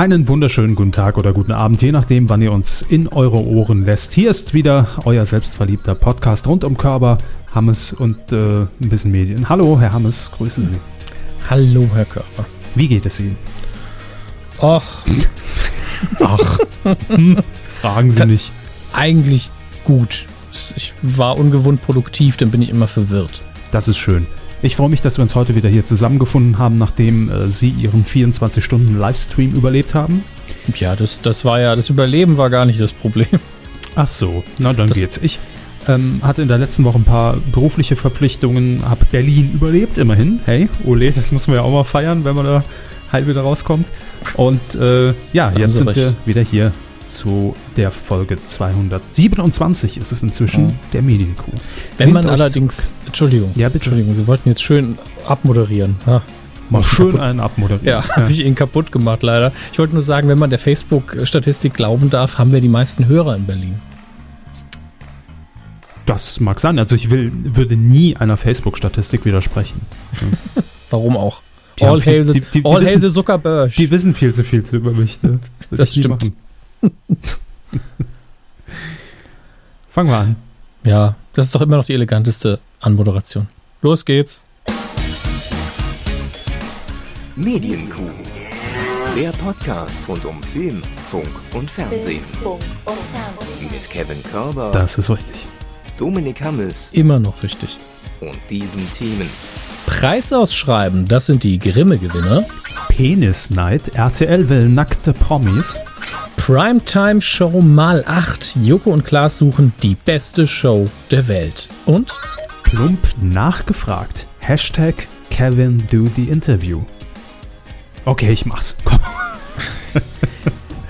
Einen wunderschönen guten Tag oder guten Abend, je nachdem, wann ihr uns in eure Ohren lässt. Hier ist wieder euer selbstverliebter Podcast rund um Körper, Hammes und äh, ein bisschen Medien. Hallo, Herr Hammes, grüße Sie. Hallo, Herr Körper. Wie geht es Ihnen? Ach. Ach. Fragen Sie Ta- nicht. Eigentlich gut. Ich war ungewohnt produktiv, dann bin ich immer verwirrt. Das ist schön. Ich freue mich, dass wir uns heute wieder hier zusammengefunden haben, nachdem äh, Sie Ihren 24-Stunden-Livestream überlebt haben. Ja, das, das war ja, das Überleben war gar nicht das Problem. Ach so, na dann Das- geht's. Ich ähm, hatte in der letzten Woche ein paar berufliche Verpflichtungen, habe Berlin überlebt, immerhin. Hey, ole, das muss man ja auch mal feiern, wenn man da heil wieder rauskommt. Und äh, ja, jetzt sind wir recht. wieder hier zu der Folge 227 ist es inzwischen, Mhm. der Medienkuh. Wenn man Nehmt euch allerdings, Entschuldigung, Ja, bitte. Entschuldigung, Sie wollten jetzt schön abmoderieren. Ha. Mal schön kaputt. einen abmoderieren. Ja, habe ich Ihnen kaputt gemacht, leider. Ich wollte nur sagen, wenn man der Facebook-Statistik glauben darf, haben wir die meisten Hörer in Berlin. Das mag sein. Also ich will, würde nie einer Facebook-Statistik widersprechen. Warum auch? Die all viel- hail the, die- die- die all hail wissen- the Zuckerberg. Die wissen viel zu viel über mich. Ne? Das nie stimmt. machen. Fangen wir an. ja, das ist doch immer noch die eleganteste Anmoderation. Los geht's. Medienkuh. Der Podcast rund um Film, Funk und Fernsehen. Mit Kevin Körber, Das ist richtig. Dominik Hammes Immer noch richtig. und diesen Themen. Preisausschreiben, das sind die Grimme-Gewinner. Penis Night, RTL will nackte Promis. Primetime Show mal 8. Joko und Klaas suchen die beste Show der Welt. Und Plump nachgefragt. Hashtag Kevin do the interview. Okay, ich mach's. Komm.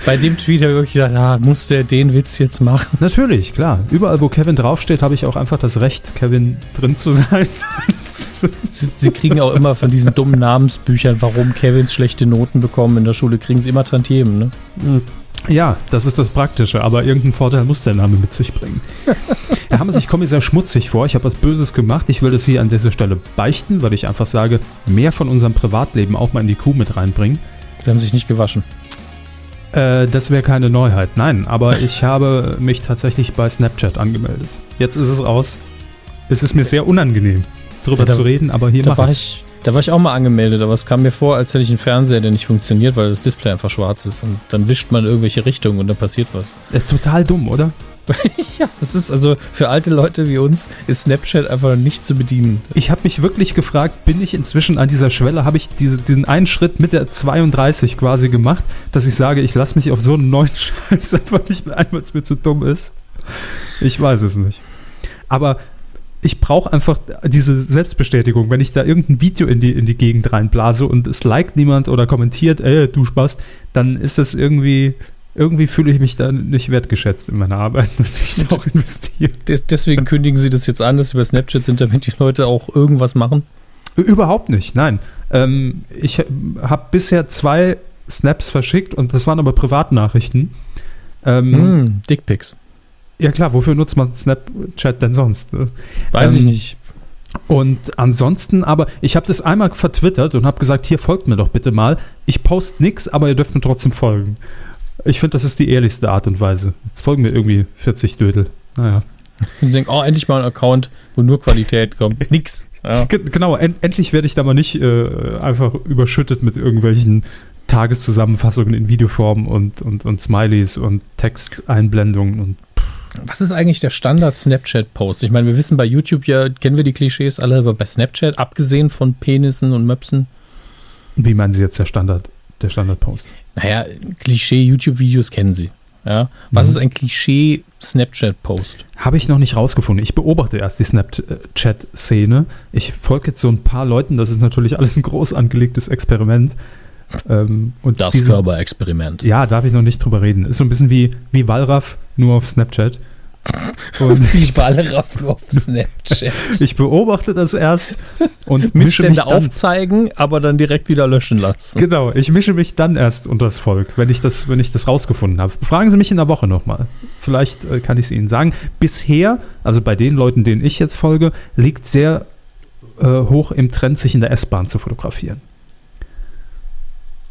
bei dem Tweet habe ich wirklich gedacht, ah, muss der den Witz jetzt machen? Natürlich, klar. Überall, wo Kevin draufsteht, habe ich auch einfach das Recht, Kevin drin zu sein. Sie, sie kriegen auch immer von diesen dummen Namensbüchern, warum Kevins schlechte Noten bekommen in der Schule, kriegen sie immer Tantiemen, ne? Ja, das ist das Praktische, aber irgendeinen Vorteil muss der Name mit sich bringen. Herr Hammers, ich komme mir sehr schmutzig vor. Ich habe was Böses gemacht. Ich will das hier an dieser Stelle beichten, weil ich einfach sage, mehr von unserem Privatleben auch mal in die Kuh mit reinbringen. Sie haben sich nicht gewaschen. Äh, das wäre keine Neuheit. Nein, aber ich habe mich tatsächlich bei Snapchat angemeldet. Jetzt ist es raus. Es ist mir sehr unangenehm, drüber Ja, da- zu reden, aber hier Da mach war, ich's. ich, da war ich auch mal angemeldet, aber es kam mir vor, als hätte ich einen Fernseher, der nicht funktioniert, weil das Display einfach schwarz ist. Und dann wischt man irgendwelche Richtungen und dann passiert was. Das ist total dumm, oder? ja, das ist also für alte Leute wie uns ist Snapchat einfach nicht zu bedienen. Ich habe mich wirklich gefragt, bin ich inzwischen an dieser Schwelle, habe ich diese, diesen einen Schritt mit der 32 quasi gemacht, dass ich sage, ich lasse mich auf so einen neuen Scheiß einfach nicht mehr ein, weil es mir zu dumm ist. Ich weiß es nicht. Aber ich brauche einfach diese Selbstbestätigung. Wenn ich da irgendein Video in die, in die Gegend reinblase und es liked niemand oder kommentiert, ey, du Spast, dann ist das irgendwie, irgendwie fühle ich mich da nicht wertgeschätzt in meiner Arbeit, die ich da auch investiere. Des, deswegen kündigen sie das jetzt an, dass sie bei Snapchat sind, damit die Leute auch irgendwas machen. Überhaupt nicht, nein. Ähm, ich habe bisher zwei Snaps verschickt und das waren aber Privatnachrichten. Ähm, Hm, Dickpics. Ja klar, wofür nutzt man Snapchat denn sonst? Ne? Weiß ich Ähm, nicht. Und ansonsten aber, ich habe das einmal vertwittert und habe gesagt, hier folgt mir doch bitte mal. Ich poste nichts, aber ihr dürft mir trotzdem folgen. Ich finde, das ist die ehrlichste Art und Weise. Jetzt folgen mir irgendwie 40 Dödel. Naja. Und denken, oh, endlich mal ein Account, wo nur Qualität kommt. Nix. Ja. Ge- Genau, en endlich werde ich da mal nicht äh, einfach überschüttet mit irgendwelchen Tageszusammenfassungen in Videoform und, und, und Smileys und Texteinblendungen und Was ist eigentlich der Standard-Snapchat-Post? Ich meine, wir wissen bei YouTube ja, kennen wir die Klischees alle, aber bei Snapchat, abgesehen von Penissen und Möpsen, wie meinen Sie jetzt der Standard, der Standardpost? Naja, Klischee-YouTube-Videos kennen sie. Ja? Was Mhm. ist ein Klischee-Snapchat-Post? Habe ich noch nicht rausgefunden. Ich beobachte erst die Snapchat-Szene. Ich folge jetzt so ein paar Leuten. Das ist natürlich alles ein groß angelegtes Experiment. Ähm, und Das diese- Körperexperiment. Ja, darf ich noch nicht drüber reden. Ist so ein bisschen wie, wie Wallraff, nur auf Snapchat. Und Wie Ballraff nur auf Snapchat. ich beobachte das erst und mische mich Missstände dann, aufzeigen, aber dann direkt wieder löschen lassen. Genau, ich mische mich dann erst unter das Volk, wenn ich das, wenn ich das rausgefunden habe. Fragen Sie mich in der Woche nochmal. Vielleicht äh, kann ich es Ihnen sagen. Bisher, also bei den Leuten, denen ich jetzt folge, liegt sehr äh, hoch im Trend, sich in der S-Bahn zu fotografieren.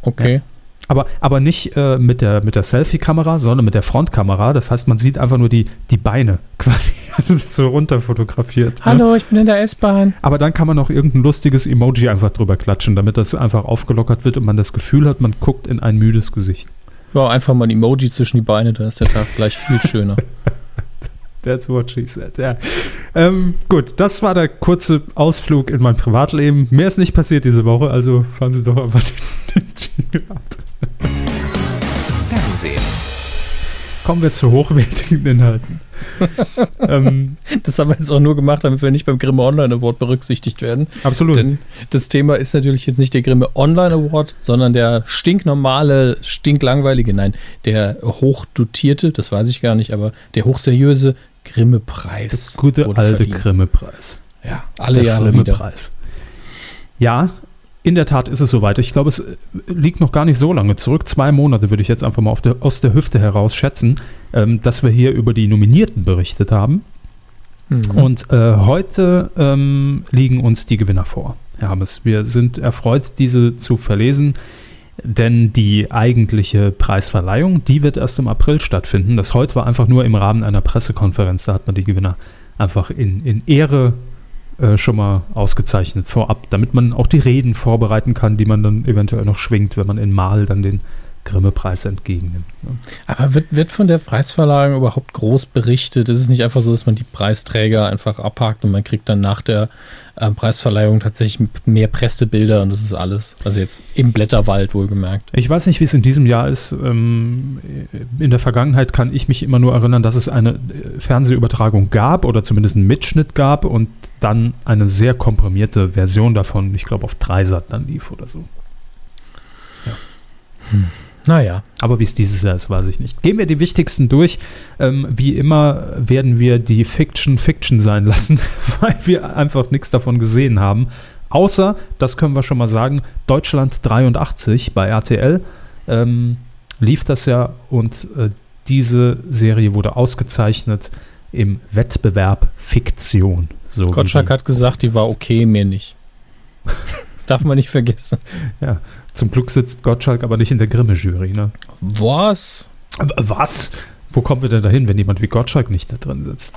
Okay. Aber, aber nicht äh, mit der, mit der Selfie-Kamera, sondern mit der Frontkamera. Das heißt, man sieht einfach nur die, die Beine quasi. Also das ist so runterfotografiert. Hallo, ne? ich bin in der S-Bahn. Aber dann kann man noch irgendein lustiges Emoji einfach drüber klatschen, damit das einfach aufgelockert wird und man das Gefühl hat, man guckt in ein müdes Gesicht. Ja, einfach mal ein Emoji zwischen die Beine, da ist der Tag gleich viel schöner. That's what she said. Ja. Ähm, gut, das war der kurze Ausflug in mein Privatleben. Mehr ist nicht passiert diese Woche, also fahren Sie doch einfach den, den ab. Fernsehen. Kommen wir zu hochwertigen Inhalten. ähm, das haben wir jetzt auch nur gemacht, damit wir nicht beim Grimme Online Award berücksichtigt werden. Absolut. Denn das Thema ist natürlich jetzt nicht der Grimme Online Award, sondern der stinknormale, stinklangweilige, nein, der hochdotierte, das weiß ich gar nicht, aber der hochseriöse Grimme-Preis. Der gute alte Grimme-Preis. Ja, alle der Jahre wieder. Preis. Ja, in der Tat ist es soweit. Ich glaube, es äh, liegt noch gar nicht so lange zurück. Zwei Monate würde ich jetzt einfach mal der, aus der Hüfte heraus schätzen, ähm, dass wir hier über die Nominierten berichtet haben. Mhm. Und äh, heute ähm, liegen uns die Gewinner vor, Herr Hammes. Wir sind erfreut, diese zu verlesen, denn die eigentliche Preisverleihung, die wird erst im April stattfinden. Das heute war einfach nur im Rahmen einer Pressekonferenz. Da hat man die Gewinner einfach in, in Ehre äh, schon mal ausgezeichnet vorab, damit man auch die Reden vorbereiten kann, die man dann eventuell noch schwingt, wenn man in Mal dann den Grimme-Preis entgegennimmt. Ne? Aber wird, wird von der Preisverleihung überhaupt groß berichtet? Ist es nicht einfach so, dass man die Preisträger einfach abhakt und man kriegt dann nach der äh, Preisverleihung tatsächlich mehr Pressebilder und das ist alles? Also jetzt im Blätterwald wohlgemerkt. Ich weiß nicht, wie es in diesem Jahr ist. Ähm, in der Vergangenheit kann ich mich immer nur erinnern, dass es eine äh, Fernsehübertragung gab oder zumindest einen Mitschnitt gab und dann eine sehr komprimierte Version davon, ich glaube auf Dreisat dann lief oder so. Ja. Hm. Naja. Aber wie es dieses Jahr ist, weiß ich nicht. Gehen wir die wichtigsten durch. Ähm, wie immer werden wir die Fiction Fiction sein lassen, weil wir einfach nichts davon gesehen haben. Außer, das können wir schon mal sagen, Deutschland 83 bei RTL ähm, lief das ja und äh, diese Serie wurde ausgezeichnet im Wettbewerb Fiktion. So Gottschalk hat gesagt, die war okay, mir nicht. Darf man nicht vergessen. Ja, zum Glück sitzt Gottschalk aber nicht in der Grimme-Jury, ne? Was? Was? Wo kommen wir denn dahin, wenn jemand wie Gottschalk nicht da drin sitzt?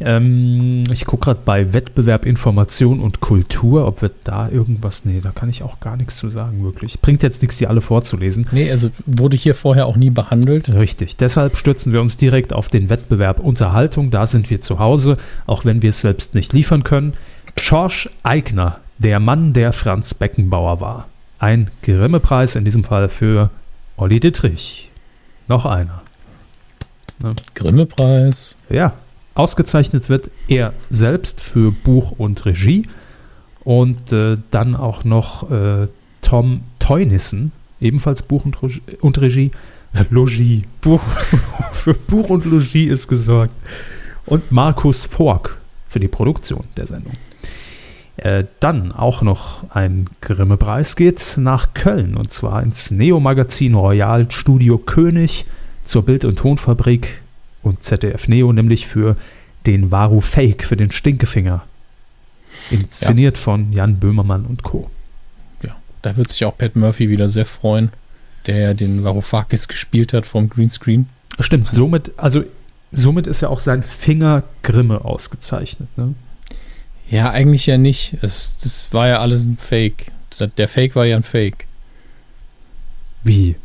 Ähm, ich gucke gerade bei Wettbewerb Information und Kultur, ob wir da irgendwas. Nee, da kann ich auch gar nichts zu sagen, wirklich. Bringt jetzt nichts, die alle vorzulesen. Nee, also wurde hier vorher auch nie behandelt. Richtig. Deshalb stürzen wir uns direkt auf den Wettbewerb Unterhaltung. Da sind wir zu Hause, auch wenn wir es selbst nicht liefern können. Schorsch Eigner, der Mann, der Franz Beckenbauer war. Ein Grimme-Preis in diesem Fall für Olli Dittrich. Noch einer. Ne? Grimme-Preis. Ja, ausgezeichnet wird er selbst für Buch und Regie. Und äh, dann auch noch äh, Tom Teunissen, ebenfalls Buch und, und Regie. Logie. Buch, für Buch und Logie ist gesorgt. Und Markus Fork für die Produktion der Sendung. Äh, dann auch noch ein Grimme-Preis geht nach Köln und zwar ins Neo-Magazin Royal Studio König zur Bild- und Tonfabrik und ZDF Neo, nämlich für den Varu Fake, für den Stinkefinger. Inszeniert ja. von Jan Böhmermann und Co. Ja, da wird sich auch Pat Murphy wieder sehr freuen, der ja den Varoufakis gespielt hat vom Greenscreen. Stimmt, somit, also somit ist ja auch sein Finger Grimme ausgezeichnet. Ne? Ja, eigentlich ja nicht. Es, das war ja alles ein Fake. Der Fake war ja ein Fake. Wie?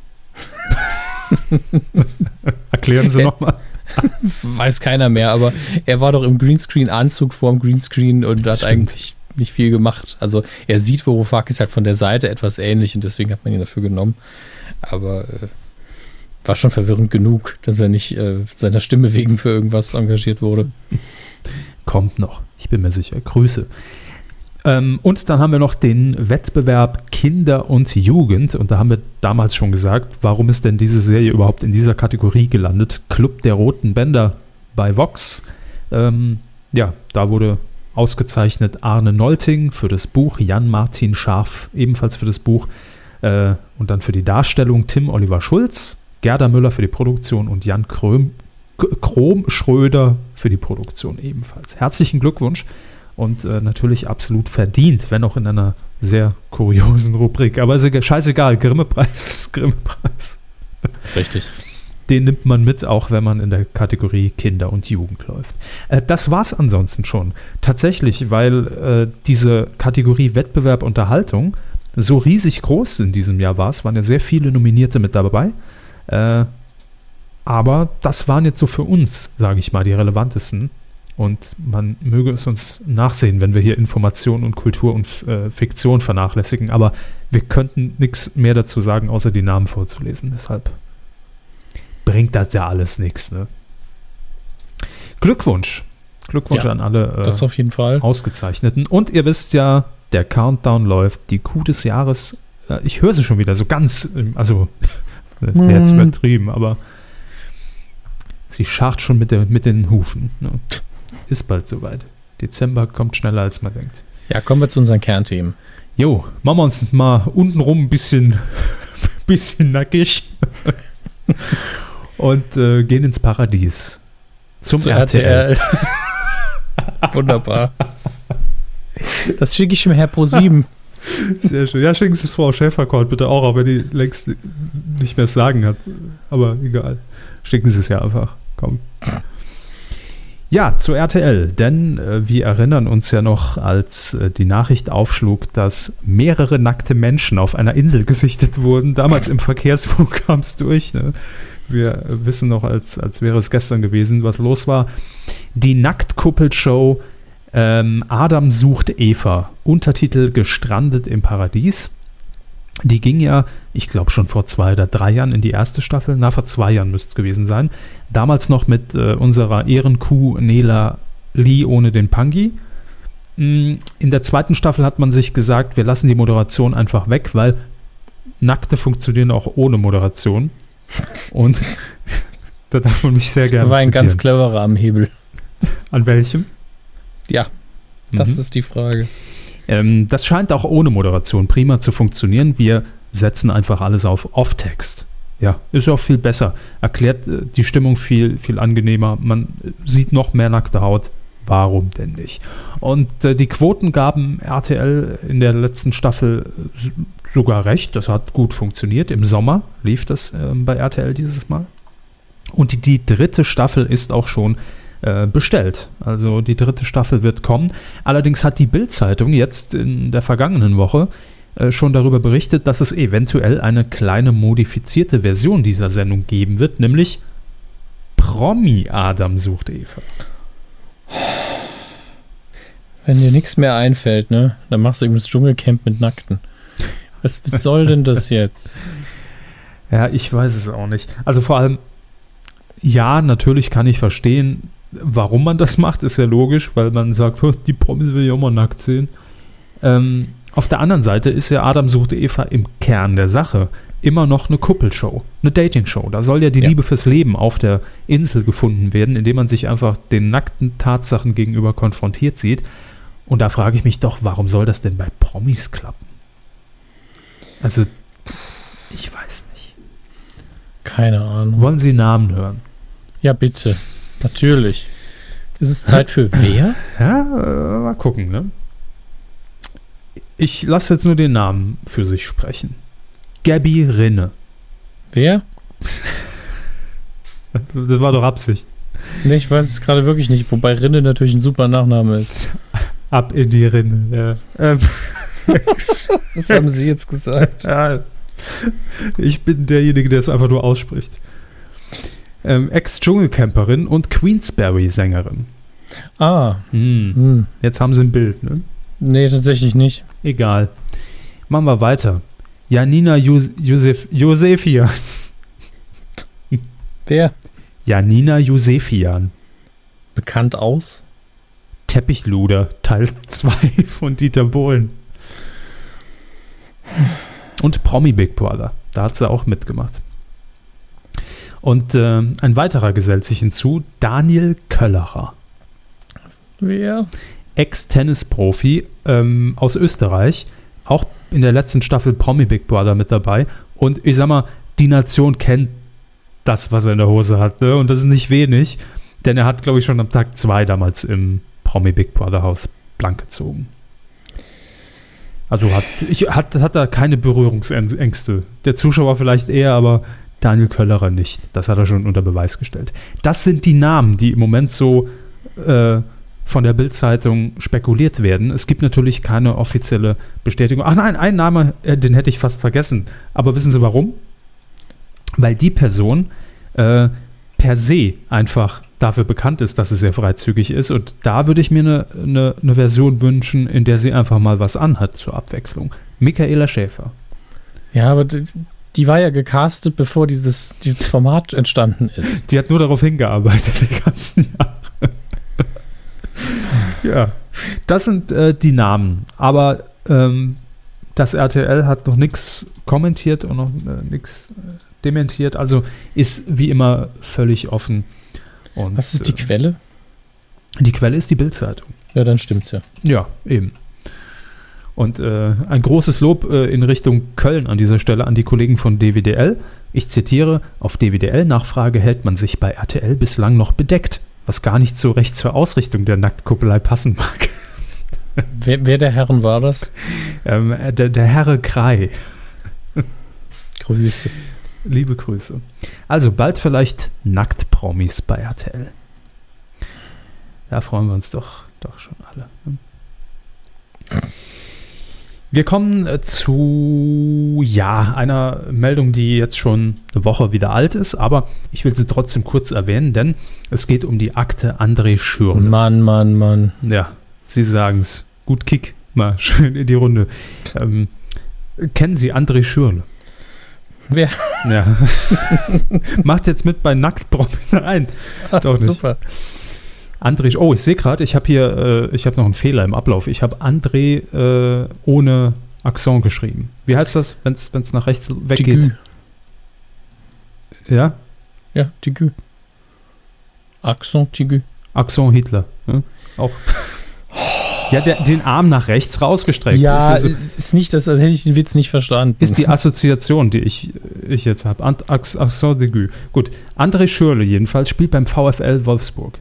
Erklären Sie nochmal. Weiß keiner mehr, aber er war doch im Greenscreen-Anzug vorm Greenscreen und hat Stimmt. eigentlich nicht viel gemacht. Also er sieht Varoufakis halt von der Seite etwas ähnlich und deswegen hat man ihn dafür genommen. Aber äh, war schon verwirrend genug, dass er nicht äh, seiner Stimme wegen für irgendwas engagiert wurde. Kommt noch. Ich bin mir sicher. Grüße. Ähm, und dann haben wir noch den Wettbewerb Kinder und Jugend. Und da haben wir damals schon gesagt, warum ist denn diese Serie überhaupt in dieser Kategorie gelandet? Club der Roten Bänder bei Vox. Ähm, ja, da wurde ausgezeichnet Arne Nolting für das Buch, Jan-Martin Scharf ebenfalls für das Buch äh, und dann für die Darstellung Tim Oliver Schulz, Gerda Müller für die Produktion und Jan Kröm, Chrom Schröder für die Produktion ebenfalls. Herzlichen Glückwunsch. und äh, natürlich absolut verdient, wenn auch in einer sehr kuriosen Rubrik. Aber ist egal, scheißegal, Grimme-Preis Grimme-Preis. Richtig. Den nimmt man mit, auch wenn man in der Kategorie Kinder und Jugend läuft. Äh, das war es ansonsten schon. Tatsächlich, weil äh, diese Kategorie Wettbewerb Unterhaltung so riesig groß in diesem Jahr war. Es waren ja sehr viele Nominierte mit dabei. Äh, aber das waren jetzt so für uns, sage ich mal, die relevantesten. Und man möge es uns nachsehen, wenn wir hier Information und Kultur und äh, Fiktion vernachlässigen. Aber wir könnten nichts mehr dazu sagen, außer die Namen vorzulesen. Deshalb bringt das ja alles nichts. Ne? Glückwunsch. Glückwunsch Ja, an alle äh, Das auf jeden Fall. Ausgezeichneten. Und ihr wisst ja, der Countdown läuft, die Kuh des Jahres. äh, Ich höre sie schon wieder so ganz, also das jetzt Mm. übertrieben, aber sie scharrt schon mit, der, mit den Hufen. Ne? Ist bald soweit. Dezember kommt schneller, als man denkt. Ja, kommen wir zu unseren Kernthemen. Jo, machen wir uns mal untenrum ein bisschen, bisschen nackig und äh, gehen ins Paradies. Zum Zu RTL. RTL. Wunderbar. Das schicke ich mir Herr Pro 7. Sehr schön. Ja, schicken Sie es Frau Schäferkort bitte auch, auch wenn die längst nicht mehr Sagen hat. Aber egal. Schicken Sie es ja einfach. Komm. Ja, zu RTL, denn äh, wir erinnern uns ja noch, als äh, die Nachricht aufschlug, dass mehrere nackte Menschen auf einer Insel gesichtet wurden. Damals im Verkehrsfunk kam es durch. Ne? Wir äh, wissen noch, als, als wäre es gestern gewesen, was los war. Die Nacktkuppelshow ähm, Adam sucht Eva. Untertitel Gestrandet im Paradies. Die ging ja, ich glaube schon vor zwei oder drei Jahren in die erste Staffel. Na, vor zwei Jahren müsste es gewesen sein. Damals noch mit äh, unserer Ehrenkuh Nela Lee ohne den Pangi. Mm, In der zweiten Staffel hat man sich gesagt, wir lassen die Moderation einfach weg, weil Nackte funktionieren auch ohne Moderation. Und da darf man mich sehr gerne War ein ganz zitieren. cleverer am Hebel. An welchem? Ja, das Mhm. ist die Frage. Ähm, das scheint auch ohne Moderation prima zu funktionieren. Wir setzen einfach alles auf Off-Text. Ja, ist auch viel besser. Erklärt äh, die Stimmung viel, viel angenehmer. Man äh, sieht noch mehr nackte Haut. Warum denn nicht? Und äh, die Quoten gaben RTL in der letzten Staffel äh, sogar recht. Das hat gut funktioniert. Im Sommer lief das ähm, bei RTL dieses Mal. Und die, die dritte Staffel ist auch schon äh, bestellt. Also die dritte Staffel wird kommen. Allerdings hat die Bild-Zeitung jetzt in der vergangenen Woche äh, schon darüber berichtet, dass es eventuell eine kleine modifizierte Version dieser Sendung geben wird, nämlich Promi Adam sucht Eva. Wenn dir nichts mehr einfällt, ne, dann machst du eben das Dschungelcamp mit Nackten. Was was soll denn das jetzt? Ja, ich weiß es auch nicht. Also vor allem, ja, natürlich kann ich verstehen, warum man das macht, ist ja logisch, weil man sagt, "Huh, die Promis will ich auch mal nackt sehen. Ähm, auf der anderen Seite ist ja Adam sucht Eva im Kern der Sache immer noch eine Kuppelshow, eine Dating-Show. Da soll ja die Ja. Liebe fürs Leben auf der Insel gefunden werden, indem man sich einfach den nackten Tatsachen gegenüber konfrontiert sieht. Und da frage ich mich doch, warum soll das denn bei Promis klappen? Also, ich weiß nicht. Keine Ahnung. Wollen Sie Namen hören? Ja, bitte. Natürlich. Ist es Zeit für wer? Ja, äh, mal gucken, ne? Ich lasse jetzt nur den Namen für sich sprechen. Gabby Rinne. Wer? Das war doch Absicht. Nee, ich weiß es gerade wirklich nicht, wobei Rinde natürlich ein super Nachname ist. Ab in die Rinne, ja. Ähm, Was haben Sie jetzt gesagt? ja. Ich bin derjenige, der es einfach nur ausspricht. Ähm, Ex-Dschungelcamperin und Queensberry-Sängerin. Ah, Hm. hm. Jetzt haben sie ein Bild, ne? nee, tatsächlich nicht. Egal. Machen wir weiter. Janina Jus Josef Josefian. Wer? Janina Josefian. Bekannt aus? Teppichluder, Teil 2 von Dieter Bohlen. Und Promi Big Brother. Da hat sie auch mitgemacht. Und äh, ein weiterer gesellt sich hinzu, Daniel Köllerer. Wer? Ex-Tennisprofi ähm, aus Österreich. Auch in der letzten Staffel Promi Big Brother mit dabei. Und ich sag mal, die Nation kennt das, was er in der Hose hat. Ne? Und das ist nicht wenig. Denn er hat, glaube ich, schon am Tag zwei damals im Promi Big Brother Haus blank gezogen. Also hat, ich, hat, hat er keine Berührungsängste. Der Zuschauer vielleicht eher, aber Daniel Köllerer nicht. Das hat er schon unter Beweis gestellt. Das sind die Namen, die im Moment so äh, von der Bild-Zeitung spekuliert werden. Es gibt natürlich keine offizielle Bestätigung. Ach nein, ein Name, äh, den hätte ich fast vergessen. Aber wissen Sie warum? Weil die Person äh, per se einfach dafür bekannt ist, dass sie sehr freizügig ist. Und da würde ich mir eine, eine, eine Version wünschen, in der sie einfach mal was anhat zur Abwechslung. Michaela Schäfer. Ja, aber die, war ja gecastet, bevor dieses, dieses Format entstanden ist. Die hat nur darauf hingearbeitet die ganzen Jahre. ja, das sind äh, die Namen. Aber ähm, das RTL hat noch nichts kommentiert und noch äh, nichts äh, dementiert. Also ist wie immer völlig offen. Und, Was ist die äh, Quelle? Die Quelle ist die Bildzeitung. Ja, dann stimmt's ja. Ja, eben. Und äh, ein großes Lob äh, in Richtung Köln an dieser Stelle an die Kollegen von DWDL. Ich zitiere: Auf DWDL-Nachfrage hält man sich bei RTL bislang noch bedeckt, was gar nicht so recht zur Ausrichtung der Nacktkuppelei passen mag. Wer, wer der Herren war das? Ähm, der, der Herre Krei. Grüße. Liebe Grüße. Also bald vielleicht Nacktpromis bei RTL. Da freuen wir uns doch, doch schon alle. Wir kommen äh, zu, ja, einer Meldung, die jetzt schon eine Woche wieder alt ist, aber ich will sie trotzdem kurz erwähnen, denn es geht um die Akte André Schürle. Mann, Mann, Mann. Ja, Sie sagen es. Gut Kick, mal schön in die Runde. Ähm, kennen Sie André Schürle? Wer? Ja. Macht jetzt mit bei Nacktpromis. Nein, doch nicht. Super. André, oh, ich sehe gerade, ich habe hier, äh, ich habe noch einen Fehler im Ablauf. Ich habe André äh, ohne Akzent geschrieben. Wie heißt das, wenn es nach rechts weggeht? Ja? Ja, Tigü. Akzent Tigü. Akzent Hitler. Ja? Auch. Ja, der, den Arm nach rechts rausgestreckt. Ja, ist, also, ist nicht, das, hätte ich den Witz nicht verstanden. Ist die Assoziation, die ich, ich jetzt habe. Accent d'aigu. Gut, André Schürle jedenfalls spielt beim VfL Wolfsburg.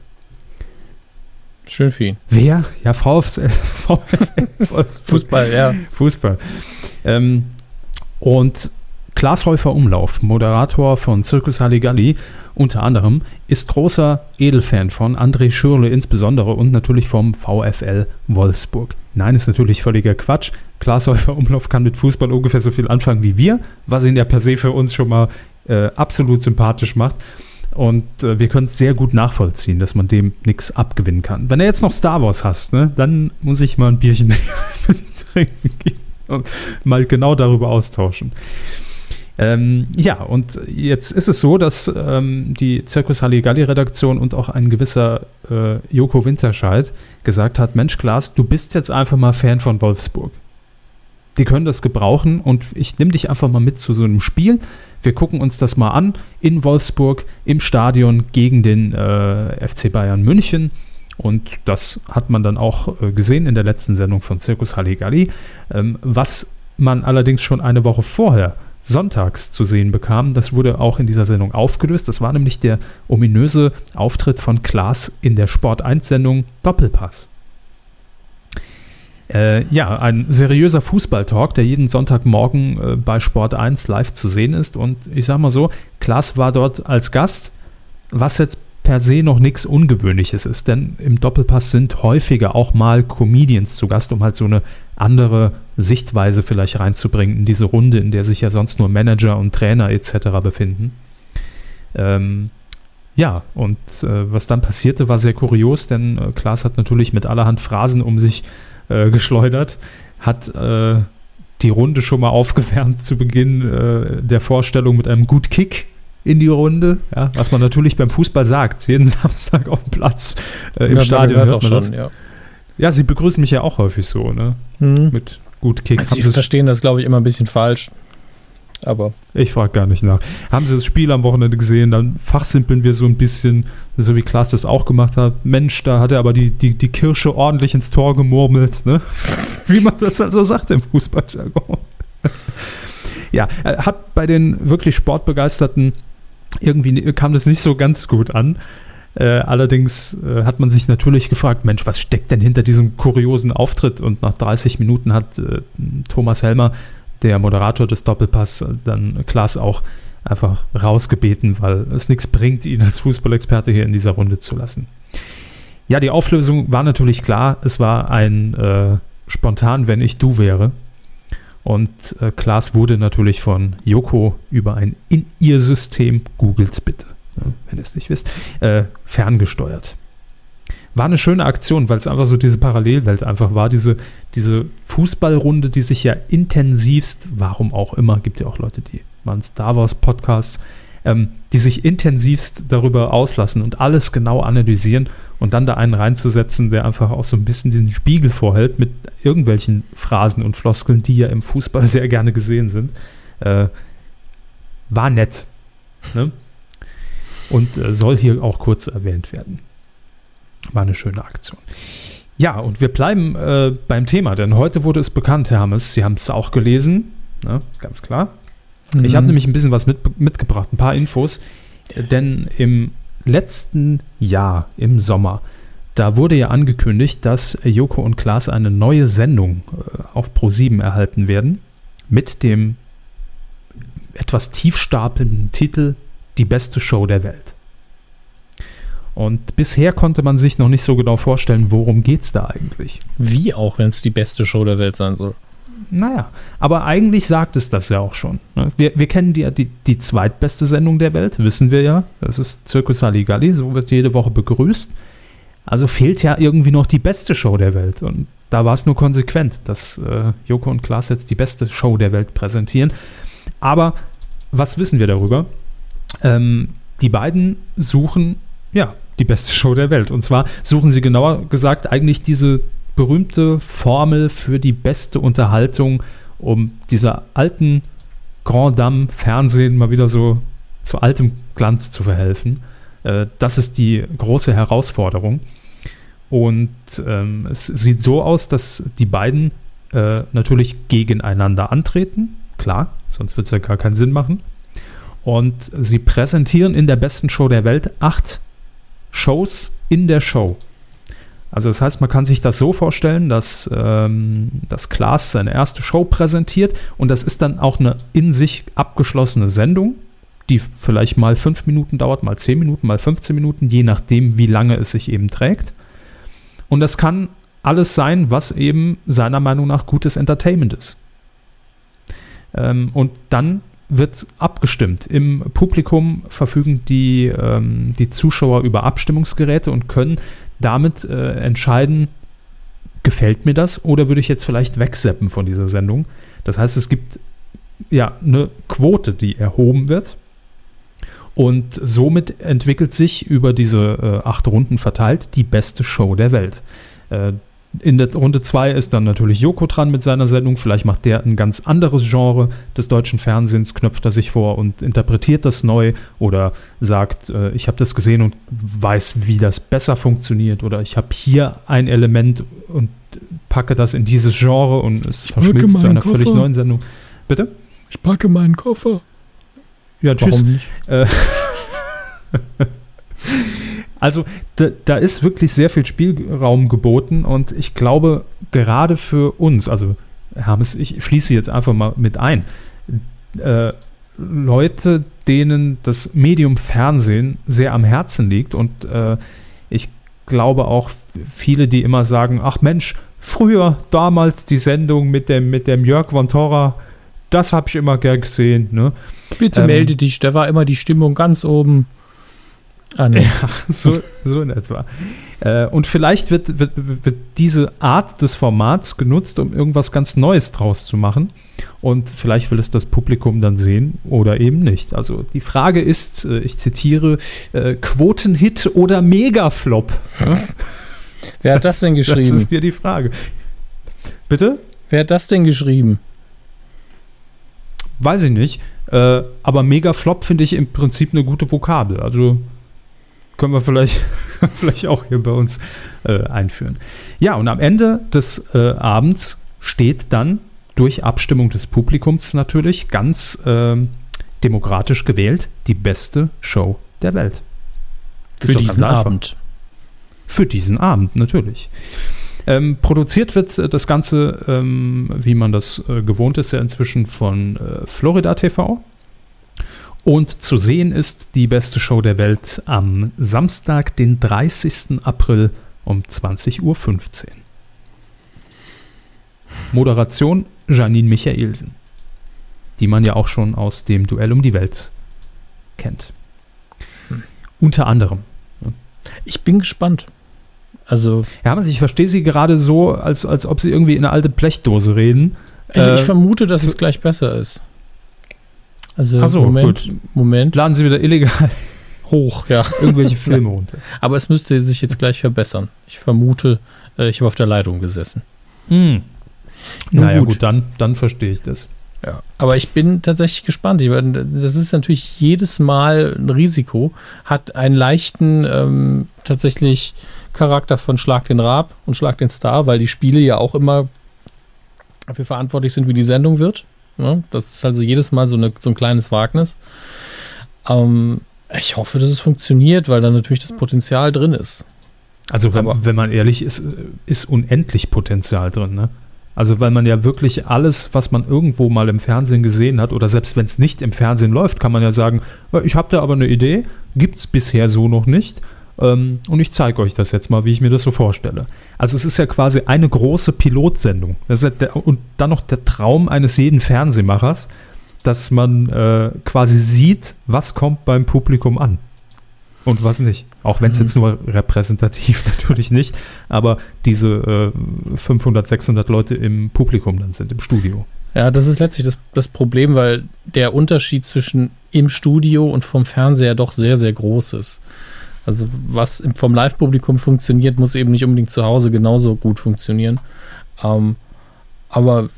Schön für ihn. Wer? Ja, VfL. Fußball, ja. Fußball. Ähm, und Klaas Häufer Umlauf, Moderator von Circus Halligalli, unter anderem, ist großer Edelfan von André Schürle insbesondere und natürlich vom VfL Wolfsburg. Nein, ist natürlich völliger Quatsch. Klaas Häufer Umlauf kann mit Fußball ungefähr so viel anfangen wie wir, was ihn ja per se für uns schon mal äh, absolut sympathisch macht. Und äh, wir können es sehr gut nachvollziehen, dass man dem nichts abgewinnen kann. Wenn er jetzt noch Star Wars hast, ne, dann muss ich mal ein Bierchen trinken und mal genau darüber austauschen. Ähm, ja, und jetzt ist es so, dass ähm, die Circus Halligalli-Redaktion und auch ein gewisser äh, Joko Winterscheid gesagt hat: Mensch, Klaas, du bist jetzt einfach mal Fan von Wolfsburg. Die können das gebrauchen und ich nehme dich einfach mal mit zu so einem Spiel. Wir gucken uns das mal an in Wolfsburg im Stadion gegen den äh, FC Bayern München. Und das hat man dann auch äh, gesehen in der letzten Sendung von Circus Halligalli. Ähm, was man allerdings schon eine Woche vorher sonntags zu sehen bekam. Das wurde auch in dieser Sendung aufgelöst. Das war nämlich der ominöse Auftritt von Klaas in der Sport 1-Sendung Doppelpass. Äh, ja, ein seriöser Fußballtalk, der jeden Sonntagmorgen äh, bei Sport 1 live zu sehen ist. Und ich sag mal so, Klaas war dort als Gast, was jetzt per se noch nichts Ungewöhnliches ist, denn im Doppelpass sind häufiger auch mal Comedians zu Gast, um halt so eine andere Sichtweise vielleicht reinzubringen in diese Runde, in der sich ja sonst nur Manager und Trainer etc. befinden. Ähm, ja, und äh, was dann passierte, war sehr kurios, denn äh, Klaas hat natürlich mit allerhand Phrasen um sich äh, geschleudert, hat äh, die Runde schon mal aufgewärmt zu Beginn äh, der Vorstellung mit einem Gut Kick in die Runde, ja, was man natürlich beim Fußball sagt, jeden Samstag auf dem Platz äh, im ja, Stadion hört man schon, Ja. ja. sie begrüßen mich ja auch häufig so, ne? Mhm. Mit gut Kick. Sie verstehen das, glaube ich, immer ein bisschen falsch. Aber. Ich frage gar nicht nach. Haben Sie das Spiel am Wochenende gesehen? Dann fachsimpeln wir so ein bisschen, so wie Klaas das auch gemacht hat. Mensch, da hat er aber die, die, die Kirsche ordentlich ins Tor gemurmelt, ne? Wie man das also sagt im Fußballjargon. ja, er hat bei den wirklich Sportbegeisterten irgendwie kam das nicht so ganz gut an. Äh, allerdings äh, hat man sich natürlich gefragt, Mensch, was steckt denn hinter diesem kuriosen Auftritt? Und nach 30 Minuten hat äh, Thomas Helmer, der Moderator des Doppelpass, dann Klaas auch einfach rausgebeten, weil es nichts bringt, ihn als Fußballexperte hier in dieser Runde zu lassen. Ja, die Auflösung war natürlich klar. Es war ein äh, spontan, wenn ich du wäre. Und äh, Klaas wurde natürlich von Joko über ein In-Ihr-System, googelt's bitte, ne, wenn ihr es nicht wisst, äh, ferngesteuert. War eine schöne Aktion, weil es einfach so diese Parallelwelt einfach war, diese, diese Fußballrunde, die sich ja intensivst, warum auch immer, gibt ja auch Leute, die machen Star Wars Podcasts, ähm, die sich intensivst darüber auslassen und alles genau analysieren und dann da einen reinzusetzen, der einfach auch so ein bisschen diesen Spiegel vorhält mit irgendwelchen Phrasen und Floskeln, die ja im Fußball sehr gerne gesehen sind, äh, war nett. Ne? Und äh, soll hier auch kurz erwähnt werden. War eine schöne Aktion. Ja, und wir bleiben äh, beim Thema, denn heute wurde es bekannt, Herr Hammes, Sie haben es auch gelesen, ne? ganz klar. Mhm. Ich habe nämlich ein bisschen was mit, mitgebracht, ein paar Infos, denn im letzten Jahr im Sommer, da wurde ja angekündigt, dass Joko und Klaas eine neue Sendung äh, auf Pro7 erhalten werden mit dem etwas tiefstapelnden Titel Die beste Show der Welt. Und bisher konnte man sich noch nicht so genau vorstellen, worum geht es da eigentlich. Wie auch, wenn es die beste Show der Welt sein soll. Naja, aber eigentlich sagt es das ja auch schon. Ne? Wir, wir kennen die, die, die zweitbeste Sendung der Welt, wissen wir ja. Das ist Circus Halligalli, so wird jede Woche begrüßt. Also fehlt ja irgendwie noch die beste Show der Welt. Und da war es nur konsequent, dass äh, Joko und Klaas jetzt die beste Show der Welt präsentieren. Aber was wissen wir darüber? Ähm, die beiden suchen, ja, die beste Show der Welt. Und zwar suchen sie genauer gesagt eigentlich diese berühmte Formel für die beste Unterhaltung, um dieser alten Grand Dame Fernsehen mal wieder so zu altem Glanz zu verhelfen. Äh, das ist die große Herausforderung. Und ähm, es sieht so aus, dass die beiden äh, natürlich gegeneinander antreten. Klar, sonst wird es ja gar keinen Sinn machen. Und sie präsentieren in der besten Show der Welt acht Shows in der Show. Also das heißt, man kann sich das so vorstellen, dass, ähm, dass Klaas seine erste Show präsentiert und das ist dann auch eine in sich abgeschlossene Sendung, die vielleicht mal fünf Minuten dauert, mal zehn Minuten, mal 15 Minuten, je nachdem, wie lange es sich eben trägt. Und das kann alles sein, was eben seiner Meinung nach gutes Entertainment ist. Ähm, und dann wird abgestimmt. Im Publikum verfügen die, ähm, die Zuschauer über Abstimmungsgeräte und können damit äh, entscheiden, gefällt mir das oder würde ich jetzt vielleicht wegseppen von dieser Sendung. Das heißt, es gibt ja eine Quote, die erhoben wird. Und somit entwickelt sich über diese äh, acht Runden verteilt die beste Show der Welt. Äh, in der Runde 2 ist dann natürlich Joko dran mit seiner Sendung. Vielleicht macht der ein ganz anderes Genre des deutschen Fernsehens, knöpft er sich vor und interpretiert das neu oder sagt, äh, ich habe das gesehen und weiß, wie das besser funktioniert oder ich habe hier ein Element und packe das in dieses Genre und es ich verschmilzt zu einer Koffer. völlig neuen Sendung. Bitte? Ich packe meinen Koffer. Ja, tschüss. Warum nicht? Äh, Also da, da, ist wirklich sehr viel Spielraum geboten und ich glaube, gerade für uns, also Hermes, ich schließe jetzt einfach mal mit ein, äh, Leute, denen das Medium Fernsehen sehr am Herzen liegt und äh, ich glaube auch viele, die immer sagen, ach Mensch, früher, damals die Sendung mit dem, mit dem Jörg von Torra, das habe ich immer gern gesehen. Ne? Bitte ähm, melde dich, da war immer die Stimmung ganz oben. Ah, nee. Ja, so, so in etwa. Äh, und vielleicht wird, wird, wird diese Art des Formats genutzt, um irgendwas ganz Neues draus zu machen. Und vielleicht will es das Publikum dann sehen oder eben nicht. Also die Frage ist, äh, ich zitiere, äh, Quotenhit oder Megaflop? Wer hat das, das denn geschrieben? Das ist mir die Frage. Bitte? Wer hat das denn geschrieben? Weiß ich nicht. Äh, aber Megaflop finde ich im Prinzip eine gute Vokabel. Also können wir vielleicht, vielleicht auch hier bei uns äh, einführen. Ja, und am Ende des äh, Abends steht dann durch Abstimmung des Publikums natürlich ganz äh, demokratisch gewählt die beste Show der Welt. Für diesen Abend. Für diesen Abend, natürlich. Ähm, produziert wird äh, das Ganze, ähm, wie man das äh, gewohnt ist, ja inzwischen von äh, Florida TV. Und zu sehen ist die beste Show der Welt am Samstag, den 30. April um 20.15 Uhr. Moderation Janine Michaelsen, die man ja auch schon aus dem Duell um die Welt kennt. Hm. Unter anderem. Ich bin gespannt. Also. Ja, also ich verstehe sie gerade so, als, als ob sie irgendwie in eine alte Blechdose reden. Ich, äh, ich vermute, dass es gleich besser ist. Also, so, Moment, gut. Moment. Laden sie wieder illegal hoch, ja. Irgendwelche Filme runter. Aber es müsste sich jetzt gleich verbessern. Ich vermute, äh, ich habe auf der Leitung gesessen. Hm. Naja, gut, gut dann, dann verstehe ich das. Ja, aber ich bin tatsächlich gespannt. Ich, das ist natürlich jedes Mal ein Risiko, hat einen leichten ähm, tatsächlich Charakter von Schlag den Rab und Schlag den Star, weil die Spiele ja auch immer dafür verantwortlich sind, wie die Sendung wird. Ja, das ist also jedes Mal so, eine, so ein kleines Wagnis. Ähm, ich hoffe, dass es funktioniert, weil da natürlich das Potenzial drin ist. Also wenn, wenn man ehrlich ist, ist unendlich Potenzial drin, ne? Also weil man ja wirklich alles, was man irgendwo mal im Fernsehen gesehen hat, oder selbst wenn es nicht im Fernsehen läuft, kann man ja sagen, äh, ich habe da aber eine Idee, gibt es bisher so noch nicht. Ähm, und ich zeige euch das jetzt mal, wie ich mir das so vorstelle. Also es ist ja quasi eine große Pilotsendung. Ja der, und dann noch der Traum eines jeden Fernsehmachers, dass man äh, quasi sieht, was kommt beim Publikum an und was nicht. Auch wenn es mhm. jetzt nur repräsentativ natürlich nicht, aber diese äh, 500, 600 Leute im Publikum dann sind, im Studio. Ja, das ist letztlich das, das Problem, weil der Unterschied zwischen im Studio und vom Fernseher doch sehr, sehr groß ist. Also was vom Live-Publikum funktioniert, muss eben nicht unbedingt zu Hause genauso gut funktionieren. Ähm, aber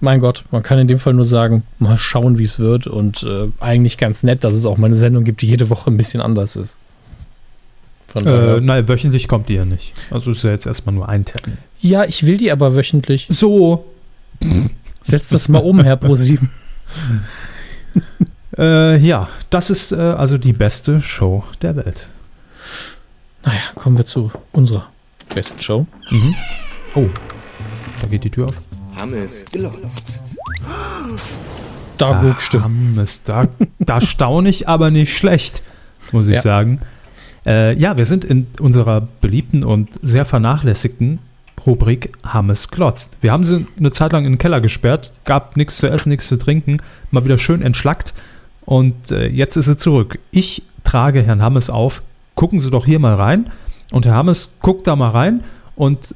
mein Gott, man kann in dem Fall nur sagen, mal schauen, wie es wird. Und äh, eigentlich ganz nett, dass es auch mal eine Sendung gibt, die jede Woche ein bisschen anders ist. Äh, nein, wöchentlich kommt die ja nicht. Also ist ja jetzt erstmal nur ein Termin. Ja, ich will die aber wöchentlich. So. Setzt das mal um, Herr ProSieben. äh, ja, das ist äh, also die beste Show der Welt. Naja, kommen wir zu unserer besten Show. Mhm. Oh, da geht die Tür auf. Hammes glotzt. Da guckst du. Hammes, da, da staune ich aber nicht schlecht, muss ich ja. sagen. Äh, ja, wir sind in unserer beliebten und sehr vernachlässigten Rubrik Hammes glotzt. Wir haben sie eine Zeit lang in den Keller gesperrt, gab nichts zu essen, nichts zu trinken, mal wieder schön entschlackt und äh, jetzt ist sie zurück. Ich trage Herrn Hammes auf, gucken Sie doch hier mal rein und Herr Hammes guckt da mal rein und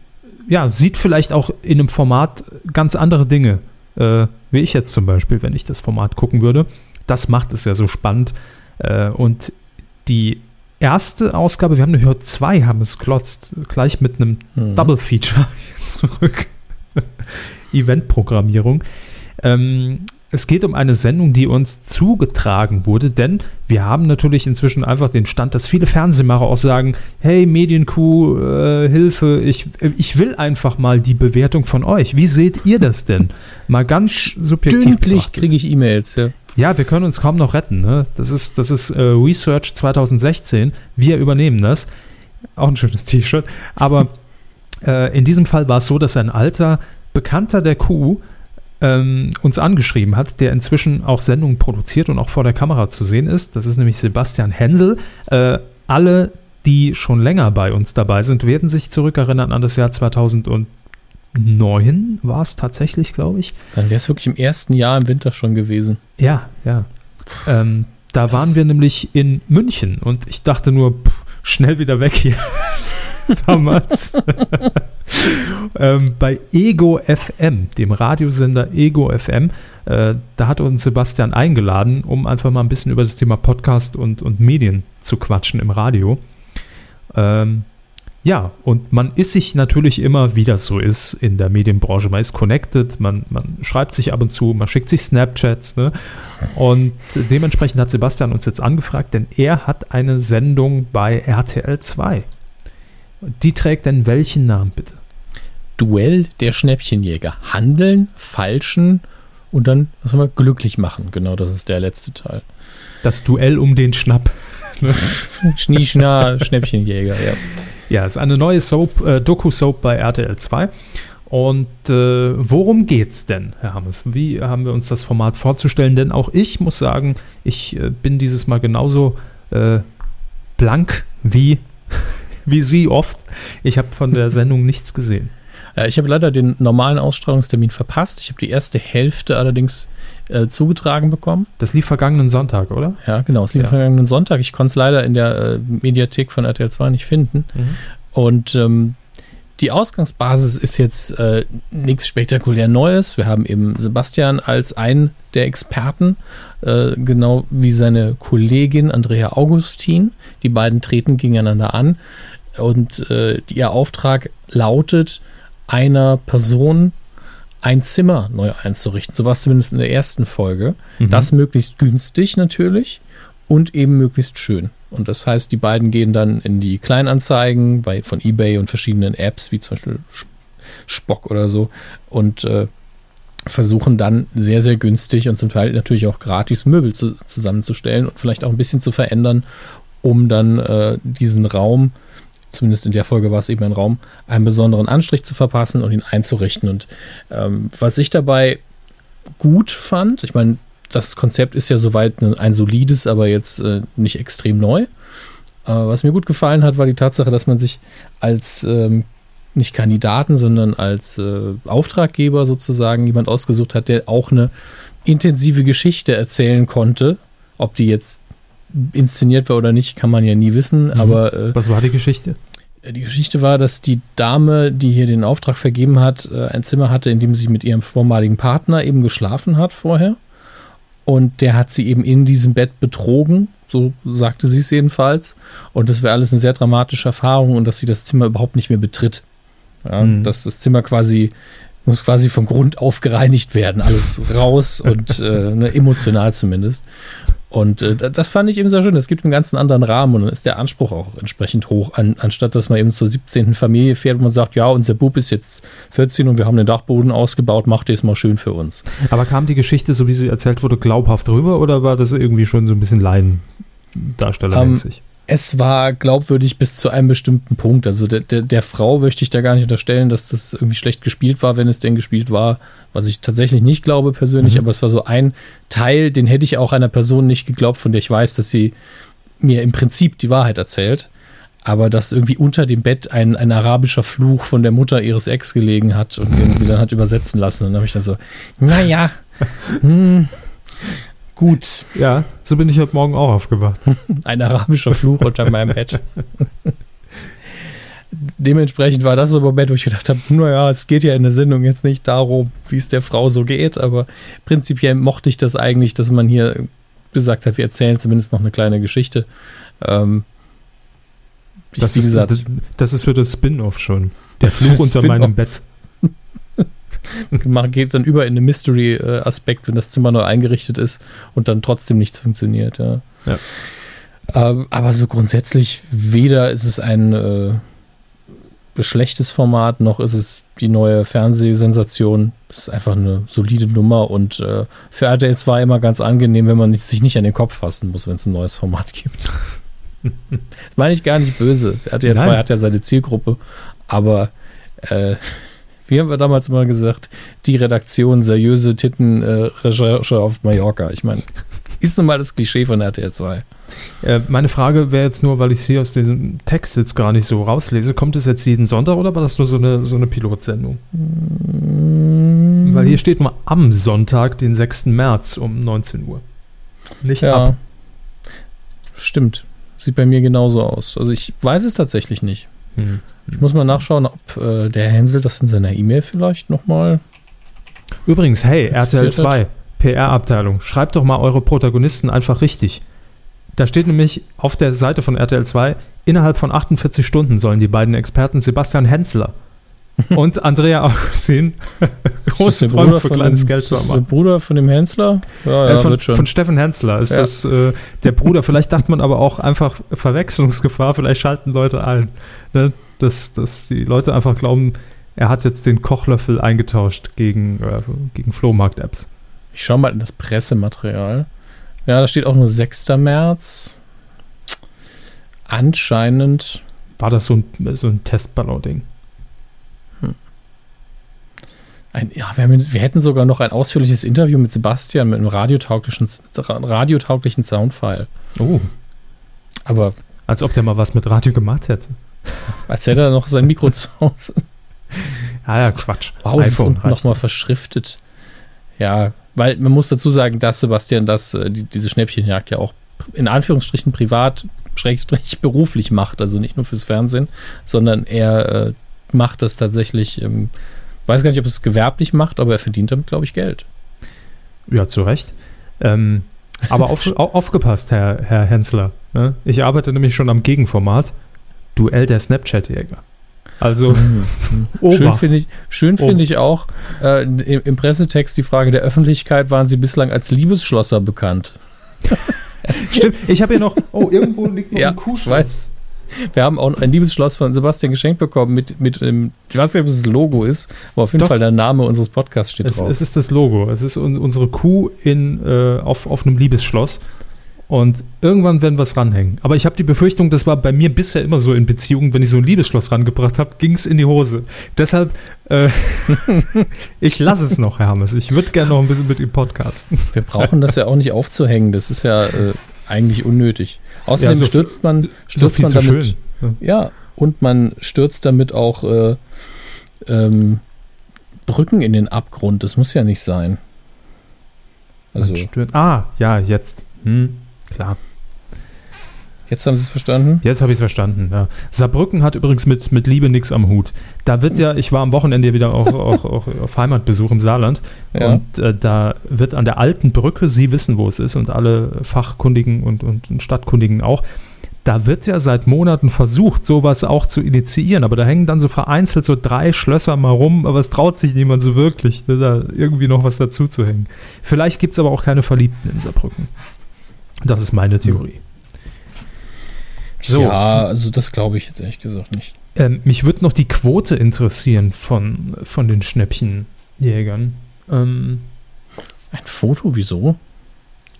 ja, sieht vielleicht auch in einem Format ganz andere Dinge, äh, wie ich jetzt zum Beispiel, wenn ich das Format gucken würde. Das macht es ja so spannend. Äh, und die erste Ausgabe, wir haben gehört, zwei haben es klotzt, gleich mit einem mhm. Double Feature zurück. Eventprogrammierung. Ähm, es geht um eine Sendung, die uns zugetragen wurde, denn wir haben natürlich inzwischen einfach den Stand, dass viele Fernsehmacher auch sagen, hey Medienkuh, äh, Hilfe, ich, ich will einfach mal die Bewertung von euch. Wie seht ihr das denn? Mal ganz subjektiv. Stündlich kriege ich E-Mails, ja. Ja, wir können uns kaum noch retten. Ne? Das ist, das ist äh, Research 2016. Wir übernehmen das. Auch ein schönes T-Shirt. Aber äh, in diesem Fall war es so, dass ein alter Bekannter der Kuh ähm, uns angeschrieben hat, der inzwischen auch Sendungen produziert und auch vor der Kamera zu sehen ist. Das ist nämlich Sebastian Hensel. Äh, alle, die schon länger bei uns dabei sind, werden sich zurückerinnern an das Jahr 2009 war es tatsächlich, glaube ich. Dann wäre es wirklich im ersten Jahr im Winter schon gewesen. Ja, ja. Ähm, da waren wir nämlich in München und ich dachte nur, pff, schnell wieder weg hier. damals. ähm, bei Ego FM, dem Radiosender Ego FM. Äh, da hat uns Sebastian eingeladen, um einfach mal ein bisschen über das Thema Podcast und, und Medien zu quatschen im Radio. Ähm, ja, und man ist sich natürlich immer, wie das so ist in der Medienbranche. Man ist connected, man, man schreibt sich ab und zu, man schickt sich Snapchats. Ne? Und dementsprechend hat Sebastian uns jetzt angefragt, denn er hat eine Sendung bei RTL 2. Die trägt denn welchen Namen bitte? Duell der Schnäppchenjäger. Handeln, falschen und dann, was wir glücklich machen. Genau, das ist der letzte Teil. Das Duell um den Schnapp. Schnieschna, Schnäppchenjäger, ja. Ja, es ist eine neue Soap, äh, Doku-Soap bei RTL 2. Und äh, worum geht's denn, Herr Hammes? Wie haben wir uns das Format vorzustellen? Denn auch ich muss sagen, ich äh, bin dieses Mal genauso äh, blank wie, wie Sie oft. Ich habe von der Sendung nichts gesehen. Äh, ich habe leider den normalen Ausstrahlungstermin verpasst. Ich habe die erste Hälfte allerdings äh, zugetragen bekommen. Das lief vergangenen Sonntag, oder? Ja, genau. Es lief Ja. vergangenen Sonntag. Ich konnte es leider in der äh, Mediathek von RTL 2 nicht finden. Mhm. Und ähm, die Ausgangsbasis ist jetzt äh, nichts spektakulär Neues. Wir haben eben Sebastian als einen der Experten, äh, genau wie seine Kollegin Andrea Augustin. Die beiden treten gegeneinander an und äh, ihr Auftrag lautet, einer Person ein Zimmer neu einzurichten. So war es zumindest in der ersten Folge. Mhm. Das möglichst günstig natürlich und eben möglichst schön. Und das heißt, die beiden gehen dann in die Kleinanzeigen bei, von eBay und verschiedenen Apps, wie zum Beispiel Sp- Spock oder so, und äh, versuchen dann sehr, sehr günstig und zum Teil natürlich auch gratis Möbel zu, zusammenzustellen und vielleicht auch ein bisschen zu verändern, um dann äh, diesen Raum, zumindest in der Folge war es eben ein Raum, einen besonderen Anstrich zu verpassen und ihn einzurichten. Und ähm, was ich dabei gut fand, ich meine, das Konzept ist ja soweit ein, ein solides, aber jetzt äh, nicht extrem neu. Äh, was mir gut gefallen hat, war die Tatsache, dass man sich als ähm, nicht Kandidaten, sondern als äh, Auftraggeber sozusagen jemand ausgesucht hat, der auch eine intensive Geschichte erzählen konnte. Ob die jetzt inszeniert war oder nicht, kann man ja nie wissen. Mhm. Aber äh, Was war die Geschichte? die Geschichte war, dass die Dame, die hier den Auftrag vergeben hat, äh, ein Zimmer hatte, in dem sie mit ihrem vormaligen Partner eben geschlafen hat vorher. Und der hat sie eben in diesem Bett betrogen, so sagte sie es jedenfalls. Und das wäre alles eine sehr dramatische Erfahrung und dass sie das Zimmer überhaupt nicht mehr betritt. Ja, Mhm. Dass das Zimmer quasi, muss quasi von Grund auf gereinigt werden, alles raus und äh, ne, emotional zumindest. Und äh, das fand ich eben sehr schön. Es gibt einen ganz anderen Rahmen und dann ist der Anspruch auch entsprechend hoch, an, anstatt dass man eben zur 17. Familie fährt und man sagt, ja, unser Bub ist jetzt 14 und wir haben den Dachboden ausgebaut, macht ihr es mal schön für uns. Aber kam die Geschichte, so wie sie erzählt wurde, glaubhaft rüber oder war das irgendwie schon so ein bisschen Laiendarstellermäßig? Es war glaubwürdig bis zu einem bestimmten Punkt. Also der, der, der Frau möchte ich da gar nicht unterstellen, dass das irgendwie schlecht gespielt war, wenn es denn gespielt war, was ich tatsächlich nicht glaube persönlich, Mhm. aber es war so ein Teil, den hätte ich auch einer Person nicht geglaubt, von der ich weiß, dass sie mir im Prinzip die Wahrheit erzählt. Aber dass irgendwie unter dem Bett ein, ein arabischer Fluch von der Mutter ihres Ex gelegen hat und den sie dann hat übersetzen lassen. Und dann habe ich dann so, naja, hm, gut, ja, so bin ich heute Morgen auch aufgewacht. ein arabischer Fluch unter meinem Bett. Dementsprechend war das so ein Moment, wo ich gedacht habe, naja, es geht ja in der Sendung jetzt nicht darum, wie es der Frau so geht, aber prinzipiell mochte ich das eigentlich, dass man hier gesagt hat, wir erzählen zumindest noch eine kleine Geschichte. Ähm, ich, Das wie ist, gesagt, das, das ist für das Spin-off schon. Der Fluch unter meinem. Bett. man geht dann über in den Mystery-Aspekt, wenn das Zimmer neu eingerichtet ist und dann trotzdem nichts funktioniert. Ja. Ja. Ähm, aber so grundsätzlich, weder ist es ein äh, schlechtes Format, noch ist es die neue Fernsehsensation. Es ist einfach eine solide Nummer und äh, für RTL 2 immer ganz angenehm, wenn man sich nicht an den Kopf fassen muss, wenn es ein neues Format gibt. das meine ich gar nicht böse. RTL 2 Nein. hat ja seine Zielgruppe, aber äh, wie haben wir damals mal gesagt, die Redaktion seriöse Titten-Recherche auf Mallorca. Ich meine, ist nun mal das Klischee von RTL 2. Äh, meine Frage wäre jetzt nur, weil ich sie aus dem Text jetzt gar nicht so rauslese, kommt es jetzt jeden Sonntag oder war das nur so eine, so eine Pilotsendung? Weil hier steht mal am Sonntag, den 6. März um 19 Uhr. Nicht Ja, ab. stimmt. Sieht bei mir genauso aus. Also ich weiß es tatsächlich nicht. Hm. Ich muss mal nachschauen, ob äh, der Herr Hensel das in seiner E-Mail vielleicht nochmal. Übrigens, hey, RTL wird 2, PR-Abteilung, schreibt doch mal eure Protagonisten einfach richtig. Da steht nämlich auf der Seite von RTL 2, innerhalb von 48 Stunden sollen die beiden Experten Sebastian Hensler und Andrea Augustin große Träume für kleines dem, Geld ist zu das der machen. Bruder von dem Hensler? Ja, Äh, ja, von, wird schon. von Steffen Hensler ist Ja. das äh, der Bruder. Vielleicht dachte man aber auch einfach Verwechslungsgefahr, vielleicht schalten Leute ein. Ne? Dass, dass die Leute einfach glauben, er hat jetzt den Kochlöffel eingetauscht gegen, äh, gegen Flohmarkt-Apps. Ich schaue mal in das Pressematerial. Ja, da steht auch nur 6. März. Anscheinend war das so ein, so ein Testballon-Ding. Ein, ja, wir, haben, wir, hätten sogar noch ein ausführliches Interview mit Sebastian mit einem radiotauglichen, radiotauglichen Soundfile. Oh. Aber. Als ob der mal was mit Radio gemacht hätte. Als hätte er noch sein Mikro zu Hause. Ah ja, Quatsch. Wow, ist nochmal verschriftet. Ja, weil man muss dazu sagen, dass Sebastian das, äh, die, diese Schnäppchenjagd ja auch in Anführungsstrichen privat, schrägstrich beruflich macht. Also nicht nur fürs Fernsehen, sondern er äh, macht das tatsächlich. Ähm, weiß gar nicht, ob es gewerblich macht, aber er verdient damit, glaube ich, Geld. Ja, zu Recht. Ähm, aber auf, aufgepasst, Herr, Herr Hensler. Ne? Ich arbeite nämlich schon am Gegenformat. Duell der Snapchat-Jäger. Also, mhm. schön finde ich, schön find ich auch äh, im, im, Pressetext die Frage der Öffentlichkeit: Waren Sie bislang als Liebesschlosser bekannt? Stimmt, ich habe hier noch. Oh, irgendwo liegt noch ja, ein Kuhschloss. Wir haben auch ein Liebesschloss von Sebastian geschenkt bekommen mit, mit dem, ich weiß nicht, ob es das Logo ist, aber auf jeden Doch. Fall der Name unseres Podcasts steht es, drauf. Es ist das Logo. Es ist un unsere Kuh in, äh, auf, auf einem Liebesschloss. Und irgendwann werden wir es ranhängen. Aber ich habe die Befürchtung, das war bei mir bisher immer so in Beziehungen, wenn ich so ein Liebesschloss rangebracht habe, ging es in die Hose. Deshalb, äh, ich lasse es noch, Herr Hammes. Ich würde gerne noch ein bisschen mit ihm podcasten. Wir brauchen das ja auch nicht aufzuhängen. Das ist ja äh, eigentlich unnötig. Außerdem ja, so stürzt man, stürzt so man damit. Schön. Ja. ja. und man stürzt damit auch äh, ähm, Brücken in den Abgrund. Das muss ja nicht sein. Also, ah, ja, jetzt. Hm. Klar. Jetzt haben Sie es verstanden? Jetzt habe ich es verstanden, ja. Saarbrücken hat übrigens mit, mit Liebe nichts am Hut. Da wird ja, ich war am Wochenende wieder auch, auch, auch auf Heimatbesuch im Saarland ja. und äh, da wird an der alten Brücke, Sie wissen, wo es ist und alle Fachkundigen und, und, und Stadtkundigen auch, da wird ja seit Monaten versucht, sowas auch zu initiieren, aber da hängen dann so vereinzelt so drei Schlösser mal rum, aber es traut sich niemand so wirklich, ne, da irgendwie noch was dazu zu hängen. Vielleicht gibt es aber auch keine Verliebten in Saarbrücken. Das ist meine Theorie. So. Ja, also das glaube ich jetzt ehrlich gesagt nicht. Ähm, mich würde noch die Quote interessieren von, von den Schnäppchenjägern. Ähm, ein Foto, wieso?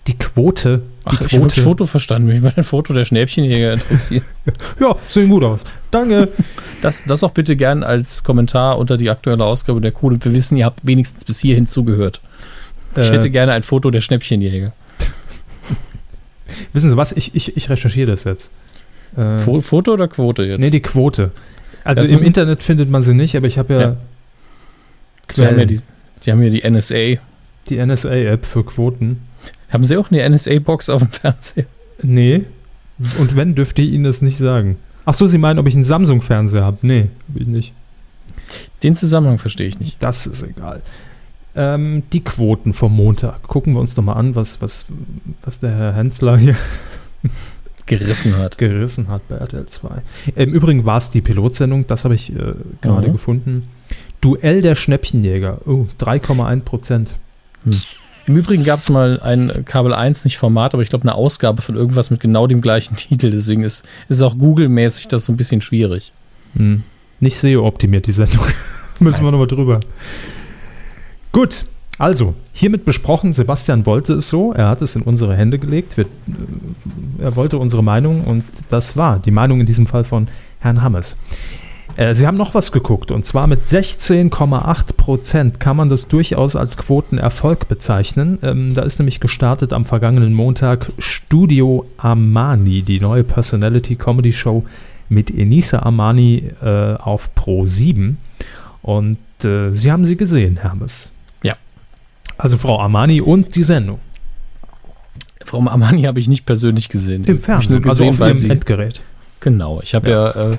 Die Quote. Die Ach, Quote. ich habe das Foto verstanden. Mich würde ein Foto der Schnäppchenjäger interessieren. ja, sehen gut aus. Danke. Das, das auch bitte gern als Kommentar unter die aktuelle Ausgabe der Code. Wir wissen, ihr habt wenigstens bis hierhin zugehört. Ich äh, hätte gerne ein Foto der Schnäppchenjäger. Wissen Sie was? Ich, ich, ich recherchiere das jetzt. Äh, Foto oder Quote jetzt? Nee, die Quote. Also im Internet findet man sie nicht, aber ich habe ja. ja. Sie, haben ja die, sie haben ja die NSA. Die NSA-App für Quoten. Haben Sie auch eine NSA-Box auf dem Fernseher? Nee. Und wenn, dürfte ich Ihnen das nicht sagen. Ach so, Sie meinen, ob ich einen Samsung-Fernseher habe? Nee, habe ich nicht. Den Zusammenhang verstehe ich nicht. Das ist egal. Ähm, die Quoten vom Montag. Gucken wir uns doch mal an, was, was, was der Herr Hensler hier gerissen hat. Gerissen hat bei RTL 2. Im Übrigen war es die Pilotsendung, das habe ich äh, gerade mhm. gefunden. Duell der Schnäppchenjäger. Oh, 3,1 Prozent. Hm. Im Übrigen gab es mal ein Kabel 1, nicht Format, aber ich glaube eine Ausgabe von irgendwas mit genau dem gleichen Titel. Deswegen ist, ist auch Google-mäßig das so ein bisschen schwierig. Hm. Nicht SEO-optimiert, die Sendung. Müssen wir nochmal drüber. Gut, also, hiermit besprochen, Sebastian wollte es so, er hat es in unsere Hände gelegt, wir, äh, er wollte unsere Meinung und das war die Meinung in diesem Fall von Herrn Hammes. Äh, Sie haben noch was geguckt und zwar mit 16,8 Prozent kann man das durchaus als Quotenerfolg bezeichnen. Ähm, da ist nämlich gestartet am vergangenen Montag Studio Armani, die neue Personality Comedy Show mit Enisa Armani äh, auf Pro 7. Und äh, Sie haben sie gesehen, Hermes. Also Frau Armani und die Sendung. Frau Armani habe ich nicht persönlich gesehen. Im Fernsehen, nur gesehen, also auf ihrem Endgerät. Genau, ich habe ja, ja äh,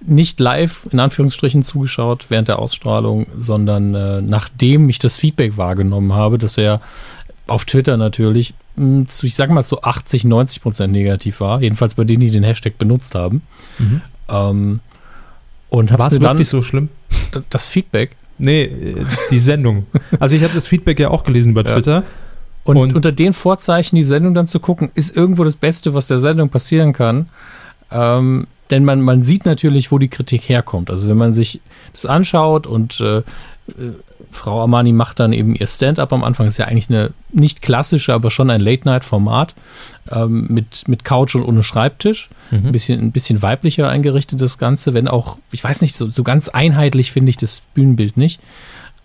nicht live in Anführungsstrichen zugeschaut während der Ausstrahlung, sondern äh, nachdem ich das Feedback wahrgenommen habe, dass er auf Twitter natürlich mh, hm, zu, ich sage mal so 80, 90 Prozent negativ war, jedenfalls bei denen, die den Hashtag benutzt haben. Mhm. Ähm, und war es wirklich so schlimm? Das Feedback Nee, äh, die Sendung. Also ich habe das Feedback ja auch gelesen bei Twitter. Ja. Und, und, unter den Vorzeichen die Sendung dann zu gucken, ist irgendwo das Beste, was der Sendung passieren kann. Ähm, denn man, man sieht natürlich, wo die Kritik herkommt. Also wenn man sich das anschaut und äh, Frau Armani macht dann eben ihr Stand-up am Anfang. Ist ja eigentlich eine nicht klassische, aber schon ein Late-Night-Format ähm, mit, mit Couch und ohne Schreibtisch. Mhm. Ein, bisschen, ein bisschen weiblicher eingerichtet das Ganze, wenn auch, ich weiß nicht, so, so ganz einheitlich finde ich das Bühnenbild nicht.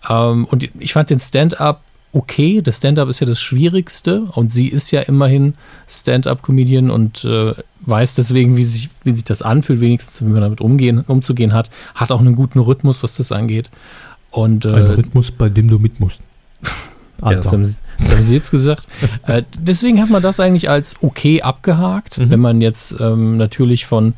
Ähm, und ich fand den Stand-up okay. Das Stand-up ist ja das Schwierigste und sie ist ja immerhin Stand-up-Comedian und äh, weiß deswegen, wie sich, wie sich das anfühlt, wenigstens, wenn man damit umgehen, umzugehen hat. Hat auch einen guten Rhythmus, was das angeht. Und, äh, Ein Rhythmus, bei dem du mit musst. ja, das, haben sie, das haben, sie, jetzt gesagt. äh, deswegen hat man das eigentlich als okay abgehakt. Mhm. Wenn man jetzt ähm, natürlich von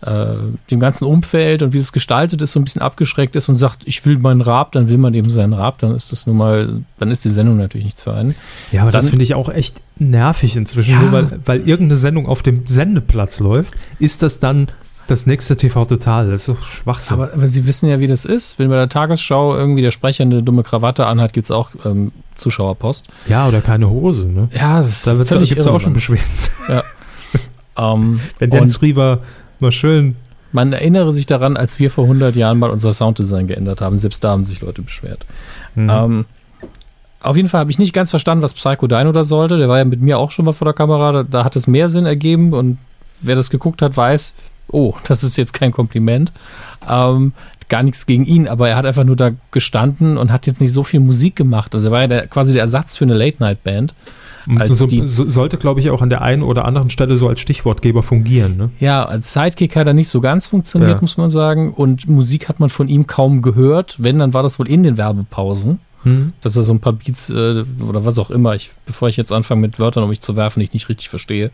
äh, dem ganzen Umfeld und wie das gestaltet ist, so ein bisschen abgeschreckt ist und sagt, ich will meinen Rab, dann will man eben seinen Rab, dann ist das nun mal, dann ist die Sendung natürlich nichts für einen. Ja, aber dann, das finde ich auch echt nervig inzwischen, ja. nur weil, weil irgendeine Sendung auf dem Sendeplatz läuft, ist das dann das nächste TV Total, das ist doch Schwachsinn. Aber, aber, Sie wissen ja, wie das ist. Wenn bei der Tagesschau irgendwie der Sprecher eine dumme Krawatte anhat, gibt es auch ähm, Zuschauerpost. Ja, oder keine Hose, ne? Ja, das da gibt es auch schon Beschwerden. Ja. um, Wenn Dennis Rieber Mal schön. Man erinnere sich daran, als wir vor 100 Jahren mal unser Sounddesign geändert haben. Selbst da haben sich Leute beschwert. Mhm. Ähm, auf jeden Fall habe ich nicht ganz verstanden, was Psycho Dino da sollte. Der war ja mit mir auch schon mal vor der Kamera. Da, da, hat es mehr Sinn ergeben. Und wer das geguckt hat, weiß, oh, das ist jetzt kein Kompliment. Ähm, gar nichts gegen ihn, aber er hat einfach nur da gestanden und hat jetzt nicht so viel Musik gemacht. Also er war ja der, quasi der Ersatz für eine Late-Night-Band. Als so, so, sollte, glaube ich, auch an der einen oder anderen Stelle so als Stichwortgeber fungieren. Ne? Ja, als Sidekick hat er nicht so ganz funktioniert, ja. muss man sagen. Und Musik hat man von ihm kaum gehört. Wenn, dann war das wohl in den Werbepausen. Hm. Dass er so ein paar Beats äh, oder was auch immer, ich, bevor ich jetzt anfange mit Wörtern um mich zu werfen, ich nicht richtig verstehe.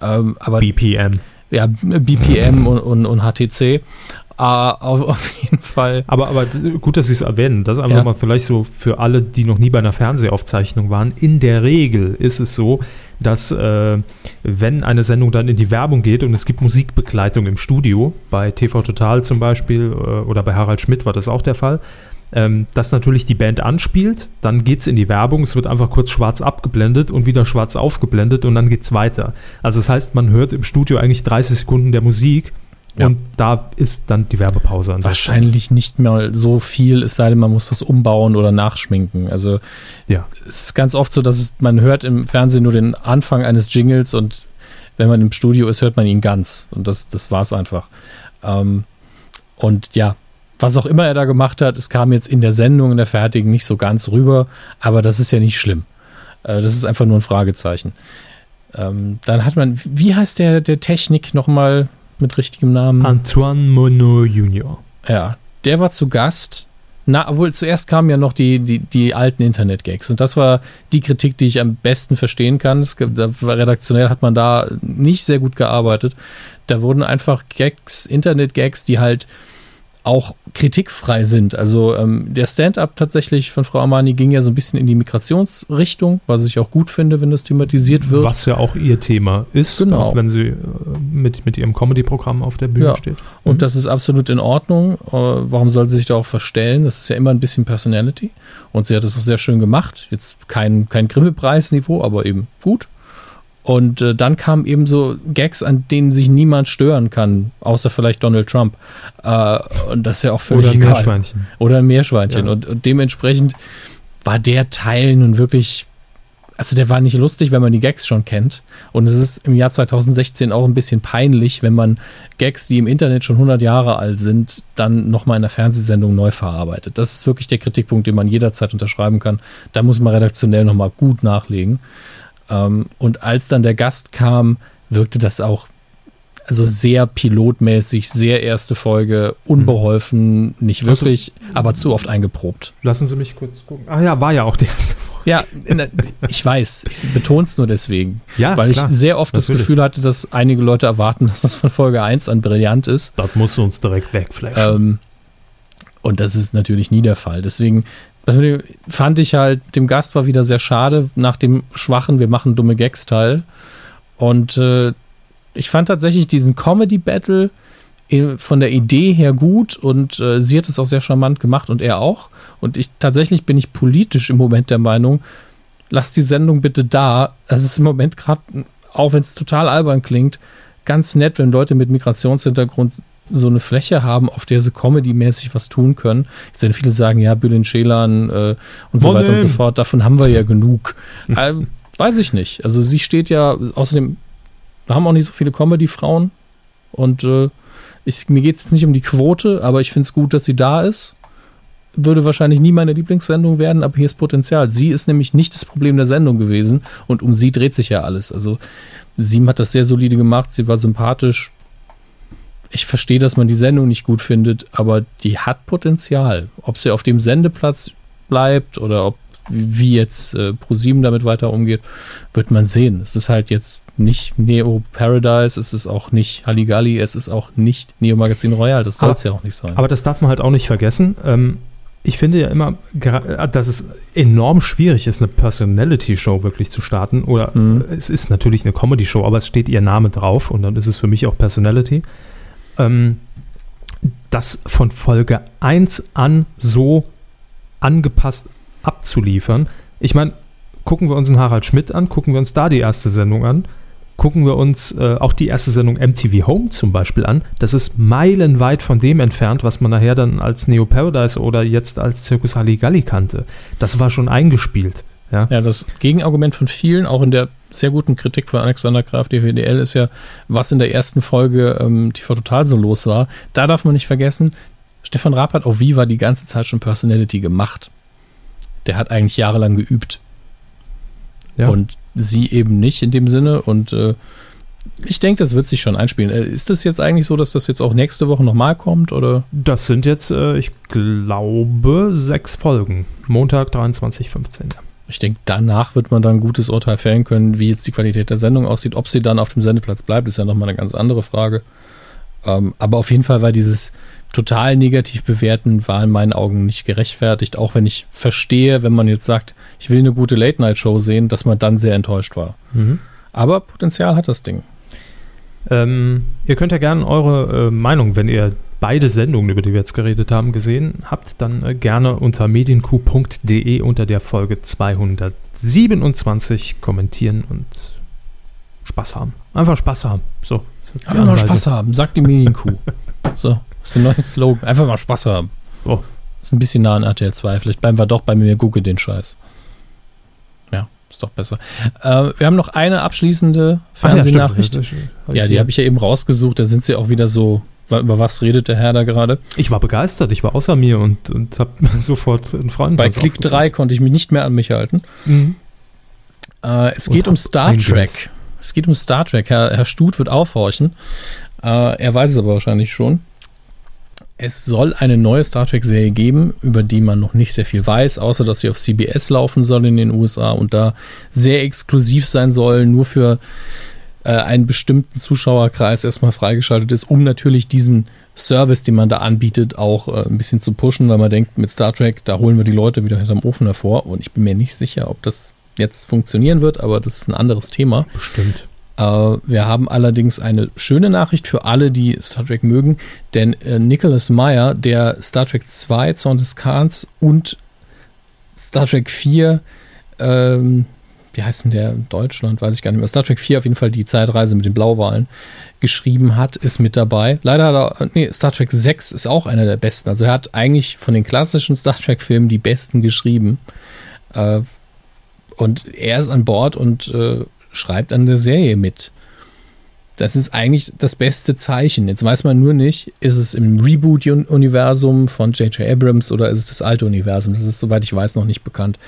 Ähm, aber, BPM. Ja, BPM und, und, und HTC. Uh, auf, auf, jeden Fall. Aber, aber gut, dass Sie es erwähnen. Das ist einfach ja. mal vielleicht so für alle, die noch nie bei einer Fernsehaufzeichnung waren. In der Regel ist es so, dass äh, wenn eine Sendung dann in die Werbung geht und es gibt Musikbegleitung im Studio, bei TV Total zum Beispiel äh, oder bei Harald Schmidt war das auch der Fall, ähm, dass natürlich die Band anspielt, dann geht es in die Werbung, es wird einfach kurz schwarz abgeblendet und wieder schwarz aufgeblendet und dann geht es weiter. Also das heißt, man hört im Studio eigentlich 30 Sekunden der Musik ja. Und da ist dann die Werbepause an. Wahrscheinlich nicht mehr so viel, es sei denn, man muss was umbauen oder nachschminken. Also ja. es ist ganz oft so, dass es, man hört im Fernsehen nur den Anfang eines Jingles und wenn man im Studio ist, hört man ihn ganz. Und das, das war es einfach. Ähm, und ja, was auch immer er da gemacht hat, es kam jetzt in der Sendung, in der fertigen, nicht so ganz rüber, aber das ist ja nicht schlimm. Äh, das ist einfach nur ein Fragezeichen. Ähm, dann hat man, wie heißt der, der Technik nochmal? mit richtigem Namen? Antoine Monod Jr. Ja, der war zu Gast. Na, obwohl zuerst kamen ja noch die, die, die alten Internet-Gags. Und das war die Kritik, die ich am besten verstehen kann. Es, redaktionell hat man da nicht sehr gut gearbeitet. Da wurden einfach Gags, Internet-Gags, die halt auch kritikfrei sind. Also ähm, der Stand-up tatsächlich von Frau Armani ging ja so ein bisschen in die Migrationsrichtung, was ich auch gut finde, wenn das thematisiert wird. Was ja auch ihr Thema ist, genau. auch wenn sie äh, mit, mit ihrem Comedy-Programm auf der Bühne ja. steht. Mhm. Und das ist absolut in Ordnung. Äh, warum soll sie sich da auch verstellen? Das ist ja immer ein bisschen Personality. Und sie hat es auch sehr schön gemacht. Jetzt kein, kein Grimme-Preis-Niveau, aber eben gut. Und äh, dann kamen eben so Gags, an denen sich niemand stören kann, außer vielleicht Donald Trump. Äh, und das ist ja auch völlig Oder egal. Oder Meerschweinchen. Oder ein Meerschweinchen. Ja. Und, und, dementsprechend war der Teil nun wirklich, also der war nicht lustig, wenn man die Gags schon kennt. Und es ist im Jahr 2016 auch ein bisschen peinlich, wenn man Gags, die im Internet schon 100 Jahre alt sind, dann nochmal in der Fernsehsendung neu verarbeitet. Das ist wirklich der Kritikpunkt, den man jederzeit unterschreiben kann. Da muss man redaktionell nochmal gut nachlegen. Ähm, und als dann der Gast kam, wirkte das auch also sehr pilotmäßig, sehr erste Folge, unbeholfen, mhm. nicht wirklich, also, aber zu oft eingeprobt. Lassen Sie mich kurz gucken. Ach ja, war ja auch die erste Folge. Ja, ich weiß, ich betone es nur deswegen, ja, weil klar, ich sehr oft natürlich. das Gefühl hatte, dass einige Leute erwarten, dass das von Folge 1 an brillant ist. Das muss uns direkt wegflashen. Ähm, und das ist natürlich nie der Fall. Deswegen das fand ich halt, dem Gast war wieder sehr schade, nach dem schwachen, wir machen dumme Gags-Teil. Und äh, ich fand tatsächlich diesen Comedy-Battle von der Idee her gut und äh, sie hat es auch sehr charmant gemacht und er auch. Und ich tatsächlich bin ich politisch im Moment der Meinung, lass die Sendung bitte da. Es ist im Moment gerade, auch wenn es total albern klingt, ganz nett, wenn Leute mit Migrationshintergrund so eine Fläche haben, auf der sie comedy-mäßig was tun können. Jetzt werden viele sagen, ja, Bülent Ceylan äh, und so Monin. weiter und so fort, davon haben wir ja genug. äh, weiß ich nicht. Also sie steht ja, außerdem, wir haben auch nicht so viele Comedy-Frauen und äh, ich, mir geht es jetzt nicht um die Quote, aber ich finde es gut, dass sie da ist. Würde wahrscheinlich nie meine Lieblingssendung werden, aber hier ist Potenzial. Sie ist nämlich nicht das Problem der Sendung gewesen und um sie dreht sich ja alles. Also sie hat das sehr solide gemacht, sie war sympathisch. Ich verstehe, dass man die Sendung nicht gut findet, aber die hat Potenzial. Ob sie auf dem Sendeplatz bleibt oder ob wie jetzt äh, ProSieben damit weiter umgeht, wird man sehen. Es ist halt jetzt nicht Neo Paradise, es ist auch nicht Halligalli, es ist auch nicht Neo Magazin Royal. Das soll es ja auch nicht sein. Aber das darf man halt auch nicht vergessen. Ähm, ich finde ja immer, gra- dass es enorm schwierig ist, eine Personality-Show wirklich zu starten. Oder Mhm. es ist natürlich eine Comedy-Show, aber es steht ihr Name drauf und dann ist es für mich auch Personality. Ähm, das von Folge 1 an so angepasst abzuliefern. Ich meine, gucken wir uns einen Harald Schmidt an, gucken wir uns da die erste Sendung an, gucken wir uns äh, auch die erste Sendung MTV Home zum Beispiel an. Das ist meilenweit von dem entfernt, was man nachher dann als Neo Paradise oder jetzt als Circus Halligalli kannte. Das war schon eingespielt. Ja, Ja, das Gegenargument von vielen, auch in der sehr guten Kritik von Alexander Graf, DWDL, ist ja, was in der ersten Folge ähm, TV Total so los war. Da darf man nicht vergessen, Stefan Raab hat auf Viva die ganze Zeit schon Personality gemacht. Der hat eigentlich jahrelang geübt. Ja. Und sie eben nicht in dem Sinne. Und äh, ich denke, das wird sich schon einspielen. Äh, ist das jetzt eigentlich so, dass das jetzt auch nächste Woche nochmal kommt? Oder? das sind jetzt, äh, ich glaube, sechs Folgen. Montag 23.15. Ich denke, danach wird man dann ein gutes Urteil fällen können, wie jetzt die Qualität der Sendung aussieht. Ob sie dann auf dem Sendeplatz bleibt, ist ja nochmal eine ganz andere Frage. Ähm, aber auf jeden Fall war dieses total negativ bewerten, war in meinen Augen nicht gerechtfertigt. Auch wenn ich verstehe, wenn man jetzt sagt, ich will eine gute Late-Night-Show sehen, dass man dann sehr enttäuscht war. Mhm. Aber Potenzial hat das Ding. Ähm, ihr könnt ja gerne eure äh, Meinung, wenn ihr beide Sendungen, über die wir jetzt geredet haben, gesehen habt, dann äh, gerne unter medienq.de unter der Folge 227 kommentieren und Spaß haben. Einfach Spaß haben. So. Einfach mal. Spaß haben, sagt die Medienkuh. so, das ist ein neues Slogan. Einfach mal Spaß haben. Oh. Ist ein bisschen nah an RTL 2. Vielleicht bleiben wir doch bei mir, gucke den Scheiß. Ja, ist doch besser. Äh, wir haben noch eine abschließende Ah, ja. Fernsehnachricht. Ist- hab Ja, die habe ich ja eben rausgesucht. Da sind sie auch wieder so. Über was redet der Herr da gerade? Ich war begeistert, ich war außer mir und, und habe sofort einen Freund. Bei Klick 3 konnte ich mich nicht mehr an mich halten. Mhm. Äh, es Und geht um Star Trek. Es geht um Star Trek. Herr, Herr Stut wird aufhorchen. Äh, er weiß es aber wahrscheinlich schon. Es soll eine neue Star Trek-Serie geben, über die man noch nicht sehr viel weiß, außer dass sie auf CBS laufen soll in den USA und da sehr exklusiv sein soll, nur für äh, einen bestimmten Zuschauerkreis erstmal freigeschaltet ist, um natürlich diesen Service, den man da anbietet, auch äh, ein bisschen zu pushen, weil man denkt, mit Star Trek, da holen wir die Leute wieder hinterm Ofen hervor. Und ich bin mir nicht sicher, ob das jetzt funktionieren wird, aber das ist ein anderes Thema. Bestimmt. Äh, wir haben allerdings eine schöne Nachricht für alle, die Star Trek mögen, denn äh, Nicholas Meyer, der Star Trek 2, Zorn des Khans und Star Trek 4, ähm, wie heißt denn der Deutschland, weiß ich gar nicht mehr, Star Trek 4 auf jeden Fall die Zeitreise mit den Blauwalen geschrieben hat, ist mit dabei. Leider hat er, nee, Star Trek 6 ist auch einer der besten. Also er hat eigentlich von den klassischen Star Trek Filmen die besten geschrieben. Äh, und er ist an Bord und äh, schreibt an der Serie mit. Das ist eigentlich das beste Zeichen. Jetzt weiß man nur nicht, ist es im Reboot-Universum von J.J. Abrams oder ist es das alte Universum? Das ist, soweit ich weiß, noch nicht bekannt.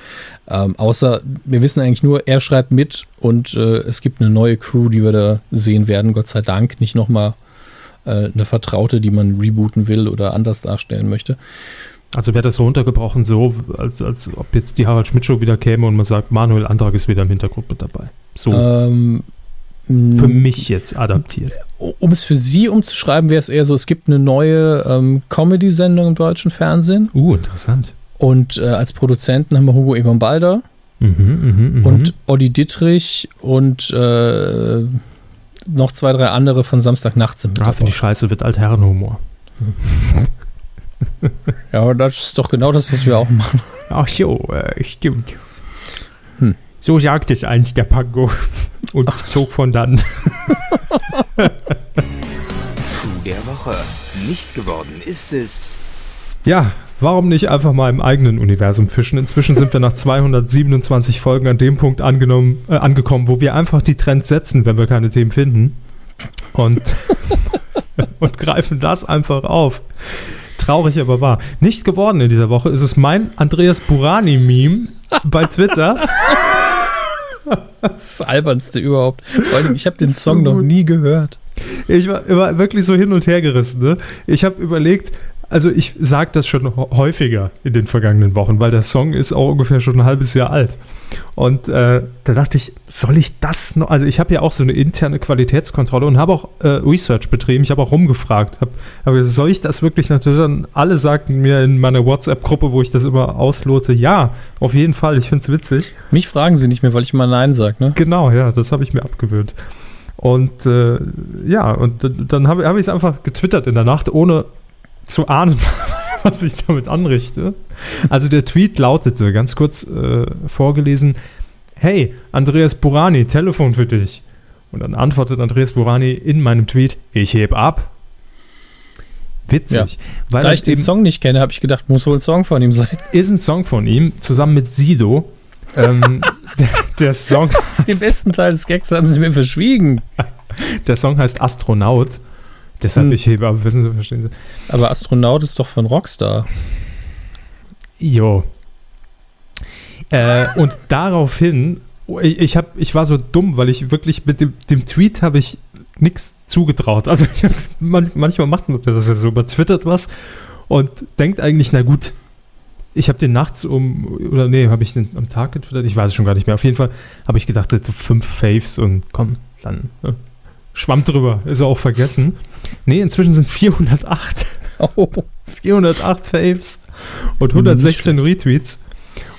Ähm, außer, wir wissen eigentlich nur, er schreibt mit und äh, es gibt eine neue Crew, die wir da sehen werden. Gott sei Dank nicht nochmal äh, eine Vertraute, die man rebooten will oder anders darstellen möchte. Also wäre das so runtergebrochen, so, als, als ob jetzt die Harald Schmidt Show wieder käme und man sagt, Manuel Antrag ist wieder im Hintergrund mit dabei. So Ähm, für mich jetzt adaptiert. um es für Sie umzuschreiben, wäre es eher so, es gibt eine neue ähm, Comedy-Sendung im deutschen Fernsehen Uh, interessant. und äh, als Produzenten haben wir Hugo Egon Balder Mhm, mhm, mhm. und Olli Dittrich und äh, noch zwei, drei andere von Samstagnacht sind mit ah, finde ich scheiße, wird Altherrenhumor. Ja, aber das ist doch genau das, was wir auch machen. Ach so, äh, stimmt. So sagt es eins der Pango und zog von dann. der Woche. Nicht geworden ist es. Ja, warum nicht einfach mal im eigenen Universum fischen? Inzwischen sind wir nach 227 Folgen an dem Punkt angenommen, äh, angekommen, wo wir einfach die Trends setzen, wenn wir keine Themen finden. Und, und greifen das einfach auf. Traurig, aber wahr. Nicht geworden in dieser Woche ist es mein Andreas Burani-Meme bei Twitter. Das albernste überhaupt. Vor allem, ich habe den Song noch nie gehört. Ich war, war wirklich so hin und her gerissen. Ne? Ich habe überlegt, also ich sage das schon häufiger in den vergangenen Wochen, weil der Song ist auch ungefähr schon ein halbes Jahr alt. Und äh, da dachte ich, soll ich das noch? Also ich habe ja auch so eine interne Qualitätskontrolle und habe auch äh, Research betrieben. Ich habe auch rumgefragt. Hab, hab, soll ich das wirklich natürlich? Dann alle sagten mir in meiner WhatsApp-Gruppe, wo ich das immer auslote, ja, auf jeden Fall. Ich finde es witzig. Mich fragen sie nicht mehr, weil ich immer Nein sage, ne? Genau, ja, das habe ich mir abgewöhnt. Und äh, ja, und dann habe hab ich es einfach getwittert in der Nacht, ohne zu ahnen, was ich damit anrichte. Also der Tweet lautete, ganz kurz äh, vorgelesen, hey, Andreas Burani, Telefon für dich. Und dann antwortet Andreas Burani in meinem Tweet, ich heb ab. Witzig. Ja. da ich den Song nicht kenne, habe ich gedacht, muss wohl ein Song von ihm sein. Ist ein Song von ihm, zusammen mit Sido. ähm, der, der, Song. Den besten Teil des Gags haben sie mir verschwiegen. Der Song heißt Astronaut. Deshalb hm. ich hebe, aber wissen Sie, verstehen Sie. Aber Astronaut ist doch von Rockstar. Jo. Äh, und daraufhin, ich, ich, hab, ich war so dumm, weil ich wirklich mit dem, dem Tweet habe ich nichts zugetraut. Also hab, man, manchmal macht man das ja so, man twittert was und denkt eigentlich, na gut, ich habe den nachts um, oder nee, habe ich den am Tag getwittert? Ich weiß es schon gar nicht mehr. Auf jeden Fall habe ich gedacht, so fünf Faves und komm, dann ne, Schwamm drüber, ist er auch vergessen. Nee, inzwischen sind 408. Oh. 408 Faves und 116 Retweets.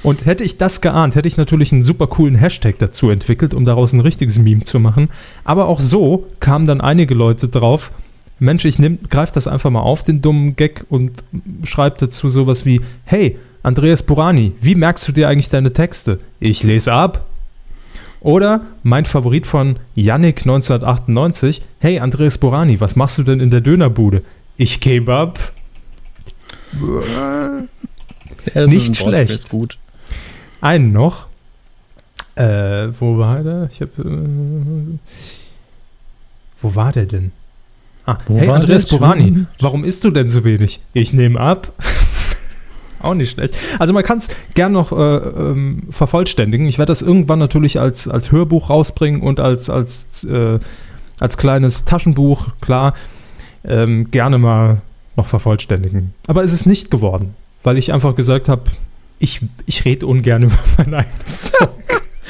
Und hätte ich das geahnt, hätte ich natürlich einen super coolen Hashtag dazu entwickelt, um daraus ein richtiges Meme zu machen. Aber auch so kamen dann einige Leute drauf, Mensch, ich greife das einfach mal auf, den dummen Gag, und schreibe dazu sowas wie, hey, Andreas Burani, wie merkst du dir eigentlich deine Texte? Ich lese ab. Oder mein Favorit von Yannick 1998, hey Andreas Borani, was machst du denn in der Dönerbude? Ich Kebab. Ja, Nicht schlecht. Ist gut. Einen noch. Äh, wo war der? Ich hab, äh, wo war der denn? Ah, wo hey Andreas Borani, warum isst du denn so wenig? Ich nehme ab. Auch nicht schlecht. Also man kann es gern noch äh, ähm, vervollständigen. Ich werde das irgendwann natürlich als, als Hörbuch rausbringen und als, als, äh, als kleines Taschenbuch, klar, ähm, gerne mal noch vervollständigen. Aber es ist nicht geworden, weil ich einfach gesagt habe, ich, ich rede ungern über mein eigenes Zeug.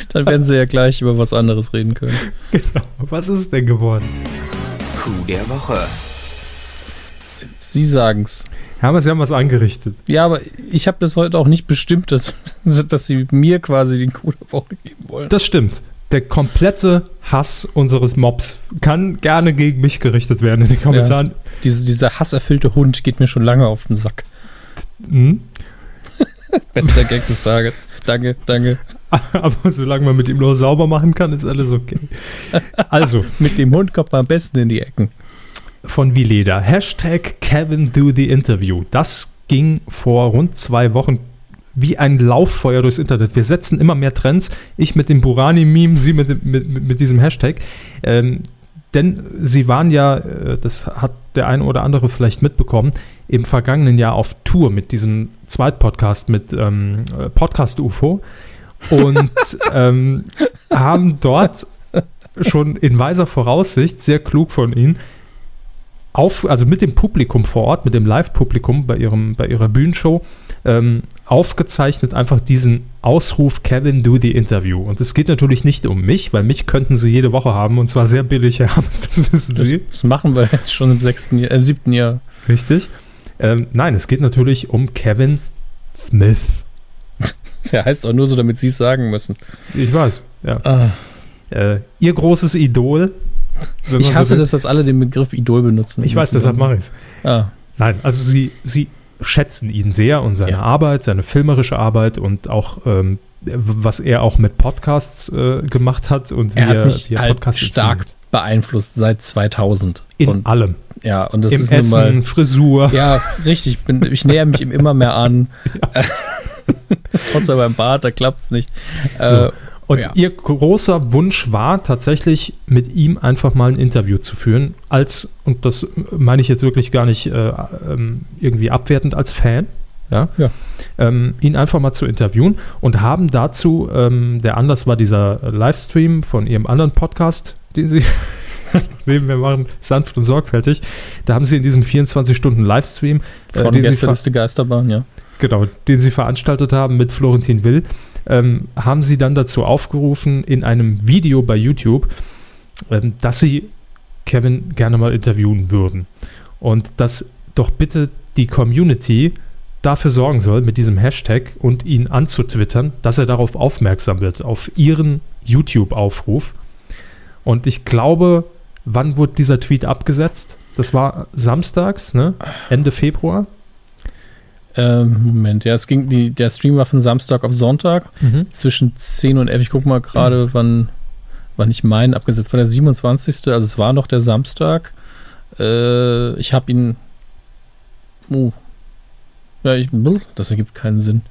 Dann werden sie ja gleich über was anderes reden können. Genau. Was ist denn geworden? Coup der Woche. Sie sagen's. Ja, Sie haben was angerichtet. Ja, aber ich habe das heute auch nicht bestimmt, dass, dass Sie mir quasi den Coup der Woche geben wollen. Das stimmt. Der komplette Hass unseres Mobs kann gerne gegen mich gerichtet werden in den Kommentaren. Ja, diese, dieser hasserfüllte Hund geht mir schon lange auf den Sack. Mhm. Bester Gag des Tages. Danke, danke. Aber solange man mit ihm nur sauber machen kann, ist alles okay. Also. mit dem Hund kommt man am besten in die Ecken von Vileda. Hashtag Kevin do the interview. Das ging vor rund zwei Wochen wie ein Lauffeuer durchs Internet. Wir setzen immer mehr Trends. Ich mit dem Burani-Meme, Sie mit, mit, mit diesem Hashtag. Ähm, denn Sie waren ja, äh, das hat der eine oder andere vielleicht mitbekommen, im vergangenen Jahr auf Tour mit diesem Zweitpodcast mit ähm, Podcast UFO und ähm, haben dort schon in weiser Voraussicht, sehr klug von Ihnen, auf, also mit dem Publikum vor Ort, mit dem Live-Publikum bei, bei ihrer Bühnenshow, ähm, aufgezeichnet einfach diesen Ausruf Kevin, do the interview. Und es geht natürlich nicht um mich, weil mich könnten sie jede Woche haben und zwar sehr billig, Herr Hammes, das wissen Sie. Das, machen wir jetzt schon im sechsten Jahr, äh, siebten Jahr. Richtig. Ähm, nein, es geht natürlich um Kevin Smith. Der heißt auch nur so, damit Sie es sagen müssen. Ich weiß, ja. Ah. Äh, ihr großes Idol, ich hasse so das, dass alle den Begriff Idol benutzen. Ich weiß, deshalb mache ich es. Ah. Nein, also sie, sie schätzen ihn sehr und seine ja. Arbeit, seine filmerische Arbeit und auch ähm, was er auch mit Podcasts äh, gemacht hat und er wie hat er, mich wie er halt Podcasts stark beeinflusst seit 2000. In und, allem. Ja, und das Im ist Essen, mal. Frisur. Ja, richtig. Ich, bin, ich näher mich ihm immer mehr an. Außer beim Bart, da klappt es nicht. So. Äh, Und ja. ihr großer Wunsch war tatsächlich, mit ihm einfach mal ein Interview zu führen, als, und das meine ich jetzt wirklich gar nicht äh, ähm, irgendwie abwertend, als Fan, ja, Ja. Ähm, ihn einfach mal zu interviewen und haben dazu, ähm, der Anlass war dieser Livestream von ihrem anderen Podcast, den sie wir machen, sanft und sorgfältig, da haben sie in diesem 24-Stunden-Livestream, äh, Von Gästeliste Geisterbahn, ja. genau, den sie veranstaltet haben mit Florentin Will, ähm, haben sie dann dazu aufgerufen, in einem Video bei YouTube, ähm, dass sie Kevin gerne mal interviewen würden. Und dass doch bitte die Community dafür sorgen soll, mit diesem Hashtag und ihn anzutwittern, dass er darauf aufmerksam wird, auf ihren YouTube-Aufruf. Und ich glaube, wann wurde dieser Tweet abgesetzt? Das war samstags, ne? Ende Februar. Ähm, Moment, ja, es ging, die, der Stream war von Samstag auf Sonntag zwischen 10 und 11. Ich gucke mal gerade, wann, wann ich meinen abgesetzt war. Der 27. Also es war noch der Samstag. Äh, ich habe ihn. Oh. Ja, ich, das ergibt keinen Sinn.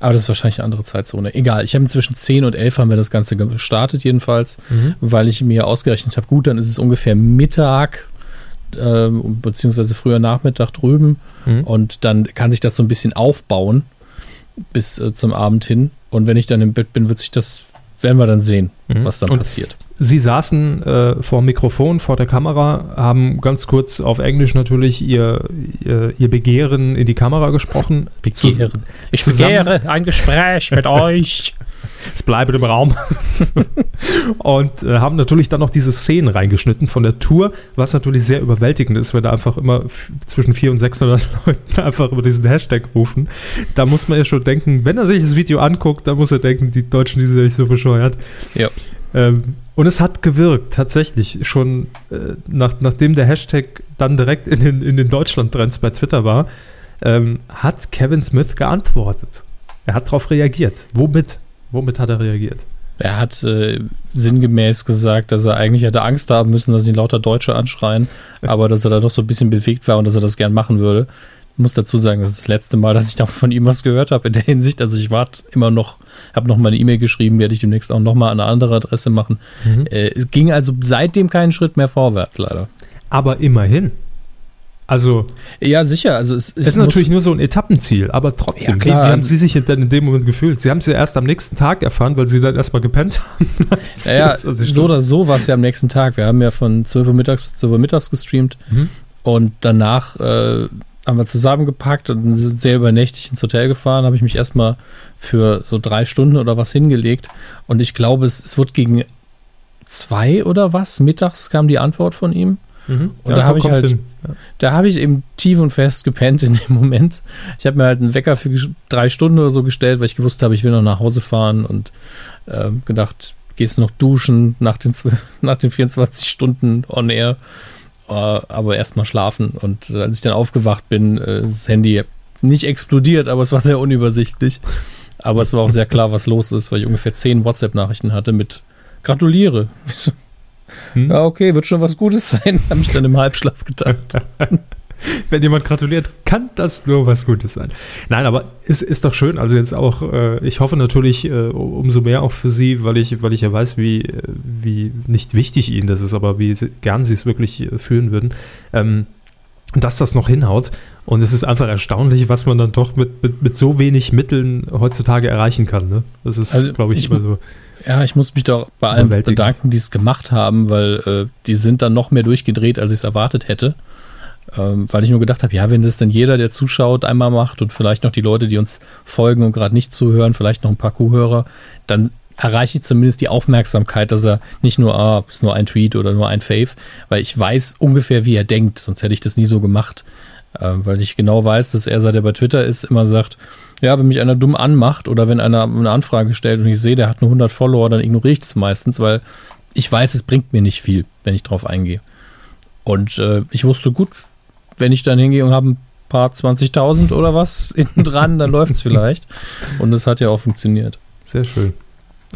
Aber das ist wahrscheinlich eine andere Zeitzone. Egal, ich habe zwischen 10 und 11 haben wir das Ganze gestartet, jedenfalls, Mhm. weil ich mir ausgerechnet habe, gut, dann ist es ungefähr Mittag, ähm, beziehungsweise früher Nachmittag drüben. Mhm. Und dann kann sich das so ein bisschen aufbauen bis äh, zum Abend hin. Und wenn ich dann im Bett bin, wird sich das, werden wir dann sehen, Mhm. was dann Und passiert. Sie saßen äh, vor dem Mikrofon, vor der Kamera, haben ganz kurz auf Englisch natürlich ihr, ihr, ihr Begehren in die Kamera gesprochen. Begehren. Ich zusammen- begehre ein Gespräch mit euch. Es bleibt im Raum. und äh, haben natürlich dann noch diese Szenen reingeschnitten von der Tour, was natürlich sehr überwältigend ist, wenn da einfach immer zwischen 400 und 600 Leuten einfach über diesen Hashtag rufen. Da muss man ja schon denken, wenn er sich das Video anguckt, dann muss er denken, die Deutschen, die sind ja nicht so bescheuert. Ja. Ähm, und es hat gewirkt, tatsächlich. Schon äh, nach, nachdem der Hashtag dann direkt in den, in den Deutschland-Trends bei Twitter war, ähm, hat Kevin Smith geantwortet. Er hat darauf reagiert. Womit? Womit hat er reagiert? Er hat äh, sinngemäß gesagt, dass er eigentlich hätte Angst haben müssen, dass ihn lauter Deutsche anschreien, aber dass er da doch so ein bisschen bewegt war und dass er das gern machen würde. Ich muss dazu sagen, das ist das letzte Mal, dass ich da von ihm was gehört habe in der Hinsicht. Also ich warte immer noch, habe noch mal eine E-Mail geschrieben, werde ich demnächst auch noch mal an eine andere Adresse machen. Äh, es ging also seitdem keinen Schritt mehr vorwärts, leider. Aber immerhin. Also, Ja, sicher. Also es, es ist natürlich nur so ein Etappenziel, aber trotzdem, Ja, wie, wie haben also- Sie sich denn in dem Moment gefühlt? Sie haben es ja erst am nächsten Tag erfahren, weil Sie dann erstmal gepennt haben. Ja, ja 24 so oder so war es ja am nächsten Tag. Wir haben ja von 12 Uhr mittags bis 12 Uhr mittags gestreamt Mhm. und danach äh, haben wir zusammengepackt und sind sehr übernächtig ins Hotel gefahren. Habe ich mich erstmal für so drei Stunden oder was hingelegt und ich glaube, es, es wird gegen zwei oder was mittags kam die Antwort von ihm. Mhm. Und da habe ich halt- hin. Ja. Da habe ich eben tief und fest gepennt in dem Moment. Ich habe mir halt einen Wecker für drei Stunden oder so gestellt, weil ich gewusst habe, ich will noch nach Hause fahren und ähm, gedacht, gehst noch duschen nach den, nach den 24 Stunden on air, äh, aber erstmal schlafen. Und äh, als ich dann aufgewacht bin, äh, ist das Handy nicht explodiert, aber es war sehr unübersichtlich. Aber es war auch sehr klar, was los ist, weil ich ungefähr zehn WhatsApp-Nachrichten hatte mit Gratuliere. Hm? Ja, okay, wird schon was Gutes sein, habe ich dann im Halbschlaf gedacht. Wenn jemand gratuliert, kann das nur was Gutes sein. Nein, aber es ist doch schön. Also jetzt auch, äh, ich hoffe natürlich äh, umso mehr auch für Sie, weil ich, weil ich ja weiß, wie, äh, wie nicht wichtig Ihnen das ist, aber wie gern Sie es wirklich äh, fühlen würden, ähm, dass das noch hinhaut. Und es ist einfach erstaunlich, was man dann doch mit, mit, mit so wenig Mitteln heutzutage erreichen kann. Ne? Das ist, Also, glaube ich, ich immer so. Ja, ich muss mich doch bei allen bedanken, die es gemacht haben, weil äh, die sind dann noch mehr durchgedreht, als ich es erwartet hätte. Ähm, weil ich nur gedacht habe, ja, wenn das dann jeder, der zuschaut, einmal macht und vielleicht noch die Leute, die uns folgen und gerade nicht zuhören, vielleicht noch ein paar Kuhhörer, dann erreiche ich zumindest die Aufmerksamkeit, dass er nicht nur, ah, ist nur ein Tweet oder nur ein Fave, weil ich weiß ungefähr, wie er denkt, sonst hätte ich das nie so gemacht. Ähm, weil ich genau weiß, dass er, seit er bei Twitter ist, immer sagt, ja, wenn mich einer dumm anmacht oder wenn einer eine Anfrage stellt und ich sehe, der hat nur 100 Follower, dann ignoriere ich das meistens, weil ich weiß, es bringt mir nicht viel, wenn ich drauf eingehe. Und äh, ich wusste, gut, wenn ich dann hingehe und habe ein paar 20.000 oder was hinten dran, dann läuft es vielleicht. Und das hat ja auch funktioniert. Sehr schön.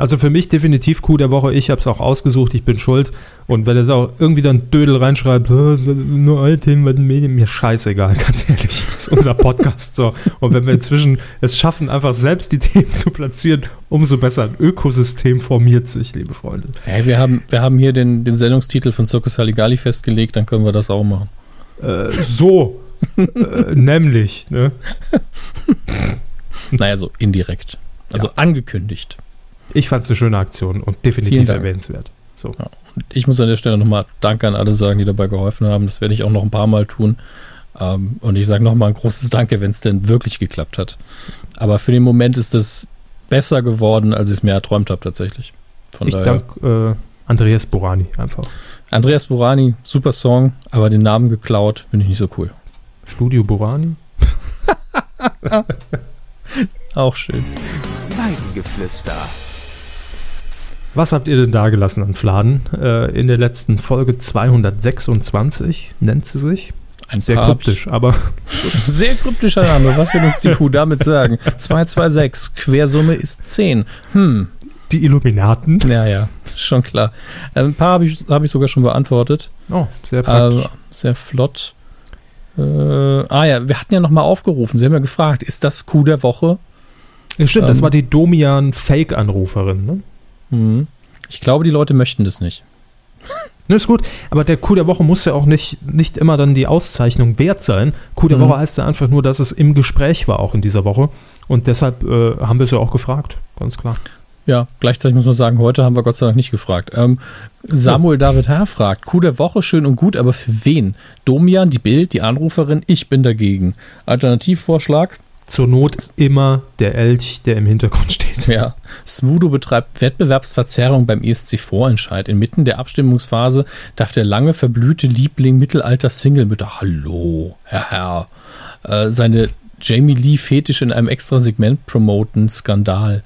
Also für mich definitiv Coup der Woche. Ich habe es auch ausgesucht, ich bin schuld. Und wenn er auch irgendwie dann Dödel reinschreibt, "Äh, nur alte Themen bei den Medien, mir scheißegal, ganz ehrlich. Das ist unser Podcast so. Und wenn wir inzwischen es schaffen, einfach selbst die Themen zu platzieren, umso besser. Ein Ökosystem formiert sich, liebe Freunde. Hey, wir, haben, wir haben hier den, den Sendungstitel von Circus Halligalli festgelegt, dann können wir das auch machen. Äh, so, äh, nämlich, ne? Naja, so indirekt. Also Ja. angekündigt. Ich fand es eine schöne Aktion und definitiv erwähnenswert. So. Und ich muss an der Stelle nochmal Danke an alle sagen, die dabei geholfen haben. Das werde ich auch noch ein paar Mal tun. Ähm, und ich sage nochmal ein großes Danke, wenn es denn wirklich geklappt hat. Aber für den Moment ist es besser geworden, als ich es mir erträumt habe tatsächlich. Von Ich danke äh, Andreas Borani einfach. Andreas Burani, super Song, aber den Namen geklaut, finde ich nicht so cool. Studio Borani? Auch schön. Weidengeflüster. Was habt ihr denn da gelassen an Fladen? Äh, in der letzten Folge 226 nennt sie sich. Ein Sehr ich- kryptisch, aber Sehr kryptischer Name. Was will uns die Kuh damit sagen? 226, Quersumme ist 10. Hm, die Illuminaten. ja, ja, schon klar. Äh, Ein paar habe ich, hab ich sogar schon beantwortet. Oh, sehr praktisch. Äh, sehr flott. Äh, ah ja, wir hatten ja nochmal aufgerufen. Sie haben ja gefragt, ist das Kuh der Woche? ja, stimmt, das ähm, war die Domian-Fake-Anruferin. Ne? Hm. Ich glaube, die Leute möchten das nicht. Ne, ist gut, aber der Coup der Woche muss ja auch nicht, nicht immer dann die Auszeichnung wert sein. Coup der Mhm. Woche heißt ja einfach nur, dass es im Gespräch war, auch in dieser Woche. Und deshalb äh, haben wir es ja auch gefragt, ganz klar. Ja, gleichzeitig muss man sagen, heute haben wir Gott sei Dank nicht gefragt. Ähm, Samuel David Herr fragt, Kuh der Woche schön und gut, aber für wen? Domian, die Bild, die Anruferin, ich bin dagegen. Alternativvorschlag? Zur Not immer der Elch, der im Hintergrund steht. Ja. Smudo betreibt Wettbewerbsverzerrung beim ESC-Vorentscheid. Inmitten der Abstimmungsphase darf der lange verblühte Liebling Mittelalter-Single-Mütter, hallo, Herr Herr, äh, seine Jamie Lee-Fetisch in einem extra Segment promoten. Skandal.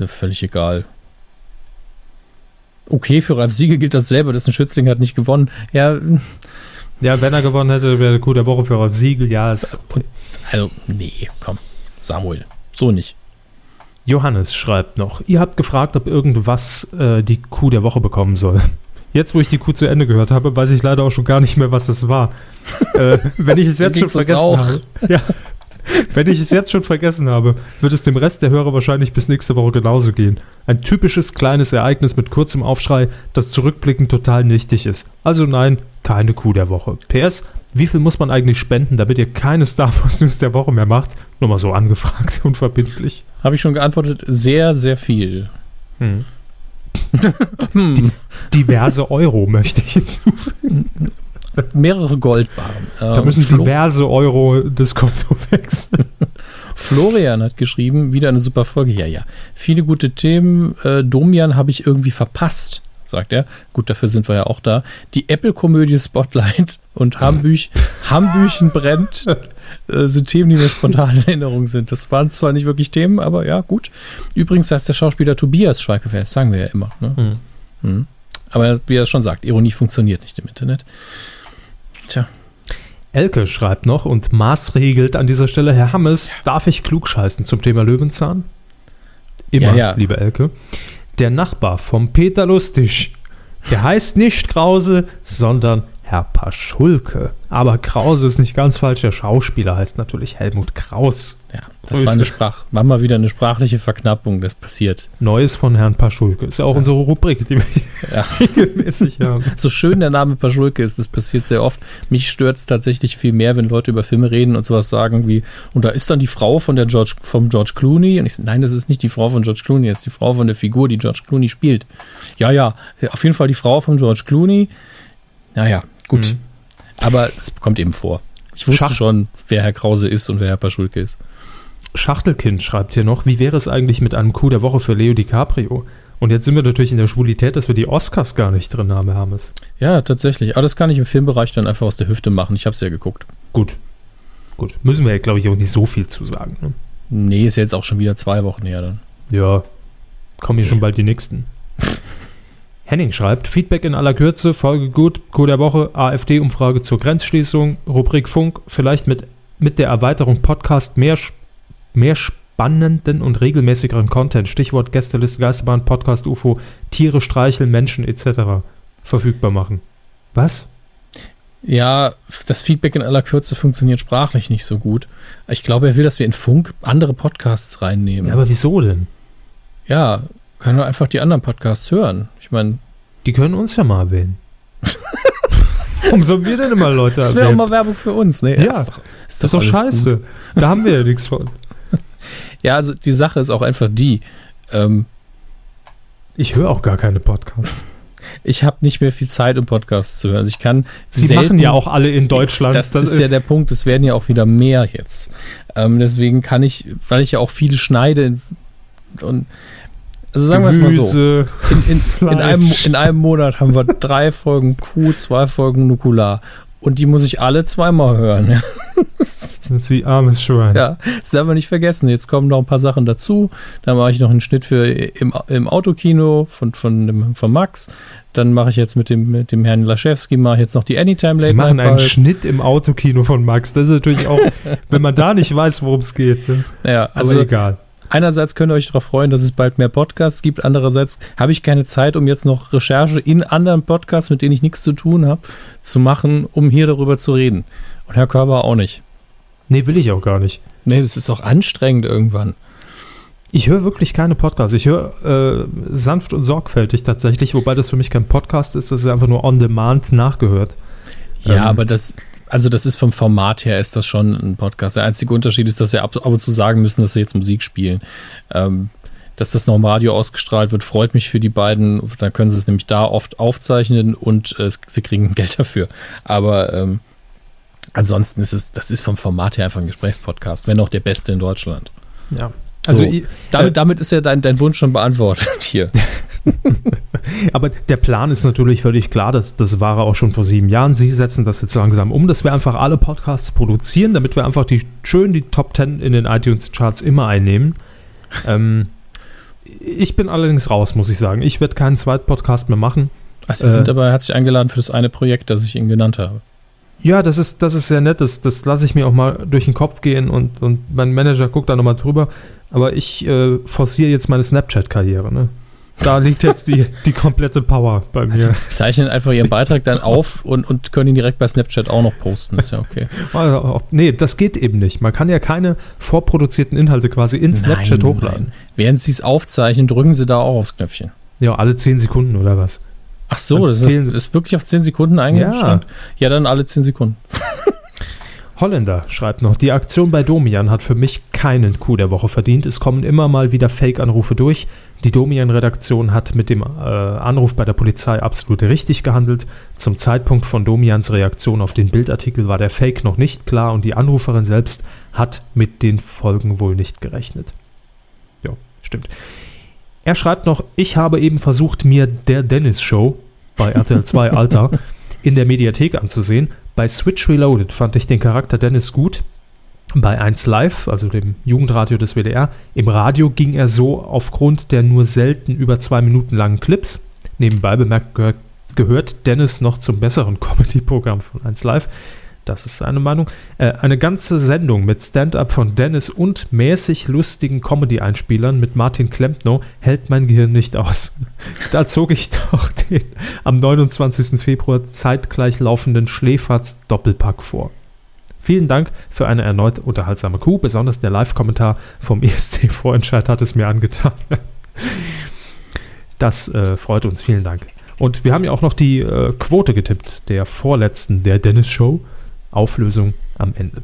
Ja, völlig egal. Okay, für Ralf Siegel gilt dasselbe. Dessen Schützling hat nicht gewonnen. Ja, Ja, wenn er gewonnen hätte, wäre der Coup der Woche für Ralf Siegel. Ja, ist okay. also, nee, komm. Samuel. So nicht. Johannes schreibt noch, ihr habt gefragt, ob irgendwas äh, die Coup der Woche bekommen soll. Jetzt, wo ich die Coup zu Ende gehört habe, weiß ich leider auch schon gar nicht mehr, was das war. äh, wenn ich es jetzt schon vergessen habe. Ja, wenn ich es jetzt schon vergessen habe, wird es dem Rest der Hörer wahrscheinlich bis nächste Woche genauso gehen. Ein typisches kleines Ereignis mit kurzem Aufschrei, das zurückblickend total nichtig ist. Also nein, keine Coup der Woche. PS, wie viel muss man eigentlich spenden, damit ihr keine Star Wars News der Woche mehr macht? Nur mal so angefragt, unverbindlich. Habe ich schon geantwortet. Sehr, sehr viel. Hm. Hm. diverse Euro möchte ich hinzufügen. Mehrere Goldbarren. Da Ähm, müssen diverse Euro das Konto wechseln. Florian hat geschrieben, wieder eine super Folge. Ja, ja. Viele gute Themen. Äh, Domian habe ich irgendwie verpasst, sagt er. Gut, dafür sind wir ja auch da. Die Apple-Komödie Spotlight und Hambüch, Hambüchen brennt äh, sind Themen, die mir spontan in Erinnerung sind. Das waren zwar nicht wirklich Themen, aber ja, gut. Übrigens heißt der Schauspieler Tobias Schweighöfer, das sagen wir ja immer. Ne? Hm. Hm. Aber wie er schon sagt, Ironie funktioniert nicht im Internet. Tja, Elke schreibt noch und maßregelt an dieser Stelle, Herr Hammes, darf ich klugscheißen zum Thema Löwenzahn? Immer, Ja, ja. liebe Elke. Der Nachbar vom Peter Lustig, der heißt nicht Krause, sondern Herr Paschulke. Aber Krause ist nicht ganz falsch, der Schauspieler heißt natürlich Helmut Kraus. Ja, das Grüße. war eine Sprach, war mal wieder eine sprachliche Verknappung, das passiert. Neues von Herrn Paschulke. Ist ja auch unsere Rubrik, die wir Ja. regelmäßig haben. So schön der Name Paschulke ist, das passiert sehr oft. Mich stört es tatsächlich viel mehr, wenn Leute über Filme reden und sowas sagen wie, und da ist dann die Frau von der George, vom George Clooney. Und ich sage, nein, das ist nicht die Frau von George Clooney, das ist die Frau von der Figur, die George Clooney spielt. Ja, ja, auf jeden Fall die Frau von George Clooney. Naja, gut. Mhm. Aber es kommt eben vor. Ich wusste Schach- schon, wer Herr Krause ist und wer Herr Paschulke ist. Schachtelkind schreibt hier noch, wie wäre es eigentlich mit einem Coup der Woche für Leo DiCaprio? Und jetzt sind wir natürlich in der Schwulität, dass wir die Oscars gar nicht drin haben, Herr Hammes. Ja, tatsächlich. Aber das kann ich im Filmbereich dann einfach aus der Hüfte machen. Ich habe es ja geguckt. Gut. Gut. Müssen wir ja, glaube ich, auch nicht so viel zu sagen. Ne? Nee, ist jetzt auch schon wieder zwei Wochen her dann. Ja. Kommen hier schon bald die nächsten. Henning schreibt, Feedback in aller Kürze, Folge gut, Coup der Woche, AfD-Umfrage zur Grenzschließung, Rubrik Funk, vielleicht mit, mit der Erweiterung Podcast mehr, Sch- mehr spannenden und regelmäßigeren Content, Stichwort Gästeliste, Geisterbahn, Podcast, UFO, Tiere streicheln, Menschen etc. verfügbar machen. Was? Ja, das Feedback in aller Kürze funktioniert sprachlich nicht so gut. Ich glaube, er will, dass wir in Funk andere Podcasts reinnehmen. Ja, aber wieso denn? Ja, können wir einfach die anderen Podcasts hören. Ich meine. Die können uns ja mal erwähnen. Warum sollen wir denn immer Leute Das wäre auch mal Werbung für uns, ne? Ja, ist doch, ist das ist doch scheiße. Gut. Da haben wir ja nichts von. Ja, also die Sache ist auch einfach die. Ähm, ich höre auch gar keine Podcasts. Ich habe nicht mehr viel Zeit, um Podcasts zu hören. Also ich kann. Sie selten, machen ja auch alle in Deutschland. Das, das ist ja der Punkt. Es werden ja auch wieder mehr jetzt. Ähm, deswegen kann ich, weil ich ja auch viele schneide und also sagen wir es mal so. In, in, in, einem, in einem Monat haben wir drei Folgen Q, zwei Folgen Nukular. Und die muss ich alle zweimal hören. Sie armes Schwein. Ja, das darf man nicht vergessen. Jetzt kommen noch ein paar Sachen dazu. Dann mache ich noch einen Schnitt für im, im Autokino von, von, von Max. Dann mache ich jetzt mit dem, mit dem Herrn Laschewski mache ich jetzt noch die Anytime Late Sie machen einen Schnitt im Autokino von Max. Das ist natürlich auch, wenn man da nicht weiß, worum es geht. Ne? Ja, also Aber egal einerseits könnt ihr euch darauf freuen, dass es bald mehr Podcasts gibt. Andererseits habe ich keine Zeit, um jetzt noch Recherche in anderen Podcasts, mit denen ich nichts zu tun habe, zu machen, um hier darüber zu reden. Und Herr Körber auch nicht. Nee, will ich auch gar nicht. Nee, das ist auch anstrengend irgendwann. Ich höre wirklich keine Podcasts. Ich höre äh, sanft und sorgfältig tatsächlich, wobei das für mich kein Podcast ist, das ist einfach nur on demand nachgehört. Ja, ähm, aber das, also das ist vom Format her ist das schon ein Podcast. Der einzige Unterschied ist, dass sie ab, ab und zu sagen müssen, dass sie jetzt Musik spielen. Ähm, dass das noch im Radio ausgestrahlt wird, freut mich für die beiden. Dann können sie es nämlich da oft aufzeichnen und äh, sie kriegen Geld dafür. Aber ähm, ansonsten ist es, das ist vom Format her einfach ein Gesprächspodcast, wenn auch der beste in Deutschland. Ja. Also so, damit, äh, damit ist ja dein, dein Wunsch schon beantwortet hier. Aber der Plan ist natürlich völlig klar, das, das war er auch schon vor sieben Jahren. Sie setzen das jetzt langsam um, dass wir einfach alle Podcasts produzieren, damit wir einfach die schön die Top Ten in den iTunes-Charts immer einnehmen. Ähm, ich bin allerdings raus, muss ich sagen. Ich werde keinen zweiten Podcast mehr machen. Ach, Sie äh, sind aber herzlich eingeladen für das eine Projekt, das ich Ihnen genannt habe. Ja, das ist, das ist sehr nett. Das, das lasse ich mir auch mal durch den Kopf gehen und, und mein Manager guckt da nochmal drüber. Aber ich äh, forciere jetzt meine Snapchat-Karriere. Ne? Da liegt jetzt die, die komplette Power bei mir. Also sie zeichnen einfach ihren Beitrag dann auf und, und können ihn direkt bei Snapchat auch noch posten. Ist ja okay. Also, nee, das geht eben nicht. Man kann ja keine vorproduzierten Inhalte quasi in Snapchat nein, hochladen. Nein. Während sie es aufzeichnen, drücken sie da auch aufs Knöpfchen. Ja, alle 10 Sekunden oder was? Ach so, das ist, ist, wirklich auf 10 Sekunden eingestellt? Ja. ja, dann alle 10 Sekunden. Holländer schreibt noch, die Aktion bei Domian hat für mich keinen Coup der Woche verdient. Es kommen immer mal wieder Fake-Anrufe durch. Die Domian-Redaktion hat mit dem äh, Anruf bei der Polizei absolut richtig gehandelt. Zum Zeitpunkt von Domians Reaktion auf den Bildartikel war der Fake noch nicht klar und die Anruferin selbst hat mit den Folgen wohl nicht gerechnet. Ja, stimmt. Er schreibt noch, ich habe eben versucht, mir der Dennis Show bei RTL 2 Alter in der Mediathek anzusehen. Bei Switch Reloaded fand ich den Charakter Dennis gut. Bei 1 Live, also dem Jugendradio des WDR, im Radio ging er so aufgrund der nur selten über zwei Minuten langen Clips. Nebenbei bemerkt gehört Dennis noch zum besseren Comedy-Programm von 1 Live das ist seine Meinung, äh, eine ganze Sendung mit Stand-up von Dennis und mäßig lustigen Comedy-Einspielern mit Martin Klempno hält mein Gehirn nicht aus. da zog ich doch den am 29. Februar zeitgleich laufenden Schläferz-Doppelpack vor. Vielen Dank für eine erneut unterhaltsame Kuh. Besonders der Live-Kommentar vom ESC-Vorentscheid hat es mir angetan. Das äh, freut uns. Vielen Dank. Und wir haben ja auch noch die äh, Quote getippt, der vorletzten der Dennis Show. Auflösung am Ende.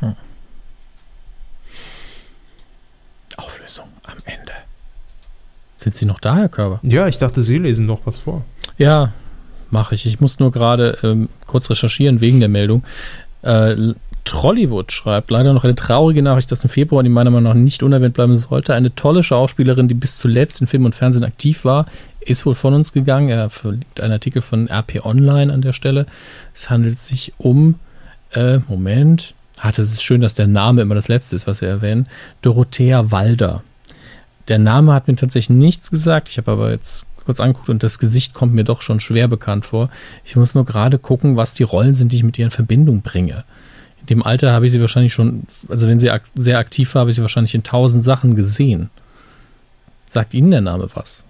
Hm. Auflösung am Ende. Sind Sie noch da, Herr Körber? Ja, ich dachte, Sie lesen noch was vor. Ja, mache ich. Ich muss nur gerade ähm, kurz recherchieren wegen der Meldung. Äh, Trollywood schreibt leider noch eine traurige Nachricht, dass im Februar, die meiner Meinung nach nicht unerwähnt bleiben sollte. Eine tolle Schauspielerin, die bis zuletzt in Film und Fernsehen aktiv war, ist wohl von uns gegangen. Er verliegt ein Artikel von RP Online an der Stelle. Es handelt sich um äh, Moment. Ah, das ist schön, dass der Name immer das letzte ist, was wir erwähnen. Dorothea Walder. Der Name hat mir tatsächlich nichts gesagt. Ich habe aber jetzt kurz angeguckt und das Gesicht kommt mir doch schon schwer bekannt vor. Ich muss nur gerade gucken, was die Rollen sind, die ich mit ihr in Verbindung bringe. In dem Alter habe ich sie wahrscheinlich schon, also wenn sie ak sehr aktiv war, habe ich sie wahrscheinlich in tausend Sachen gesehen. Sagt Ihnen der Name was?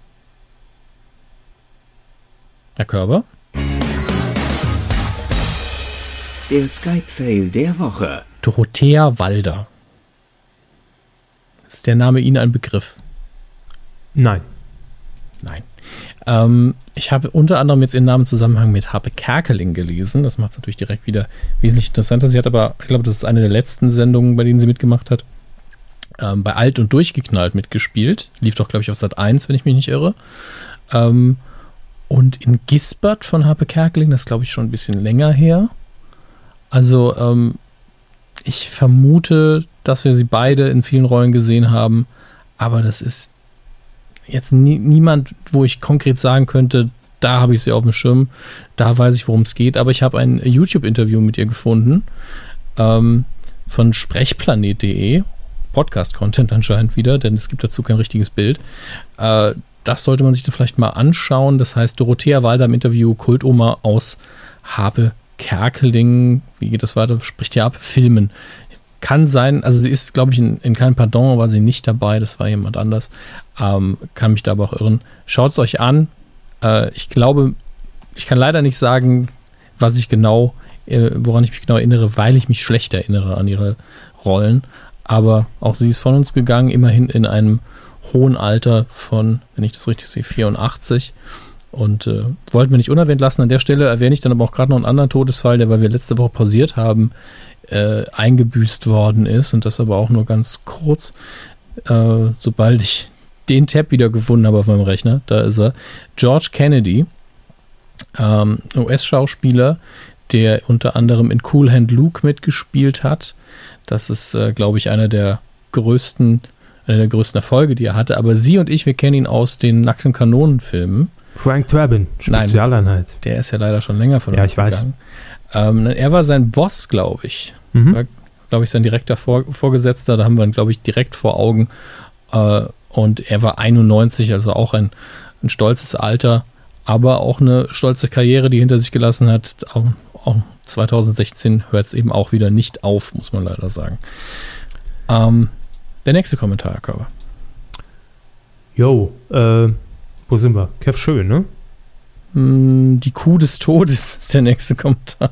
Herr Körber? Der Skype-Fail der Woche. Dorothea Walder. Ist der Name Ihnen ein Begriff? Nein. Nein. Ähm, ich habe unter anderem jetzt ihren Namen im Zusammenhang mit Harpe Kerkeling gelesen. Das macht es natürlich direkt wieder wesentlich interessanter. Sie hat aber, ich glaube, das ist eine der letzten Sendungen, bei denen sie mitgemacht hat. Ähm, bei Alt und Durchgeknallt mitgespielt. Lief doch, glaube ich, auf Sat 1, wenn ich mich nicht irre. Ähm, und in Gisbert von Harpe Kerkeling, das glaube ich schon ein bisschen länger her. Also, ähm, ich vermute, dass wir sie beide in vielen Rollen gesehen haben, aber das ist jetzt nie, niemand, wo ich konkret sagen könnte, da habe ich sie auf dem Schirm, da weiß ich, worum es geht, aber ich habe ein YouTube-Interview mit ihr gefunden ähm, von sprechplanet.de, Podcast-Content anscheinend wieder, denn es gibt dazu kein richtiges Bild. Äh, das sollte man sich dann vielleicht mal anschauen. Das heißt, Dorothea Walder im Interview Kultoma aus Habe Kerkeling, wie geht das weiter? Spricht ja ab, Filmen. Kann sein, also sie ist, glaube ich, in, in keinem Pardon war sie nicht dabei, das war jemand anders. Ähm, kann mich da aber auch irren. Schaut es euch an. Äh, ich glaube, ich kann leider nicht sagen, was ich genau, äh, woran ich mich genau erinnere, weil ich mich schlecht erinnere an ihre Rollen. Aber auch sie ist von uns gegangen, immerhin in einem hohen Alter von, wenn ich das richtig sehe, 84. Und äh, wollten wir nicht unerwähnt lassen. An der Stelle erwähne ich dann aber auch gerade noch einen anderen Todesfall, der, weil wir letzte Woche pausiert haben, äh, eingebüßt worden ist. Und das aber auch nur ganz kurz. Äh, sobald ich den Tab wieder gefunden habe auf meinem Rechner, da ist er. George Kennedy, ähm, US-Schauspieler, der unter anderem in Cool Hand Luke mitgespielt hat. Das ist, äh, glaube ich, einer der größten, einer der größten Erfolge, die er hatte. Aber Sie und ich, wir kennen ihn aus den nackten Kanonenfilmen. Frank Drabin, Spezialeinheit. Nein, der ist ja leider schon länger von ja, uns ich gegangen. Weiß. Ähm, er war sein Boss, glaube ich. Mhm. War, glaube ich, sein direkter Vor Vorgesetzter. Da haben wir ihn, glaube ich, direkt vor Augen. Äh, und er war 91, also auch ein, ein stolzes Alter, aber auch eine stolze Karriere, die hinter sich gelassen hat. Auch, auch 2016 hört es eben auch wieder nicht auf, muss man leider sagen. Ähm, der nächste Kommentar, Herr Körber. Jo, äh, wo sind wir? Kev Schön, ne? Mm, Die Kuh des Todes ist der nächste Kommentar.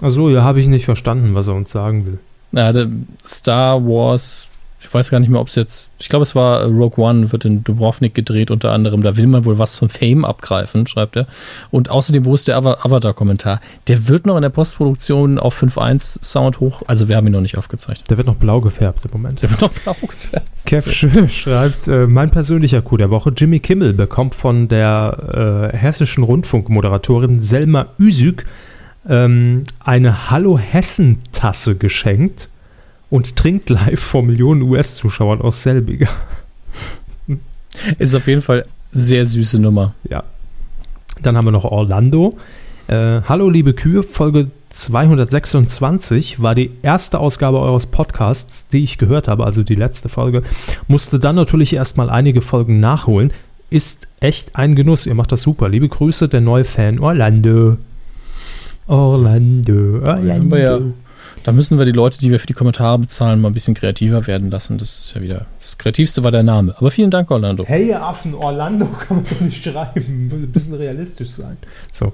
Achso, ja, habe ich nicht verstanden, was er uns sagen will. Ja, der Star Wars, ich weiß gar nicht mehr, ob es jetzt, ich glaube, es war Rogue One, wird in Dubrovnik gedreht unter anderem. Da will man wohl was von Fame abgreifen, schreibt er. Und außerdem, wo ist der Ava- Avatar-Kommentar? Der wird noch in der Postproduktion auf 5.1 Sound hoch, also wir haben ihn noch nicht aufgezeichnet. Der wird noch blau gefärbt im Moment. Der wird noch blau gefärbt. Kev Schön schreibt, äh, mein persönlicher Coup der Woche, Jimmy Kimmel bekommt von der äh, hessischen Rundfunkmoderatorin Selma Üsüg ähm, eine Hallo Hessen-Tasse geschenkt und trinkt live vor Millionen US-Zuschauern aus Selbiger. Ist auf jeden Fall sehr süße Nummer. Ja. Dann haben wir noch Orlando. Äh, Hallo liebe Kühe, Folge 226 war die erste Ausgabe eures Podcasts, die ich gehört habe, also die letzte Folge. Musste dann natürlich erstmal einige Folgen nachholen. Ist echt ein Genuss, ihr macht das super. Liebe Grüße, der neue Fan Orlando. Orlando, Orlando. ja. Da müssen wir die Leute, die wir für die Kommentare bezahlen, mal ein bisschen kreativer werden lassen. Das ist ja wieder. Das Kreativste war der Name. Aber vielen Dank, Orlando. Hey ihr Affen, Orlando kann man doch nicht schreiben. Ein bisschen realistisch sein. So.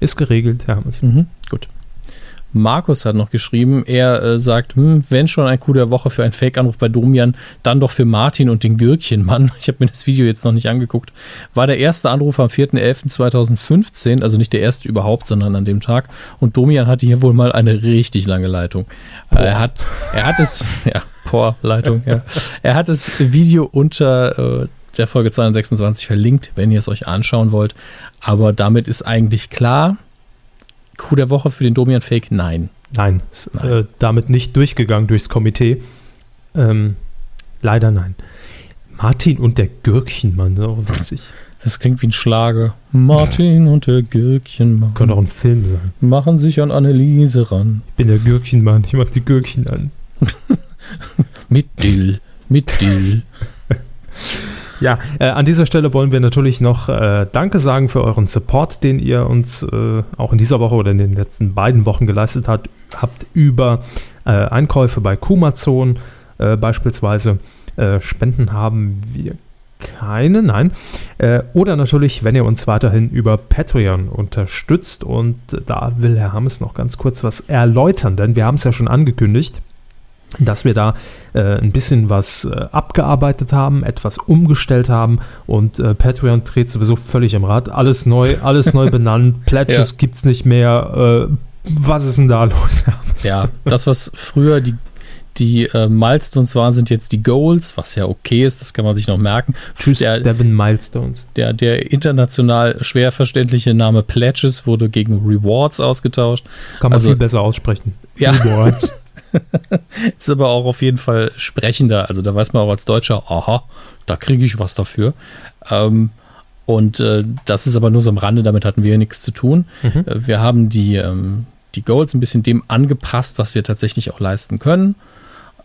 Ist geregelt, Hermes. Mhm, gut. Markus hat noch geschrieben, er äh, sagt, hm, wenn schon ein Coup der Woche für einen Fake-Anruf bei Domian, dann doch für Martin und den Gürkchenmann. Ich habe mir das Video jetzt noch nicht angeguckt. War der erste Anruf am 4.11.2015, also nicht der erste überhaupt, sondern an dem Tag. Und Domian hatte hier wohl mal eine richtig lange Leitung. Äh, er hat, er hat es, ja, boah, Leitung, ja. Er hat das Video unter äh, der Folge 226 verlinkt, wenn ihr es euch anschauen wollt. Aber damit ist eigentlich klar, Coup der Woche für den Domian Fake? Nein. Nein, ist Nein. Äh, damit nicht durchgegangen durchs Komitee. Ähm, leider nein. Martin und der Gürkchenmann, so witzig. Das klingt wie ein Schlager. Martin und der Gürkchenmann Könnte auch ein Film sein. machen sich an Anneliese ran. Ich bin der Gürkchenmann, ich mach die Gürkchen an. Mit Dill, mit Dill. Ja, äh, an dieser Stelle wollen wir natürlich noch äh, Danke sagen für euren Support, den ihr uns äh, auch in dieser Woche oder in den letzten beiden Wochen geleistet habt, habt über äh, Einkäufe bei Kumazon äh, beispielsweise. Äh, Spenden haben wir keine, nein. oder natürlich, wenn ihr uns weiterhin über Patreon unterstützt. Und da will Herr Hammes noch ganz kurz was erläutern, denn wir haben es ja schon angekündigt dass wir da äh, ein bisschen was äh, abgearbeitet haben, etwas umgestellt haben und äh, Patreon dreht sowieso völlig im Rad. Alles neu, alles neu benannt, Pledges ja. es nicht mehr. Äh, was ist denn da los? ja, das, was früher die die äh, Milestones waren, sind jetzt die Goals, was ja okay ist, das kann man sich noch merken. Tschüss, der, Devin Milestones. Der, der international schwer verständliche Name Pledges wurde gegen Rewards ausgetauscht. Kann man also, viel besser aussprechen. Ja. Rewards. ist aber auch auf jeden Fall sprechender. Also da weiß man auch als Deutscher, aha, da kriege ich was dafür. Ähm, und äh, das ist aber nur so am Rande, damit hatten wir nichts zu tun. Mhm. Äh, wir haben die, ähm, die Goals ein bisschen dem angepasst, was wir tatsächlich auch leisten können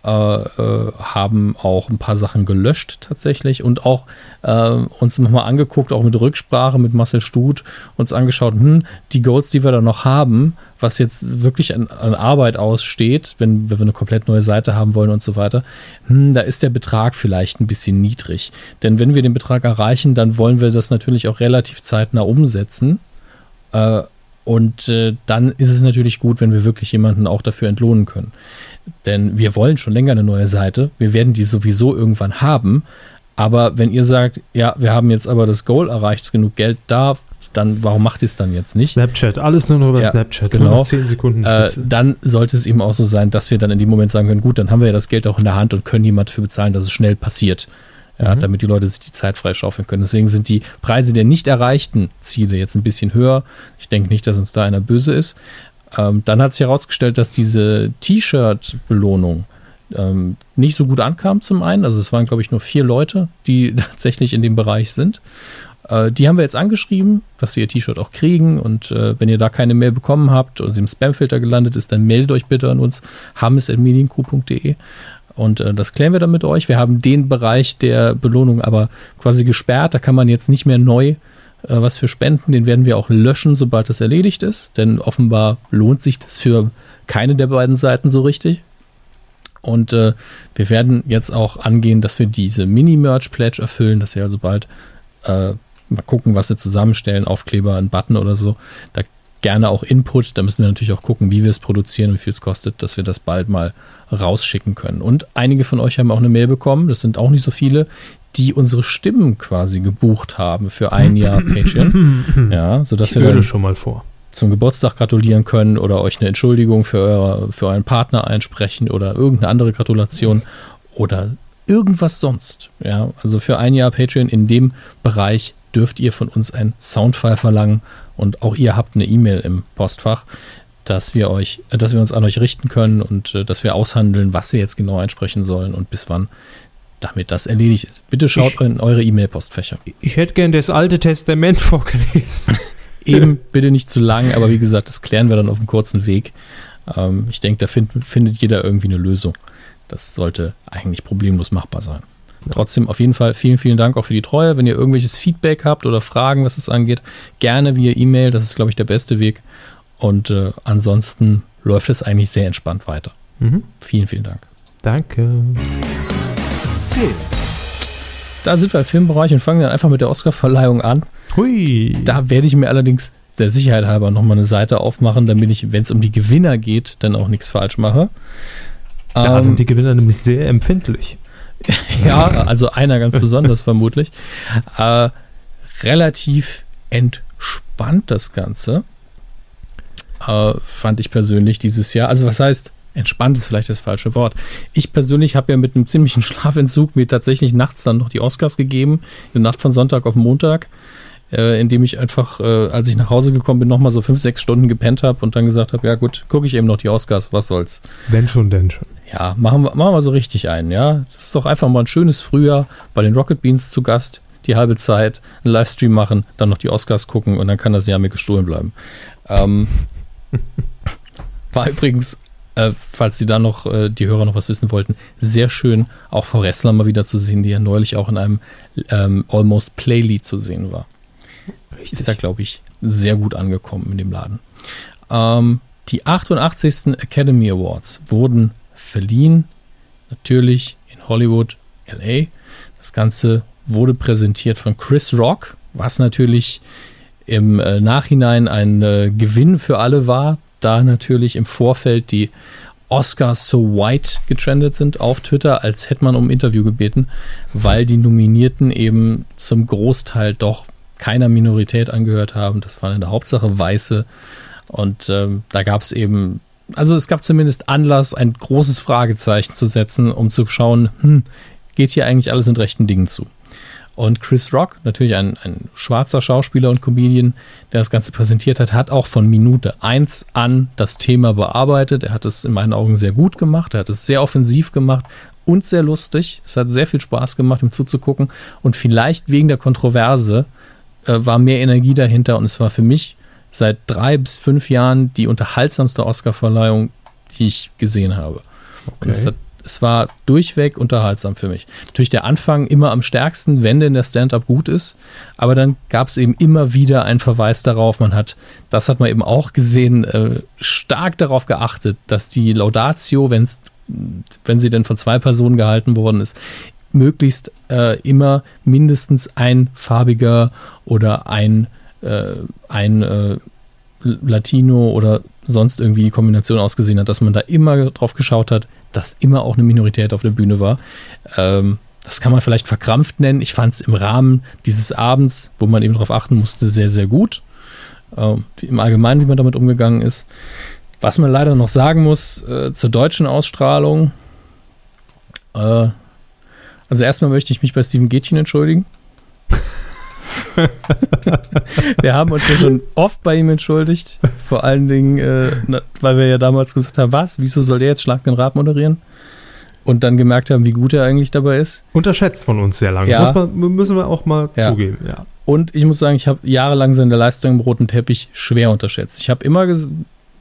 äh, äh, haben auch ein paar Sachen gelöscht tatsächlich und auch äh, uns nochmal angeguckt, auch mit Rücksprache mit Marcel Stut, uns angeschaut, hm, die Goals, die wir da noch haben, was jetzt wirklich an, an Arbeit aussteht, wenn, wenn, wir eine komplett neue Seite haben wollen und so weiter, hm, da ist der Betrag vielleicht ein bisschen niedrig. Denn wenn wir den Betrag erreichen, dann wollen wir das natürlich auch relativ zeitnah umsetzen. Äh, und äh, dann ist es natürlich gut, wenn wir wirklich jemanden auch dafür entlohnen können. Denn wir wollen schon länger eine neue Seite. Wir werden die sowieso irgendwann haben. Aber wenn ihr sagt, ja, wir haben jetzt aber das Goal erreicht, genug Geld da, dann warum macht ihr es dann jetzt nicht? Snapchat, alles nur noch über ja, Snapchat, genau. nur 10 Sekunden. Äh, dann sollte es eben auch so sein, dass wir dann in dem Moment sagen können, gut, dann haben wir ja das Geld auch in der Hand und können jemand dafür bezahlen, dass es schnell passiert ja, mhm. damit die Leute sich die Zeit freischaufeln können. Deswegen sind die Preise der nicht erreichten Ziele jetzt ein bisschen höher. Ich denke nicht, dass uns da einer böse ist. Ähm, dann hat sich herausgestellt, dass diese T-Shirt-Belohnung ähm, nicht so gut ankam zum einen. Also es waren, glaube ich, nur vier Leute, die tatsächlich in dem Bereich sind. Äh, die haben wir jetzt angeschrieben, dass sie ihr T-Shirt auch kriegen. Und äh, wenn ihr da keine Mail bekommen habt und sie im Spamfilter gelandet ist, dann meldet euch bitte an uns, hames.medienku.de. Und äh, das klären wir dann mit euch. Wir haben den Bereich der Belohnung aber quasi gesperrt. Da kann man jetzt nicht mehr neu äh, was für spenden. Den werden wir auch löschen, sobald das erledigt ist. Denn offenbar lohnt sich das für keine der beiden Seiten so richtig. Und äh, wir werden jetzt auch angehen, dass wir diese Mini-Merch-Pledge erfüllen, dass wir also bald äh, mal gucken, was wir zusammenstellen, Aufkleber, einen Button oder so. Da gerne auch Input. Da müssen wir natürlich auch gucken, wie wir es produzieren und wie viel es kostet, dass wir das bald mal rausschicken können. Und einige von euch haben auch eine Mail bekommen, das sind auch nicht so viele, die unsere Stimmen quasi gebucht haben für ein Jahr Patreon. Ja, sodass ich wir dann schon mal vor. zum Geburtstag gratulieren können oder euch eine Entschuldigung für, eure, für euren Partner einsprechen oder irgendeine andere Gratulation oder irgendwas sonst. Ja, also für ein Jahr Patreon in dem Bereich dürft ihr von uns ein Soundfile verlangen und auch ihr habt eine E-Mail im Postfach, dass wir euch, äh, dass wir uns an euch richten können und äh, dass wir aushandeln, was wir jetzt genau einsprechen sollen und bis wann, damit das erledigt ist. Bitte schaut ich, in eure E-Mail-Postfächer. Ich hätte gern das Alte Testament vorgelesen. Eben, bitte nicht zu lang, aber wie gesagt, das klären wir dann auf einem kurzen Weg. Ähm, ich denke, da find, findet jeder irgendwie eine Lösung. Das sollte eigentlich problemlos machbar sein. Trotzdem auf jeden Fall vielen, vielen Dank auch für die Treue. Wenn ihr irgendwelches Feedback habt oder Fragen, was es angeht, gerne via E-Mail. Das ist, glaube ich, der beste Weg. Und äh, ansonsten läuft es eigentlich sehr entspannt weiter. Mhm. Vielen, vielen Dank. Danke. Film. Da sind wir im Filmbereich und fangen dann einfach mit der Oscarverleihung an. Hui. Da werde ich mir allerdings der Sicherheit halber nochmal eine Seite aufmachen, damit ich, wenn es um die Gewinner geht, dann auch nichts falsch mache. Da ähm, sind die Gewinner nämlich sehr empfindlich. ja, also einer ganz besonders vermutlich. Äh, relativ entspannt das Ganze. Äh, fand ich persönlich dieses Jahr. Also was heißt, entspannt ist vielleicht das falsche Wort. Ich persönlich habe ja mit einem ziemlichen Schlafentzug mir tatsächlich nachts dann noch die Oscars gegeben. Die Nacht von Sonntag auf Montag äh, indem ich einfach, äh, als ich nach Hause gekommen bin, nochmal so fünf, sechs Stunden gepennt habe und dann gesagt habe, ja gut, gucke ich eben noch die Oscars, was soll's. Wenn schon, denn schon. Ja, machen wir, machen wir so richtig ein, ja. Das ist doch einfach mal ein schönes Frühjahr bei den Rocket Beans zu Gast, die halbe Zeit, einen Livestream machen, dann noch die Oscars gucken und dann kann das Jahr mir gestohlen bleiben. Ähm, war übrigens äh, falls Sie da noch, äh, die Hörer noch was wissen wollten, sehr schön, auch Frau Ressler mal wieder zu sehen, die ja neulich auch in einem ähm, Almost Playlied zu sehen war. Richtig. Ist da, glaube ich, sehr gut angekommen in dem Laden. Ähm, die 88. Academy Awards wurden verliehen, natürlich in Hollywood, LA. Das Ganze wurde präsentiert von Chris Rock, was natürlich im äh, Nachhinein ein äh, Gewinn für alle war, da natürlich im Vorfeld die Oscars so white getrendet sind auf Twitter, als hätte man um Interview gebeten, weil die Nominierten eben zum Großteil doch keiner Minorität angehört haben. Das waren in der Hauptsache Weiße. Und ähm, da gab es eben, also es gab zumindest Anlass, ein großes Fragezeichen zu setzen, um zu schauen, hm, geht hier eigentlich alles in rechten Dingen zu. Und Chris Rock, natürlich ein, ein schwarzer Schauspieler und Comedian, der das Ganze präsentiert hat, hat auch von Minute 1 an das Thema bearbeitet. Er hat es in meinen Augen sehr gut gemacht, er hat es sehr offensiv gemacht und sehr lustig. Es hat sehr viel Spaß gemacht, ihm zuzugucken. Und vielleicht wegen der Kontroverse äh, war mehr Energie dahinter und es war für mich seit drei bis fünf Jahren die unterhaltsamste Oscarverleihung, die ich gesehen habe. Okay. Und es hat es war durchweg unterhaltsam für mich. Natürlich der Anfang immer am stärksten, wenn denn der Stand-up gut ist, aber dann gab es eben immer wieder einen Verweis darauf. Man hat, das hat man eben auch gesehen, äh, stark darauf geachtet, dass die Laudatio, wenn's, wenn sie denn von zwei Personen gehalten worden ist, möglichst äh, immer mindestens ein farbiger oder ein, äh, ein äh, Latino oder sonst irgendwie die Kombination ausgesehen hat, dass man da immer drauf geschaut hat, dass immer auch eine Minorität auf der Bühne war. Ähm, das kann man vielleicht verkrampft nennen. Ich fand es im Rahmen dieses Abends, wo man eben darauf achten musste, sehr, sehr gut. Ähm, Im Allgemeinen, wie man damit umgegangen ist. Was man leider noch sagen muss äh, zur deutschen Ausstrahlung. Äh, also erstmal möchte ich mich bei Steven Gätchen entschuldigen. wir haben uns ja schon oft bei ihm entschuldigt. Vor allen Dingen, äh, weil wir ja damals gesagt haben, was, wieso soll der jetzt Schlag den Rab moderieren? Und dann gemerkt haben, wie gut er eigentlich dabei ist. Unterschätzt von uns sehr lange. Ja. Man, müssen wir auch mal ja. zugeben. Ja. Und ich muss sagen, ich habe jahrelang seine Leistung im roten Teppich schwer unterschätzt. Ich habe immer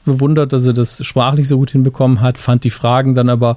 bewundert, dass er das sprachlich so gut hinbekommen hat, fand die Fragen dann aber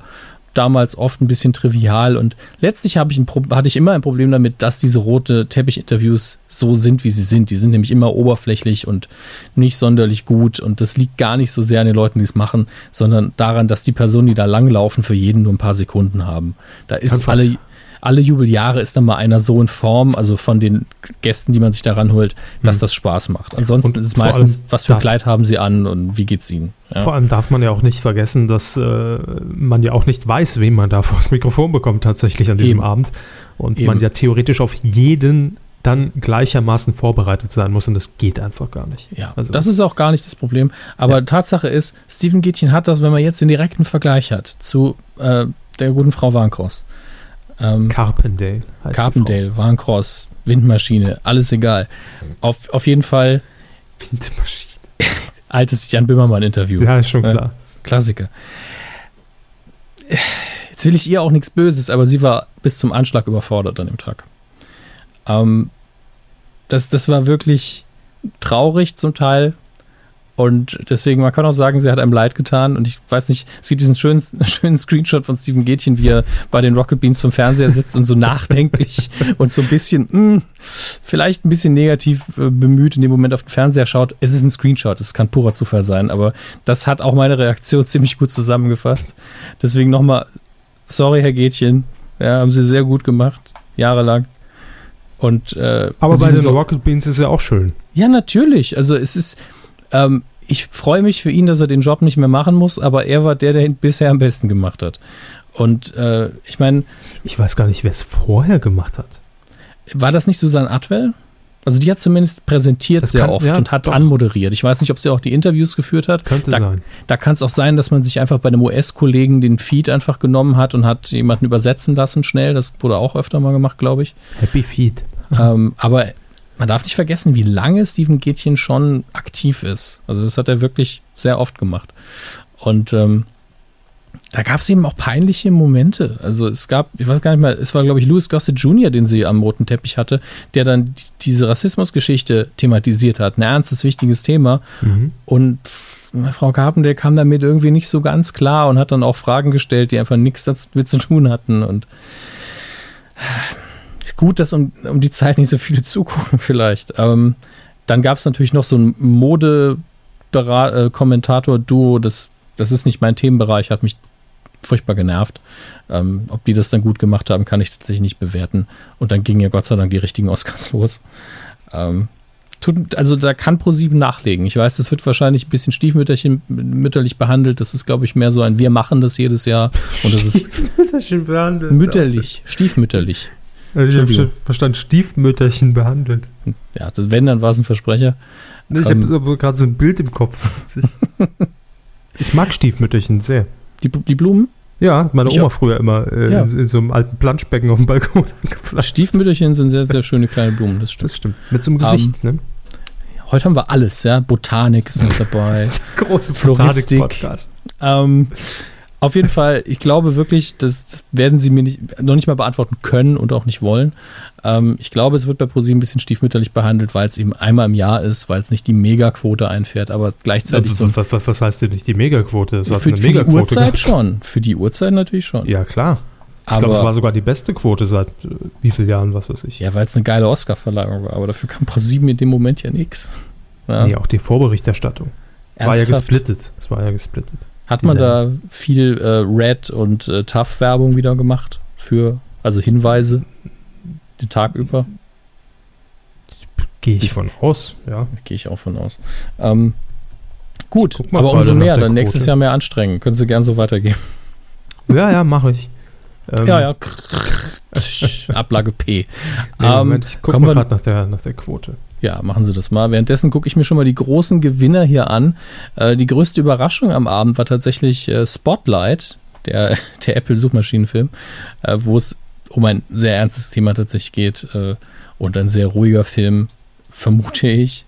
damals oft ein bisschen trivial und letztlich ich ein, hatte ich immer ein Problem damit, dass diese rote Teppich-Interviews so sind, wie sie sind. Die sind nämlich immer oberflächlich und nicht sonderlich gut und das liegt gar nicht so sehr an den Leuten, die es machen, sondern daran, dass die Personen, die da langlaufen, für jeden nur ein paar Sekunden haben. Da ist alle alle Jubeljahre ist dann mal einer so in Form, also von den Gästen, die man sich daran holt, dass mhm. das Spaß macht. Ansonsten und ist es meistens, was für Kleid haben sie an und wie geht's ihnen. Ja. Vor allem darf man ja auch nicht vergessen, dass äh, man ja auch nicht weiß, wem man da vor das Mikrofon bekommt tatsächlich an diesem Eben. Abend. Und Eben. man ja theoretisch auf jeden dann gleichermaßen vorbereitet sein muss und das geht einfach gar nicht. Ja, also, das ist auch gar nicht das Problem. Aber ja. Tatsache ist, Steven Gätchen hat das, wenn man jetzt den direkten Vergleich hat zu äh, der guten Frau Warncross. Ähm, Carpendale heißt Carpendale, Warncross, Windmaschine, alles egal. Auf, auf jeden Fall. Windmaschine. altes Jan Böhmermann-Interview. Ja, ist schon klar. Äh, Klassiker. Jetzt will ich ihr auch nichts Böses, aber sie war bis zum Anschlag überfordert an dem Tag. Ähm, das, das war wirklich traurig zum Teil, und deswegen, man kann auch sagen, sie hat einem leid getan. Und ich weiß nicht, es gibt diesen schönen, schönen Screenshot von Steven Gätchen, wie er bei den Rocket Beans vom Fernseher sitzt und so nachdenklich und so ein bisschen, mh, hm, vielleicht ein bisschen negativ äh, bemüht in dem Moment auf den Fernseher schaut. Es ist ein Screenshot, es kann purer Zufall sein, aber das hat auch meine Reaktion ziemlich gut zusammengefasst. Deswegen nochmal, sorry, Herr Gätchen, ja, haben Sie sehr gut gemacht, jahrelang. Und, äh, aber bei den Rocket Beans ist ja auch schön. Ja, natürlich. Also es ist, ähm, ich freue mich für ihn, dass er den Job nicht mehr machen muss, aber er war der, der ihn bisher am besten gemacht hat. Und äh, ich meine. Ich weiß gar nicht, wer es vorher gemacht hat. War das nicht Susanne Atwell? Also die hat zumindest präsentiert das sehr kann, oft ja, und hat doch. anmoderiert. Ich weiß nicht, ob sie auch die Interviews geführt hat. Könnte da, sein. Da kann es auch sein, dass man sich einfach bei einem US-Kollegen den Feed einfach genommen hat und hat jemanden übersetzen lassen schnell. Das wurde auch öfter mal gemacht, glaube ich. Happy Feed. Ähm, aber man darf nicht vergessen, wie lange Steven Gätchen schon aktiv ist. Also das hat er wirklich sehr oft gemacht. Und ähm, da gab es eben auch peinliche Momente. Also es gab, ich weiß gar nicht mehr, es war, glaube ich, Louis Gossett Jr., den sie am roten Teppich hatte, der dann diese Rassismusgeschichte thematisiert hat. Ein ernstes, wichtiges Thema. Mhm. Und Frau Carpenter kam damit irgendwie nicht so ganz klar und hat dann auch Fragen gestellt, die einfach nichts damit zu tun hatten. Und gut, dass um, um die Zeit nicht so viele zugucken, vielleicht. Ähm, dann gab es natürlich noch so ein Mode-Kommentator-Duo, das, das ist nicht mein Themenbereich, hat mich furchtbar genervt. Ähm, ob die das dann gut gemacht haben, kann ich tatsächlich nicht bewerten. Und dann gingen ja Gott sei Dank die richtigen Oscars los. Ähm, tut, also da kann ProSieben nachlegen. Ich weiß, das wird wahrscheinlich ein bisschen stiefmütterlich behandelt. Das ist, glaube ich, mehr so ein Wir machen das jedes Jahr. Und das ist behandelt. mütterlich, stiefmütterlich. Also ich habe verstanden, Stiefmütterchen behandelt. Ja, das, wenn, dann war es ein Versprecher. Ich Ähm. habe aber gerade so ein Bild im Kopf. ich mag Stiefmütterchen sehr. Die, die Blumen? Ja, meine Ich Oma auch. früher immer äh, Ja. in, in so einem alten Planschbecken auf dem Balkon gepflanzt. Stiefmütterchen sind sehr, sehr schöne kleine Blumen, das stimmt. Das stimmt. Mit so einem Gesicht, ne? Heute haben wir alles, ja. Botanik ist noch dabei. Große Floristik. Botanik-Podcast. ähm, auf jeden Fall, ich glaube wirklich, das, das werden sie mir nicht, noch nicht mal beantworten können und auch nicht wollen. Ähm, ich glaube, es wird bei ProSieben ein bisschen stiefmütterlich behandelt, weil es eben einmal im Jahr ist, weil es nicht die Megaquote einfährt, aber gleichzeitig so was, was, heißt denn nicht die Megaquote? Es für, für die Uhrzeit gehabt. schon. Für die Uhrzeit natürlich schon. Ja, klar. Ich glaube, es war sogar die beste Quote seit äh, wie vielen Jahren, was weiß ich. ja, weil es eine geile Oscar-Verleihung war, aber dafür kam ProSieben in dem Moment ja nichts. Ja. Nee, auch die Vorberichterstattung. War ja Ernsthaft? gesplittet. Es war ja gesplittet. Hat man da viel äh, Red und äh, Tough Werbung wieder gemacht für, also Hinweise den Tag über? Gehe ich von aus, ja. Gehe ich auch von aus. Ähm, gut, aber umso mehr, dann nächstes Quote. Jahr mehr anstrengen. Können Sie gern so weitergeben. Ja, ja, mache ich. Ähm, ja, ja. Ablage P. Nee, Ähm, Moment, ich gucke mal gerade nach der, nach der Quote. Ja, machen Sie das mal. Währenddessen gucke ich mir schon mal die großen Gewinner hier an. Äh, die größte Überraschung am Abend war tatsächlich äh, Spotlight, der, der Apple-Suchmaschinenfilm, äh, wo es um ein sehr ernstes Thema tatsächlich geht äh, und ein sehr ruhiger Film, vermute ich.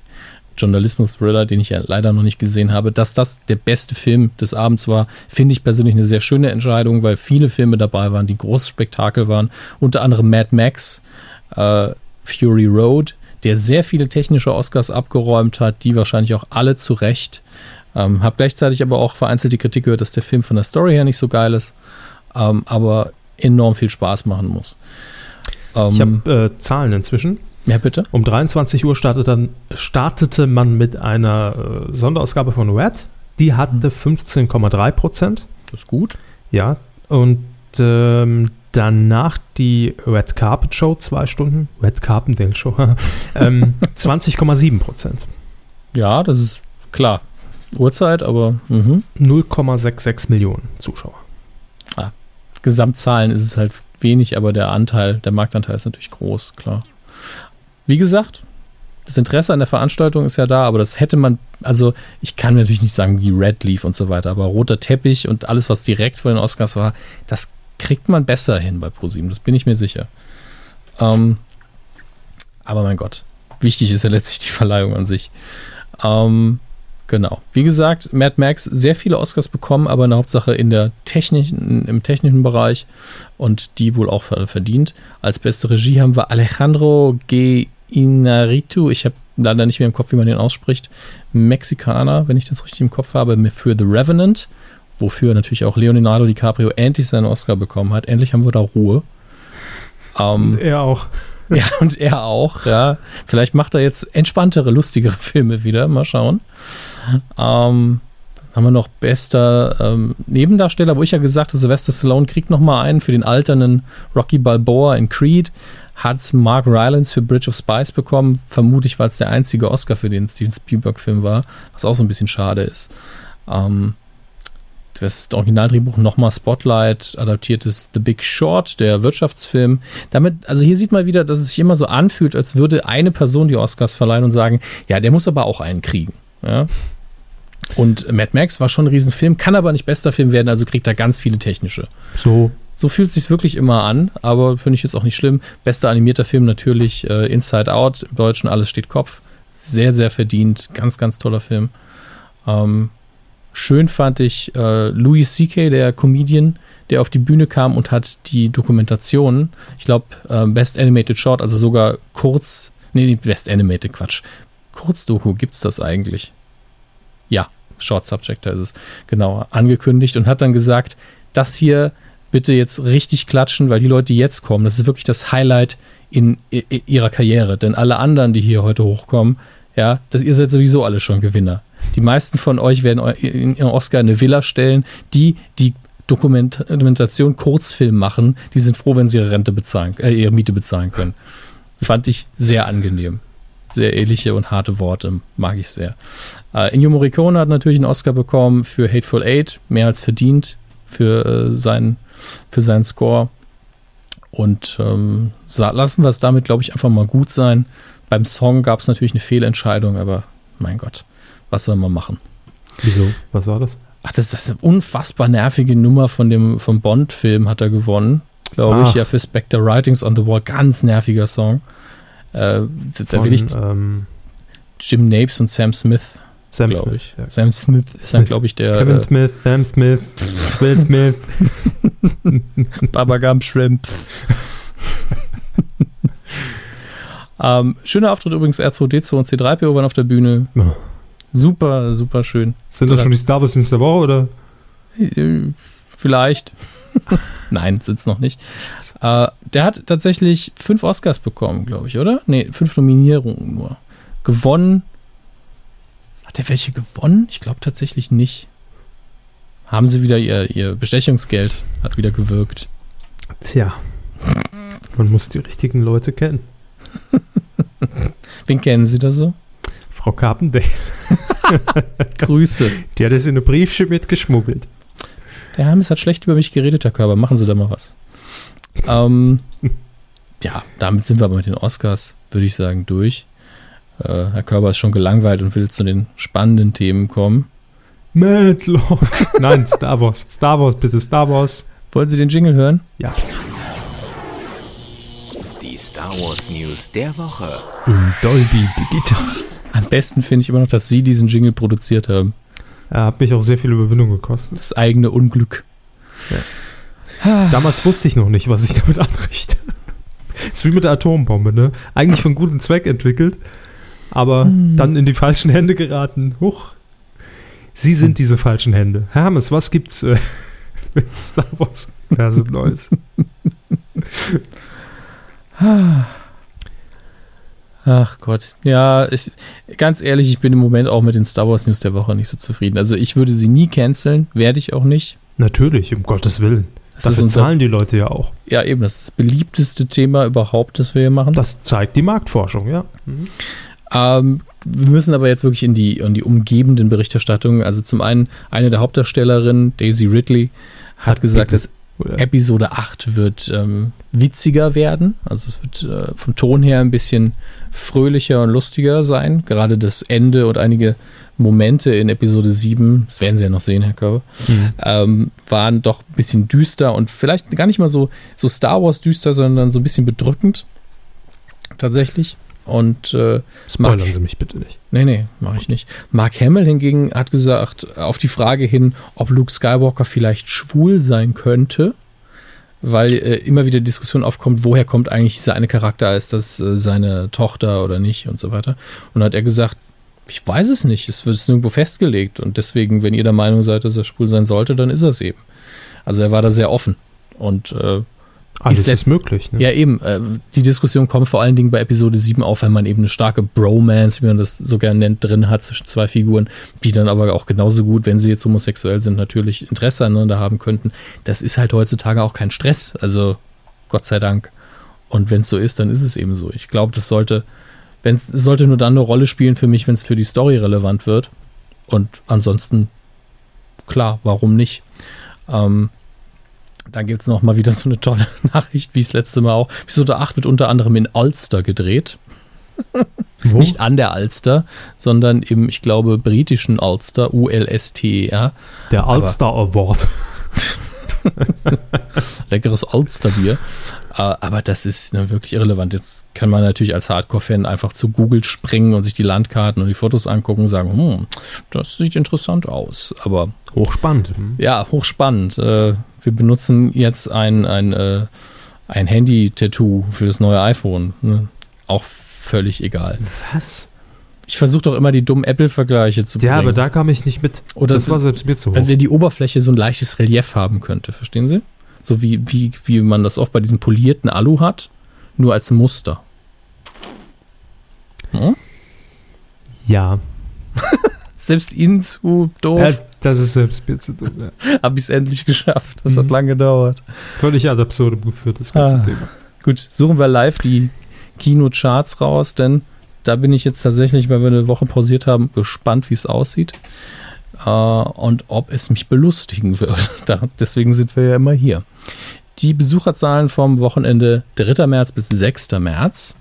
Journalismus-Thriller, den ich ja leider noch nicht gesehen habe. Dass das der beste Film des Abends war, finde ich persönlich eine sehr schöne Entscheidung, weil viele Filme dabei waren, die großes Spektakel waren. Unter anderem Mad Max, äh, Fury Road, der sehr viele technische Oscars abgeräumt hat, die wahrscheinlich auch alle zu Recht. Ähm, hab gleichzeitig aber auch vereinzelt die Kritik gehört, dass der Film von der Story her nicht so geil ist, ähm, aber enorm viel Spaß machen muss. Ähm, Ich habe äh, Zahlen inzwischen. ja, bitte. Um 23 Uhr startete, dann, startete man mit einer äh, Sonderausgabe von Red. Die hatte 15,3 Prozent. Das ist gut. Ja. Und ähm, danach die Red Carpet Show, zwei Stunden. Red Carpendale Show. ähm, 20,7 Prozent. Ja, das ist klar. Uhrzeit, aber mhm. 0,66 Millionen Zuschauer. Gesamtzahlen ist es halt wenig, aber der Anteil, der Marktanteil ist natürlich groß, klar. Wie gesagt, das Interesse an der Veranstaltung ist ja da, aber das hätte man, also ich kann natürlich nicht sagen, wie Red lief und so weiter, aber roter Teppich und alles, was direkt vor den Oscars war, das kriegt man besser hin bei ProSieben, das bin ich mir sicher. Ähm, aber mein Gott, wichtig ist ja letztlich die Verleihung an sich. Ähm, genau. Wie gesagt, Mad Max sehr viele Oscars bekommen, aber in der Hauptsache in der technischen, im technischen Bereich und die wohl auch ver- verdient. Als beste Regie haben wir Alejandro G. Inarritu. Ich habe leider nicht mehr im Kopf, wie man den ausspricht. Mexikaner, wenn ich das richtig im Kopf habe, für The Revenant, wofür natürlich auch Leonardo DiCaprio endlich seinen Oscar bekommen hat. Endlich haben wir da Ruhe. Ähm, Er auch. ja, und er auch, ja. Vielleicht macht er jetzt entspanntere, lustigere Filme wieder. Mal schauen. Ähm, dann haben wir noch bester ähm, Nebendarsteller, wo ich ja gesagt habe, Sylvester Stallone kriegt noch mal einen für den alternden Rocky Balboa in Creed. Hat Mark Rylance für Bridge of Spies bekommen, vermutlich, weil es der einzige Oscar für den Steven Spielberg-Film war, was auch so ein bisschen schade ist. Ähm, das Originaldrehbuch nochmal Spotlight, adaptiertes The Big Short, der Wirtschaftsfilm. Damit, also hier sieht man wieder, dass es sich immer so anfühlt, als würde eine Person die Oscars verleihen und sagen, ja, der muss aber auch einen kriegen. Ja? Und Mad Max war schon ein Riesenfilm, kann aber nicht bester Film werden, also kriegt er ganz viele technische. So. So fühlt es sich wirklich immer an, aber finde ich jetzt auch nicht schlimm. Bester animierter Film natürlich äh, Inside Out, im Deutschen Alles steht Kopf. Sehr, sehr verdient, ganz, ganz toller Film. Ähm, schön fand ich äh, Louis C.K., der Comedian, der auf die Bühne kam und hat die Dokumentation, ich glaube, äh, Best Animated Short, also sogar kurz, nee, Best Animated, Quatsch. Kurzdoku, gibt's das eigentlich? Ja, Short Subject, da ist es genau angekündigt und hat dann gesagt, das hier bitte jetzt richtig klatschen, weil die Leute, die jetzt kommen, das ist wirklich das Highlight in, in ihrer Karriere. Denn alle anderen, die hier heute hochkommen, ja, das, ihr seid sowieso alle schon Gewinner. Die meisten von euch werden in ihren Oscar eine Villa stellen, die die Dokumentation Kurzfilm machen, die sind froh, wenn sie ihre Rente bezahlen, äh, ihre Miete bezahlen können. Fand ich sehr angenehm. Sehr ehrliche und harte Worte, mag ich sehr. Äh, Ennio Morricone hat natürlich einen Oscar bekommen für Hateful Eight, mehr als verdient für, äh, seinen, für seinen Score. Und ähm, lassen wir es damit, glaube ich, einfach mal gut sein. Beim Song gab es natürlich eine Fehlentscheidung, aber mein Gott, was soll man machen? Wieso? Was war das? Ach, das, das ist eine unfassbar nervige Nummer von dem vom Bond-Film hat er gewonnen, glaube ich, ja, für Spectre Writings on the Wall. Ganz nerviger Song. Äh, da will ich ähm, Jim Napes und Sam Smith, Sam glaube Smith, ich. ja. Sam Smith ist dann, glaube ich, der Kevin äh, Smith, Sam Smith, Will Smith. Baba Gump Shrimp. ähm, schöner Auftritt übrigens R2D2 und C3PO waren auf der Bühne. Oh. Super, super schön. Sind das schon die Star Wars News der Woche oder? Äh, Vielleicht. Nein, sind's noch nicht. Äh, der hat tatsächlich fünf Oscars bekommen, glaube ich, oder? Nee, fünf Nominierungen nur. Gewonnen. Hat er welche gewonnen? Ich glaube tatsächlich nicht. Haben sie wieder ihr, ihr Bestechungsgeld, hat wieder gewirkt. Tja. Man muss die richtigen Leute kennen. Wen kennen Sie da so? Frau Carpendale, Grüße. die hat es in eine Briefchen mitgeschmuggelt. Der Hermes hat schlecht über mich geredet, Herr Körber. Machen Sie da mal was. Ähm, ja, damit sind wir aber mit den Oscars, würde ich sagen, durch. Äh, Herr Körber ist schon gelangweilt und will zu den spannenden Themen kommen. Madlock. Nein, Star Wars. Star Wars, bitte, Star Wars. Wollen Sie den Jingle hören? Ja. Die Star Wars News der Woche. In Dolby Digital. Am besten finde ich immer noch, dass Sie diesen Jingle produziert haben. Er hat mich auch sehr viel Überwindung gekostet. Das eigene Unglück. Damals wusste ich noch nicht, was ich damit anrichte. ist wie mit der Atombombe, ne? Eigentlich für einen guten Zweck entwickelt, aber dann in die falschen Hände geraten. Huch. Sie sind diese falschen Hände. Hermes, was gibt's äh, im Star Wars Universum Neues? Ach Gott. Ja, ich, ganz ehrlich, ich bin im Moment auch mit den Star Wars News der Woche nicht so zufrieden. Also ich würde sie nie canceln, werde ich auch nicht. Natürlich, um Gottes Willen. Das unser- zahlen die Leute ja auch. Ja, eben, das ist das beliebteste Thema überhaupt, das wir hier machen. Das zeigt die Marktforschung, ja. Mhm. Ähm, wir müssen aber jetzt wirklich in die, in die umgebenden Berichterstattungen. Also zum einen, eine der Hauptdarstellerinnen, Daisy Ridley, hat gesagt, dass Oder- Episode 8 wird ähm, witziger werden. Also es wird äh, vom Ton her ein bisschen fröhlicher und lustiger sein. Gerade das Ende und einige Momente in Episode 7, das werden Sie ja noch sehen, Herr Körber, Mhm. ähm, waren doch ein bisschen düster und vielleicht gar nicht mal so, so Star Wars düster, sondern so ein bisschen bedrückend. Tatsächlich. Und äh, Spoilern Sie mich bitte nicht. Nee, nee, mache ich nicht. Mark Hamill hingegen hat gesagt, auf die Frage hin, ob Luke Skywalker vielleicht schwul sein könnte, weil äh, immer wieder Diskussion aufkommt, woher kommt eigentlich dieser eine Charakter, ist das äh, seine Tochter oder nicht und so weiter. Und hat er gesagt, ich weiß es nicht, es wird nirgendwo festgelegt und deswegen, wenn ihr der Meinung seid, dass er schwul sein sollte, dann ist er es eben. Also er war da sehr offen und äh, Alles Ist ist, letzt- möglich. Ne? ja, eben. Äh, die Diskussion kommt vor allen Dingen bei Episode 7 auf, wenn man eben eine starke Bromance, wie man das so gerne nennt, drin hat zwischen zwei Figuren, die dann aber auch genauso gut, wenn sie jetzt homosexuell sind, natürlich Interesse aneinander haben könnten. Das ist halt heutzutage auch kein Stress. Also Gott sei Dank. Und wenn es so ist, dann ist es eben so. Ich glaube, das sollte, wenn es sollte nur dann eine Rolle spielen für mich, wenn es für die Story relevant wird. Und ansonsten, klar, warum nicht? Ähm, dann gibt es noch mal wieder so eine tolle Nachricht, wie das letzte Mal auch. Episode 8 wird unter anderem in Ulster gedreht. Wo? Nicht an der Ulster, sondern im, ich glaube, britischen Ulster, U-L-S-T-E-R. Der All-Star Award. Leckeres Ulster-Bier. Äh, aber das ist ne, wirklich irrelevant. Jetzt kann man natürlich als Hardcore-Fan einfach zu Google springen und sich die Landkarten und die Fotos angucken und sagen, hm, das sieht interessant aus. Aber Hochspannend. Hm. Ja, hochspannend. Wir benutzen jetzt ein, ein, äh, ein Handy-Tattoo für das neue iPhone. Ne? Auch völlig egal. Was? Ich versuche doch immer die dummen Apple-Vergleiche zu bringen. Ja, aber da kam ich nicht mit. Oder das war selbst mir zu hoch. Also die Oberfläche so ein leichtes Relief haben könnte, verstehen Sie? So wie, wie, wie man das oft bei diesem polierten Alu hat, nur als Muster. Hm? ja. Selbst Ihnen zu doof, ja, das ist selbst mir zu dumm. Ja. habe ich es endlich geschafft. Das hat Mhm. lange gedauert. Völlig ad absurdum geführt, das ganze Ah. Thema. Gut, suchen wir live die Kinocharts raus, denn da bin ich jetzt tatsächlich, weil wir eine Woche pausiert haben, gespannt, wie es aussieht. Äh, und ob es mich belustigen wird. Da, deswegen sind wir ja immer hier. Die Besucherzahlen vom Wochenende 3. März bis 6. März.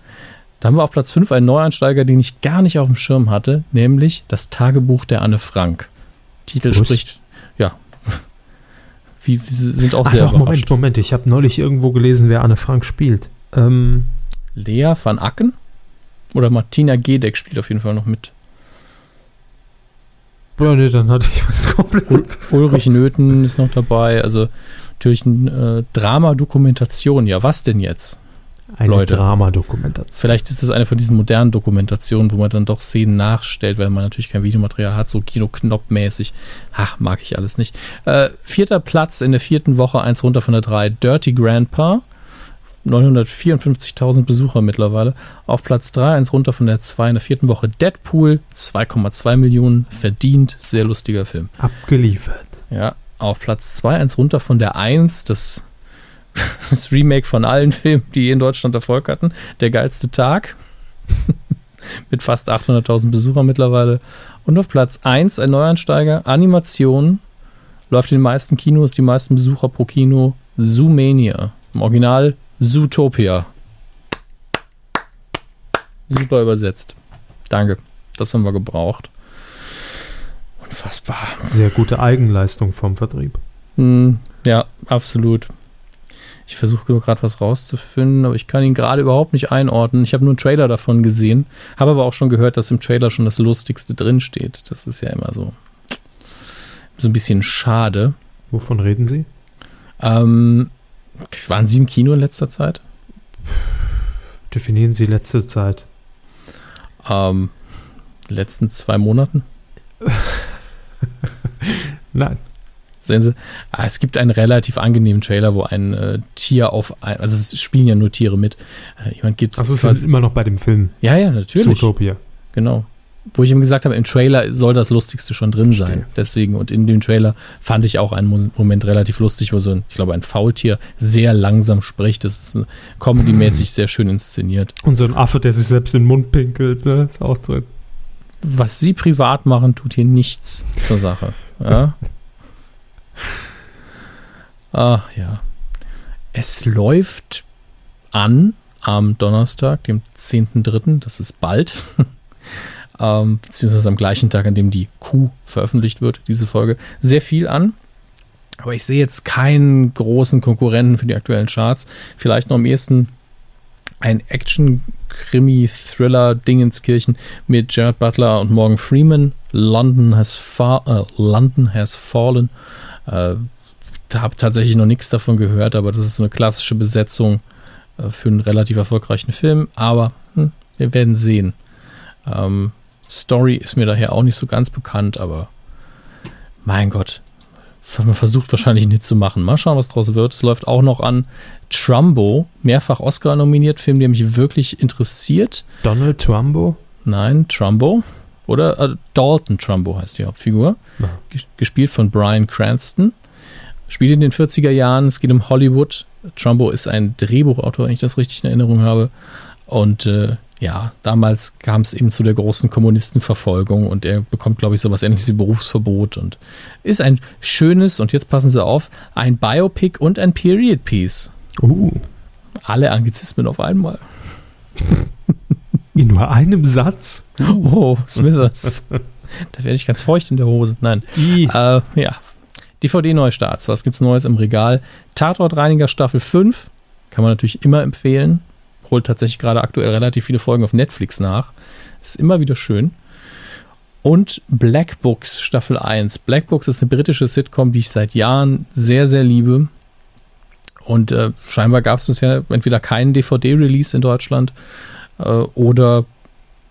Da haben wir auf Platz 5 einen Neueinsteiger, den ich gar nicht auf dem Schirm hatte, nämlich das Tagebuch der Anne Frank. Titel Was? spricht, ja. Wir sind auch Ach sehr doch, überrascht. Moment, Moment. Ich habe neulich irgendwo gelesen, wer Anne Frank spielt. Ähm, Lea van Acken oder Martina Gedeck spielt auf jeden Fall noch mit. ja, nee, dann hatte ich was komplett im Ulrich. Nöthen ist noch dabei. Also natürlich ein äh, Drama-Dokumentation. Ja, was denn jetzt? Eine Leute. Dramadokumentation. Vielleicht ist das eine von diesen modernen Dokumentationen, wo man dann doch Szenen nachstellt, weil man natürlich kein Videomaterial hat, so Kino-Knopp-mäßig. Ach, mag ich alles nicht. Äh, vierter Platz in der vierten Woche, eins runter von der drei. Dirty Grandpa. 954.000 Besucher mittlerweile. Auf Platz 3, eins runter von der 2 in der vierten Woche. Deadpool, 2,2 Millionen, verdient, sehr lustiger Film. Abgeliefert. Ja, auf Platz 2, eins runter von der 1, das, das Remake von allen Filmen, die in Deutschland Erfolg hatten. Der geilste Tag. Mit fast 800.000 Besuchern mittlerweile. Und auf Platz 1 ein Neuansteiger, Animation. Läuft in den meisten Kinos, die meisten Besucher pro Kino. Zoomania. Im Original Zootopia. Super übersetzt. Danke. Das haben wir gebraucht. Unfassbar. Sehr gute Eigenleistung vom Vertrieb. Hm, ja, absolut. Ich versuche nur gerade was rauszufinden, aber ich kann ihn gerade überhaupt nicht einordnen. Ich habe nur einen Trailer davon gesehen, habe aber auch schon gehört, dass im Trailer schon das Lustigste drinsteht. Das ist ja immer so, so ein bisschen schade. Wovon reden Sie? Ähm, waren Sie im Kino in letzter Zeit? Definieren Sie letzte Zeit. Ähm, letzten zwei Monaten? Nein. Sehen Sie, ah, es gibt einen relativ angenehmen Trailer, wo ein äh, Tier auf ein, also es spielen ja nur Tiere mit. Äh, jemand gibt Achso, Sie sind immer noch bei dem Film Ja, ja, natürlich. Zootopia. Genau. Wo ich ihm gesagt habe, im Trailer soll das Lustigste schon drin sein. Verstehe. Deswegen, und in dem Trailer fand ich auch einen Mo- Moment relativ lustig, wo so ein, ich glaube, ein Faultier sehr langsam spricht. Das ist äh, comedy-mäßig sehr schön inszeniert. Und so ein Affe, der sich selbst in den Mund pinkelt, ne? Ist auch drin. Was sie privat machen, tut hier nichts zur Sache. Ja? Ach ja. Es läuft an am Donnerstag, dem 10.3., das ist bald. ähm, beziehungsweise am gleichen Tag, an dem die Q veröffentlicht wird, diese Folge, sehr viel an. Aber ich sehe jetzt keinen großen Konkurrenten für die aktuellen Charts. Vielleicht noch am ehesten ein Action-Krimi-Thriller-Dingenskirchen mit Jared Butler und Morgan Freeman. London has, fa äh, London has fallen. Äh, habe tatsächlich noch nichts davon gehört, aber das ist so eine klassische Besetzung äh, für einen relativ erfolgreichen Film. Aber hm, wir werden sehen. Ähm, Story ist mir daher auch nicht so ganz bekannt, aber mein Gott, man versucht wahrscheinlich nicht zu machen. Mal schauen, was draus wird. Es läuft auch noch an Trumbo, mehrfach Oscar nominiert, Film, der mich wirklich interessiert. Donald Trumbo? Nein, Trumbo. Oder äh, Dalton Trumbo heißt die Hauptfigur. Ja. Ges- Gespielt von Brian Cranston. Spielt in den 40er Jahren. Es geht um Hollywood. Trumbo ist ein Drehbuchautor, wenn ich das richtig in Erinnerung habe. Und äh, ja, damals kam es eben zu der großen Kommunistenverfolgung und er bekommt, glaube ich, sowas ähnliches wie Berufsverbot und ist ein schönes, und jetzt passen Sie auf, ein Biopic und ein Period Piece. Uh. Alle Anglizismen auf einmal. In nur einem Satz? Oh, Smithers. da werde ich ganz feucht in der Hose. Nein. Äh, ja. DVD-Neustarts. Was gibt's Neues im Regal? Tatortreiniger Staffel 5. Kann man natürlich immer empfehlen. Holt tatsächlich gerade aktuell relativ viele Folgen auf Netflix nach. Ist immer wieder schön. Und Black Books Staffel 1. Black Books ist eine britische Sitcom, die ich seit Jahren sehr, sehr liebe. Und äh, scheinbar gab es bisher entweder keinen DVD-Release in Deutschland oder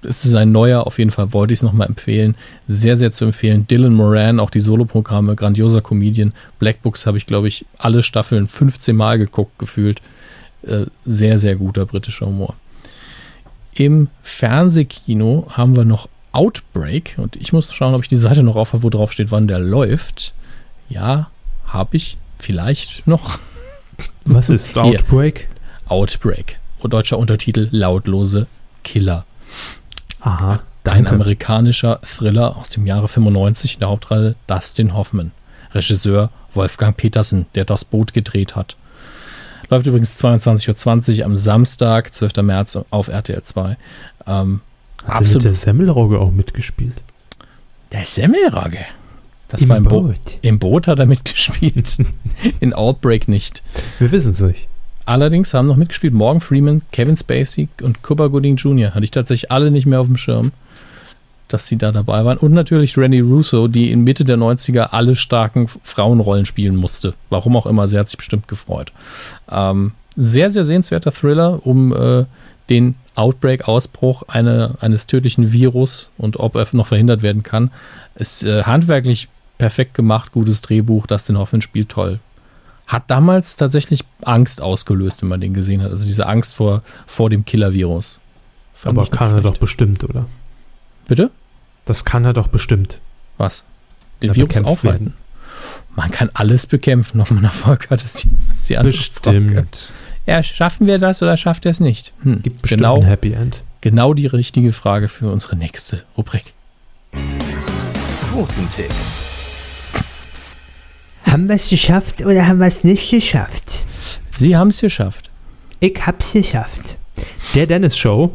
es ist ein neuer, auf jeden Fall wollte ich es nochmal empfehlen. Sehr, sehr zu empfehlen. Dylan Moran, auch die Soloprogramme, grandioser Comedian. Black Books habe ich, glaube ich, alle Staffeln 15 Mal geguckt, gefühlt. Äh, sehr, sehr guter britischer Humor. Im Fernsehkino haben wir noch Outbreak und ich muss schauen, ob ich die Seite noch auf habe, wo drauf steht, wann der läuft. Ja, habe ich vielleicht noch. Was ist Outbreak? Outbreak. Deutscher Untertitel Lautlose Killer. Aha. Dein amerikanischer Thriller aus dem Jahre 95 in der Hauptrolle Dustin Hoffman. Regisseur Wolfgang Petersen, der das Boot gedreht hat. Läuft übrigens 22.20 Uhr am Samstag, 12. März auf RTL 2. Ähm, Hat absolut. der Semmelrogge auch mitgespielt? Der Semmelrogge? Das Im war im Boot. Boot. Im Boot hat er mitgespielt. In Outbreak nicht. Wir wissen es nicht. Allerdings haben noch mitgespielt Morgan Freeman, Kevin Spacey und Cuba Gooding Jr. Hatte ich tatsächlich alle nicht mehr auf dem Schirm, dass sie da dabei waren. Und natürlich Randy Russo, die in Mitte der 90er alle starken Frauenrollen spielen musste. Warum auch immer, sie hat sich bestimmt gefreut. Ähm, sehr, sehr sehenswerter Thriller um äh, den Outbreak-Ausbruch eine, eines tödlichen Virus und ob er noch verhindert werden kann. Ist äh, handwerklich perfekt gemacht, gutes Drehbuch. Dustin Hoffman spielt toll hat damals tatsächlich Angst ausgelöst, wenn man den gesehen hat. Also diese Angst vor, vor dem Killer-Virus. Aber kann er doch bestimmt, oder? Bitte? Das kann er doch bestimmt. Was? Den ja, Virus aufhalten? Man kann alles bekämpfen, ob man Erfolg hat, ist die, ist die andere Bestimmt. Frage. Ja, schaffen wir das oder schafft er es nicht? Hm. Gibt bestimmt genau, ein Happy End. Genau die richtige Frage für unsere nächste Rubrik. Quotentipp. Haben wir es geschafft oder haben wir es nicht geschafft? Sie haben es geschafft. Ich hab's geschafft. Der Dennis Show.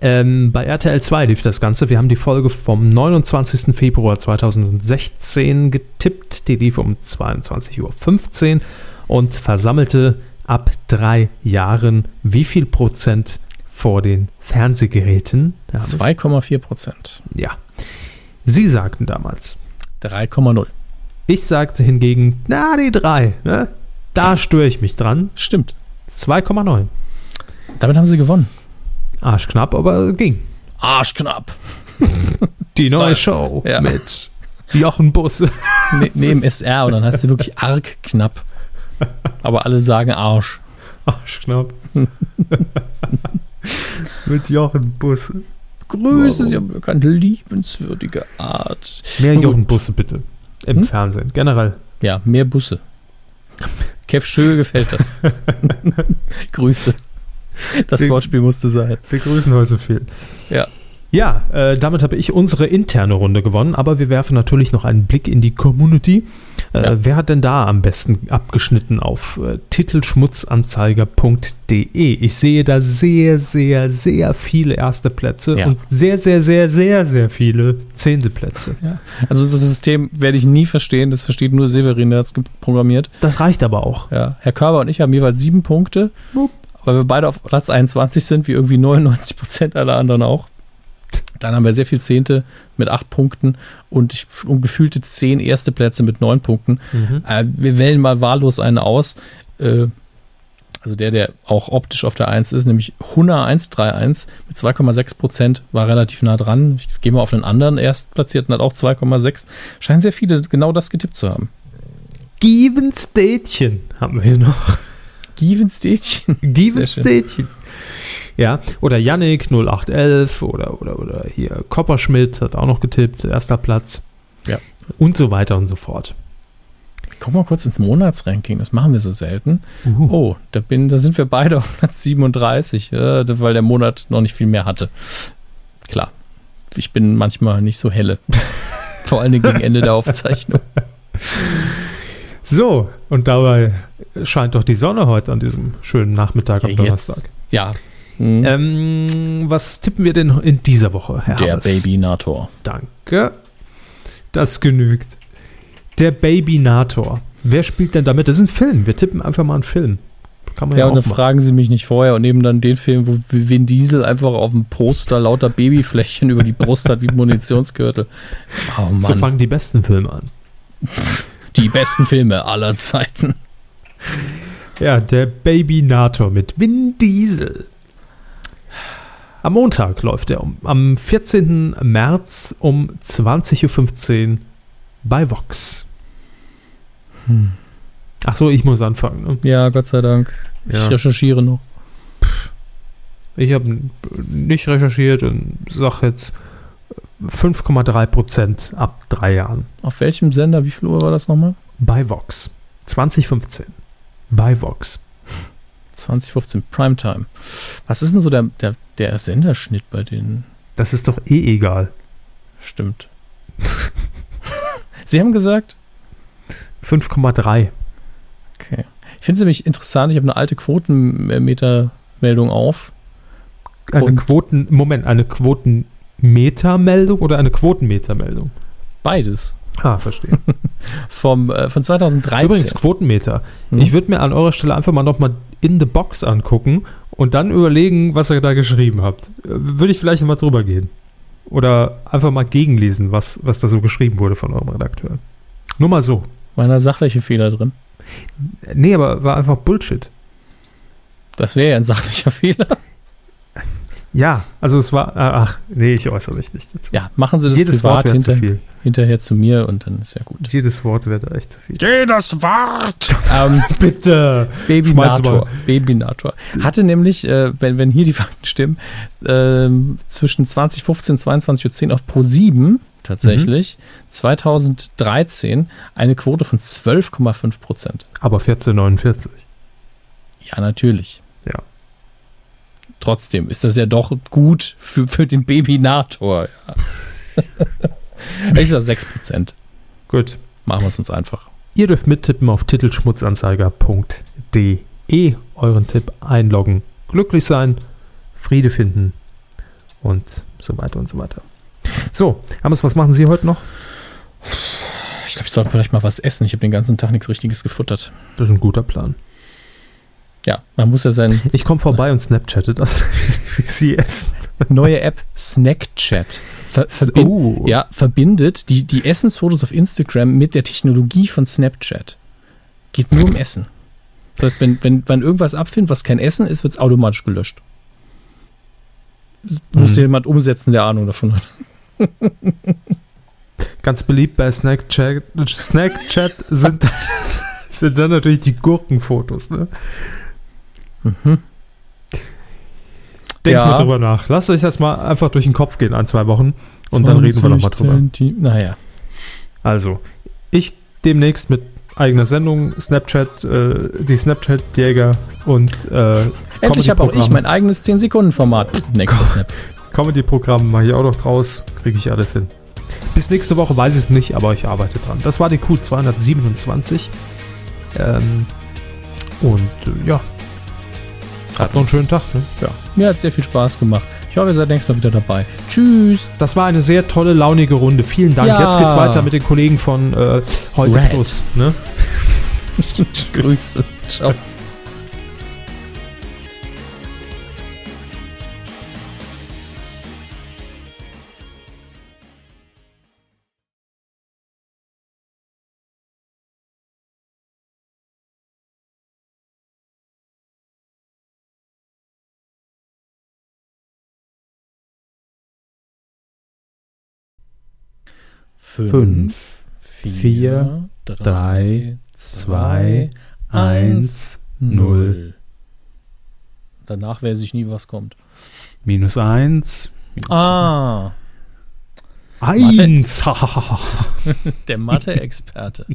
Ähm, bei RTL 2 lief das Ganze. Wir haben die Folge vom 29. Februar 2016 getippt. Die lief um 22.15 Uhr und versammelte ab drei Jahren wie viel Prozent vor den Fernsehgeräten? 2,4 Prozent. Ja. Sie sagten damals 3,0. Ich sagte hingegen, na, die drei, ne? Da störe ich mich dran. Stimmt. 2,9. Damit haben sie gewonnen. Arschknapp, aber ging. Arschknapp. Die neue Show ja. mit Jochen Busse. Ne, neben SR und dann heißt sie wirklich arg knapp. Aber alle sagen Arsch. Arschknapp. mit Jochen Busse. Grüße, Sie haben eine liebenswürdige Art. Mehr Jochen Busse, bitte. Im hm? Fernsehen, generell. Ja, mehr Busse. Kev Schö gefällt das. Grüße. Das Wortspiel musste sein. Wir grüßen heute so viel. Ja. Ja, äh, damit habe ich unsere interne Runde gewonnen, aber wir werfen natürlich noch einen Blick in die Community. Äh, ja. Wer hat denn da am besten abgeschnitten auf äh, titelschmutzanzeiger.de? Ich sehe da sehr, sehr, sehr viele erste Plätze ja. und sehr, sehr, sehr, sehr, sehr viele zehnte Plätze. Ja. Also das System werde ich nie verstehen, das versteht nur Severin, der hat es programmiert. Das reicht aber auch. Ja. Herr Körber und ich haben jeweils sieben Punkte. Weil wir beide auf Platz 21 sind, wie irgendwie 99 Prozent aller anderen auch. Dann haben wir sehr viel Zehnte mit acht Punkten und um gefühlte zehn erste Plätze mit neun Punkten. Mhm. Äh, wir wählen mal wahllos einen aus. Äh, also der, der auch optisch auf der 1 ist, nämlich Huna 131 mit 2,6 Prozent, war relativ nah dran. Ich gehe mal auf den anderen Erstplatzierten, hat auch 2,6. Scheinen sehr viele genau das getippt zu haben. Given Städtchen haben wir hier noch. Given Städtchen. Given Städtchen. Ja, oder Yannick 0811 oder, oder, oder hier Kopperschmidt hat auch noch getippt, erster Platz. Ja. Und so weiter und so fort. Guck mal kurz ins Monatsranking, das machen wir so selten. Uh. Oh, da, bin, da sind wir beide auf Platz 37, äh, weil der Monat noch nicht viel mehr hatte. Klar, ich bin manchmal nicht so helle. Vor allen Dingen gegen Ende der Aufzeichnung. So, und dabei scheint doch die Sonne heute an diesem schönen Nachmittag am ja, Donnerstag. Jetzt, ja, Mhm. Ähm, was tippen wir denn in dieser Woche, Herr Der Babynator. Danke. Das genügt. Der Babynator. Wer spielt denn damit? Das ist ein Film. Wir tippen einfach mal einen Film. Kann man ja, ja und dann machen. fragen sie mich nicht vorher und nehmen dann den Film, wo Vin Diesel einfach auf dem Poster lauter Babyflächen über die Brust hat wie Munitionsgürtel. Oh, Mann. So fangen die besten Filme an. Die besten Filme aller Zeiten. Ja, der Babynator mit Vin Diesel. Am Montag läuft er um, am 14. März um 20.15 Uhr bei Vox. Ach so, ich muss anfangen. Ne? Ja, Gott sei Dank. Ich Ja. recherchiere noch. Ich habe nicht recherchiert und sage jetzt 5,3 Prozent ab drei Jahren. Auf welchem Sender? Wie viel Uhr war das nochmal? Bei Vox. 2015. Bei Vox. 2015, Primetime. Was ist denn so der, der, der Senderschnitt bei denen? Das ist doch eh egal. Stimmt. Sie haben gesagt, 5,3. okay. Ich finde es nämlich interessant, ich habe eine alte Quotenmetermeldung auf. Eine Quoten, Moment, eine Quotenmetermeldung oder eine Quotenmetermeldung? Beides. Ah, verstehe. Vom, äh, von 2013. Übrigens, Quotenmeter. Hm? Ich würde mir an eurer Stelle einfach mal nochmal in the box angucken und dann überlegen, was ihr da geschrieben habt. Würde ich vielleicht mal drüber gehen. Oder einfach mal gegenlesen, was, was da so geschrieben wurde von eurem Redakteur. Nur mal so. War da sachliche Fehler drin. Nee, aber war einfach Bullshit. Das wäre ja ein sachlicher Fehler. Ja, also es war. ah, Ach, nee, ich äußere mich nicht dazu. Ja, machen Sie das Jedes Wort privat zu hinter, viel. hinterher zu mir und dann ist ja gut. Jedes Wort wäre da echt zu viel. Jedes Wort! ähm, Bitte! Schmeiß Babynator. Babynator. Hatte nämlich, äh, wenn, wenn hier die Fakten stimmen, ähm, zwischen 2015 und 22.10 Uhr auf Pro 7 tatsächlich 2013 eine Quote von 12,5 Prozent. Aber 1449. Ja, natürlich. Trotzdem ist das ja doch gut für, für den Babynator. Ja. ich sag 6 Prozent. Gut. Machen wir es uns einfach. Ihr dürft mittippen auf titelschmutzanzeiger.de. Euren Tipp einloggen, glücklich sein, Friede finden und so weiter und so weiter. So, Amos, was machen Sie heute noch? Ich glaube, ich sollte vielleicht mal was essen. Ich habe den ganzen Tag nichts Richtiges gefuttert. Das ist ein guter Plan. Ja, man muss ja sein Ich komme vorbei und snapchatte das, wie Sie essen. neue App Snackchat ver S- verbin oh. ja, verbindet die, die Essensfotos auf Instagram mit der Technologie von Snapchat. Geht nur um Essen. Das heißt, wenn, wenn man irgendwas abfindet, was kein Essen ist, wird es automatisch gelöscht. Muss Mhm. jemand umsetzen, der Ahnung davon hat. Ganz beliebt bei Snackchat, Snackchat sind, sind dann natürlich die Gurkenfotos. Ne? Mhm. Denkt Ja. mal drüber nach. Lasst euch das mal einfach durch den Kopf gehen, ein, zwei Wochen. Und dann reden wir nochmal drüber. Zenti- Naja. Also, ich demnächst mit eigener Sendung, Snapchat, äh, die Snapchat-Jäger und äh, Endlich habe auch ich mein eigenes 10-Sekunden-Format. Nächster Snap. Comedy-Programm mache ich auch noch draus, kriege ich alles hin. Bis nächste Woche weiß ich es nicht, aber ich arbeite dran. Das war die Q227. Ähm, und äh, ja, habt noch einen schönen Tag. Ne? Ja, mir hat sehr viel Spaß gemacht. Ich hoffe, ihr seid nächstes Mal wieder dabei. Tschüss. Das war eine sehr tolle, launige Runde. Vielen Dank. Ja. Jetzt geht's weiter mit den Kollegen von äh, Heute Red. Plus. Ne? Grüße. Ciao. Fünf, vier, vier, drei, zwei, eins, eins, null. Danach weiß ich nie, was kommt. Minus eins. Minus Ah, Eins. der Mathe-Experte.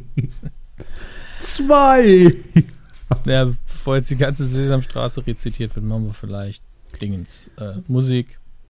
Zwei. ja, bevor jetzt die ganze Sesamstraße rezitiert wird, machen wir vielleicht Dingens. Äh, Musik.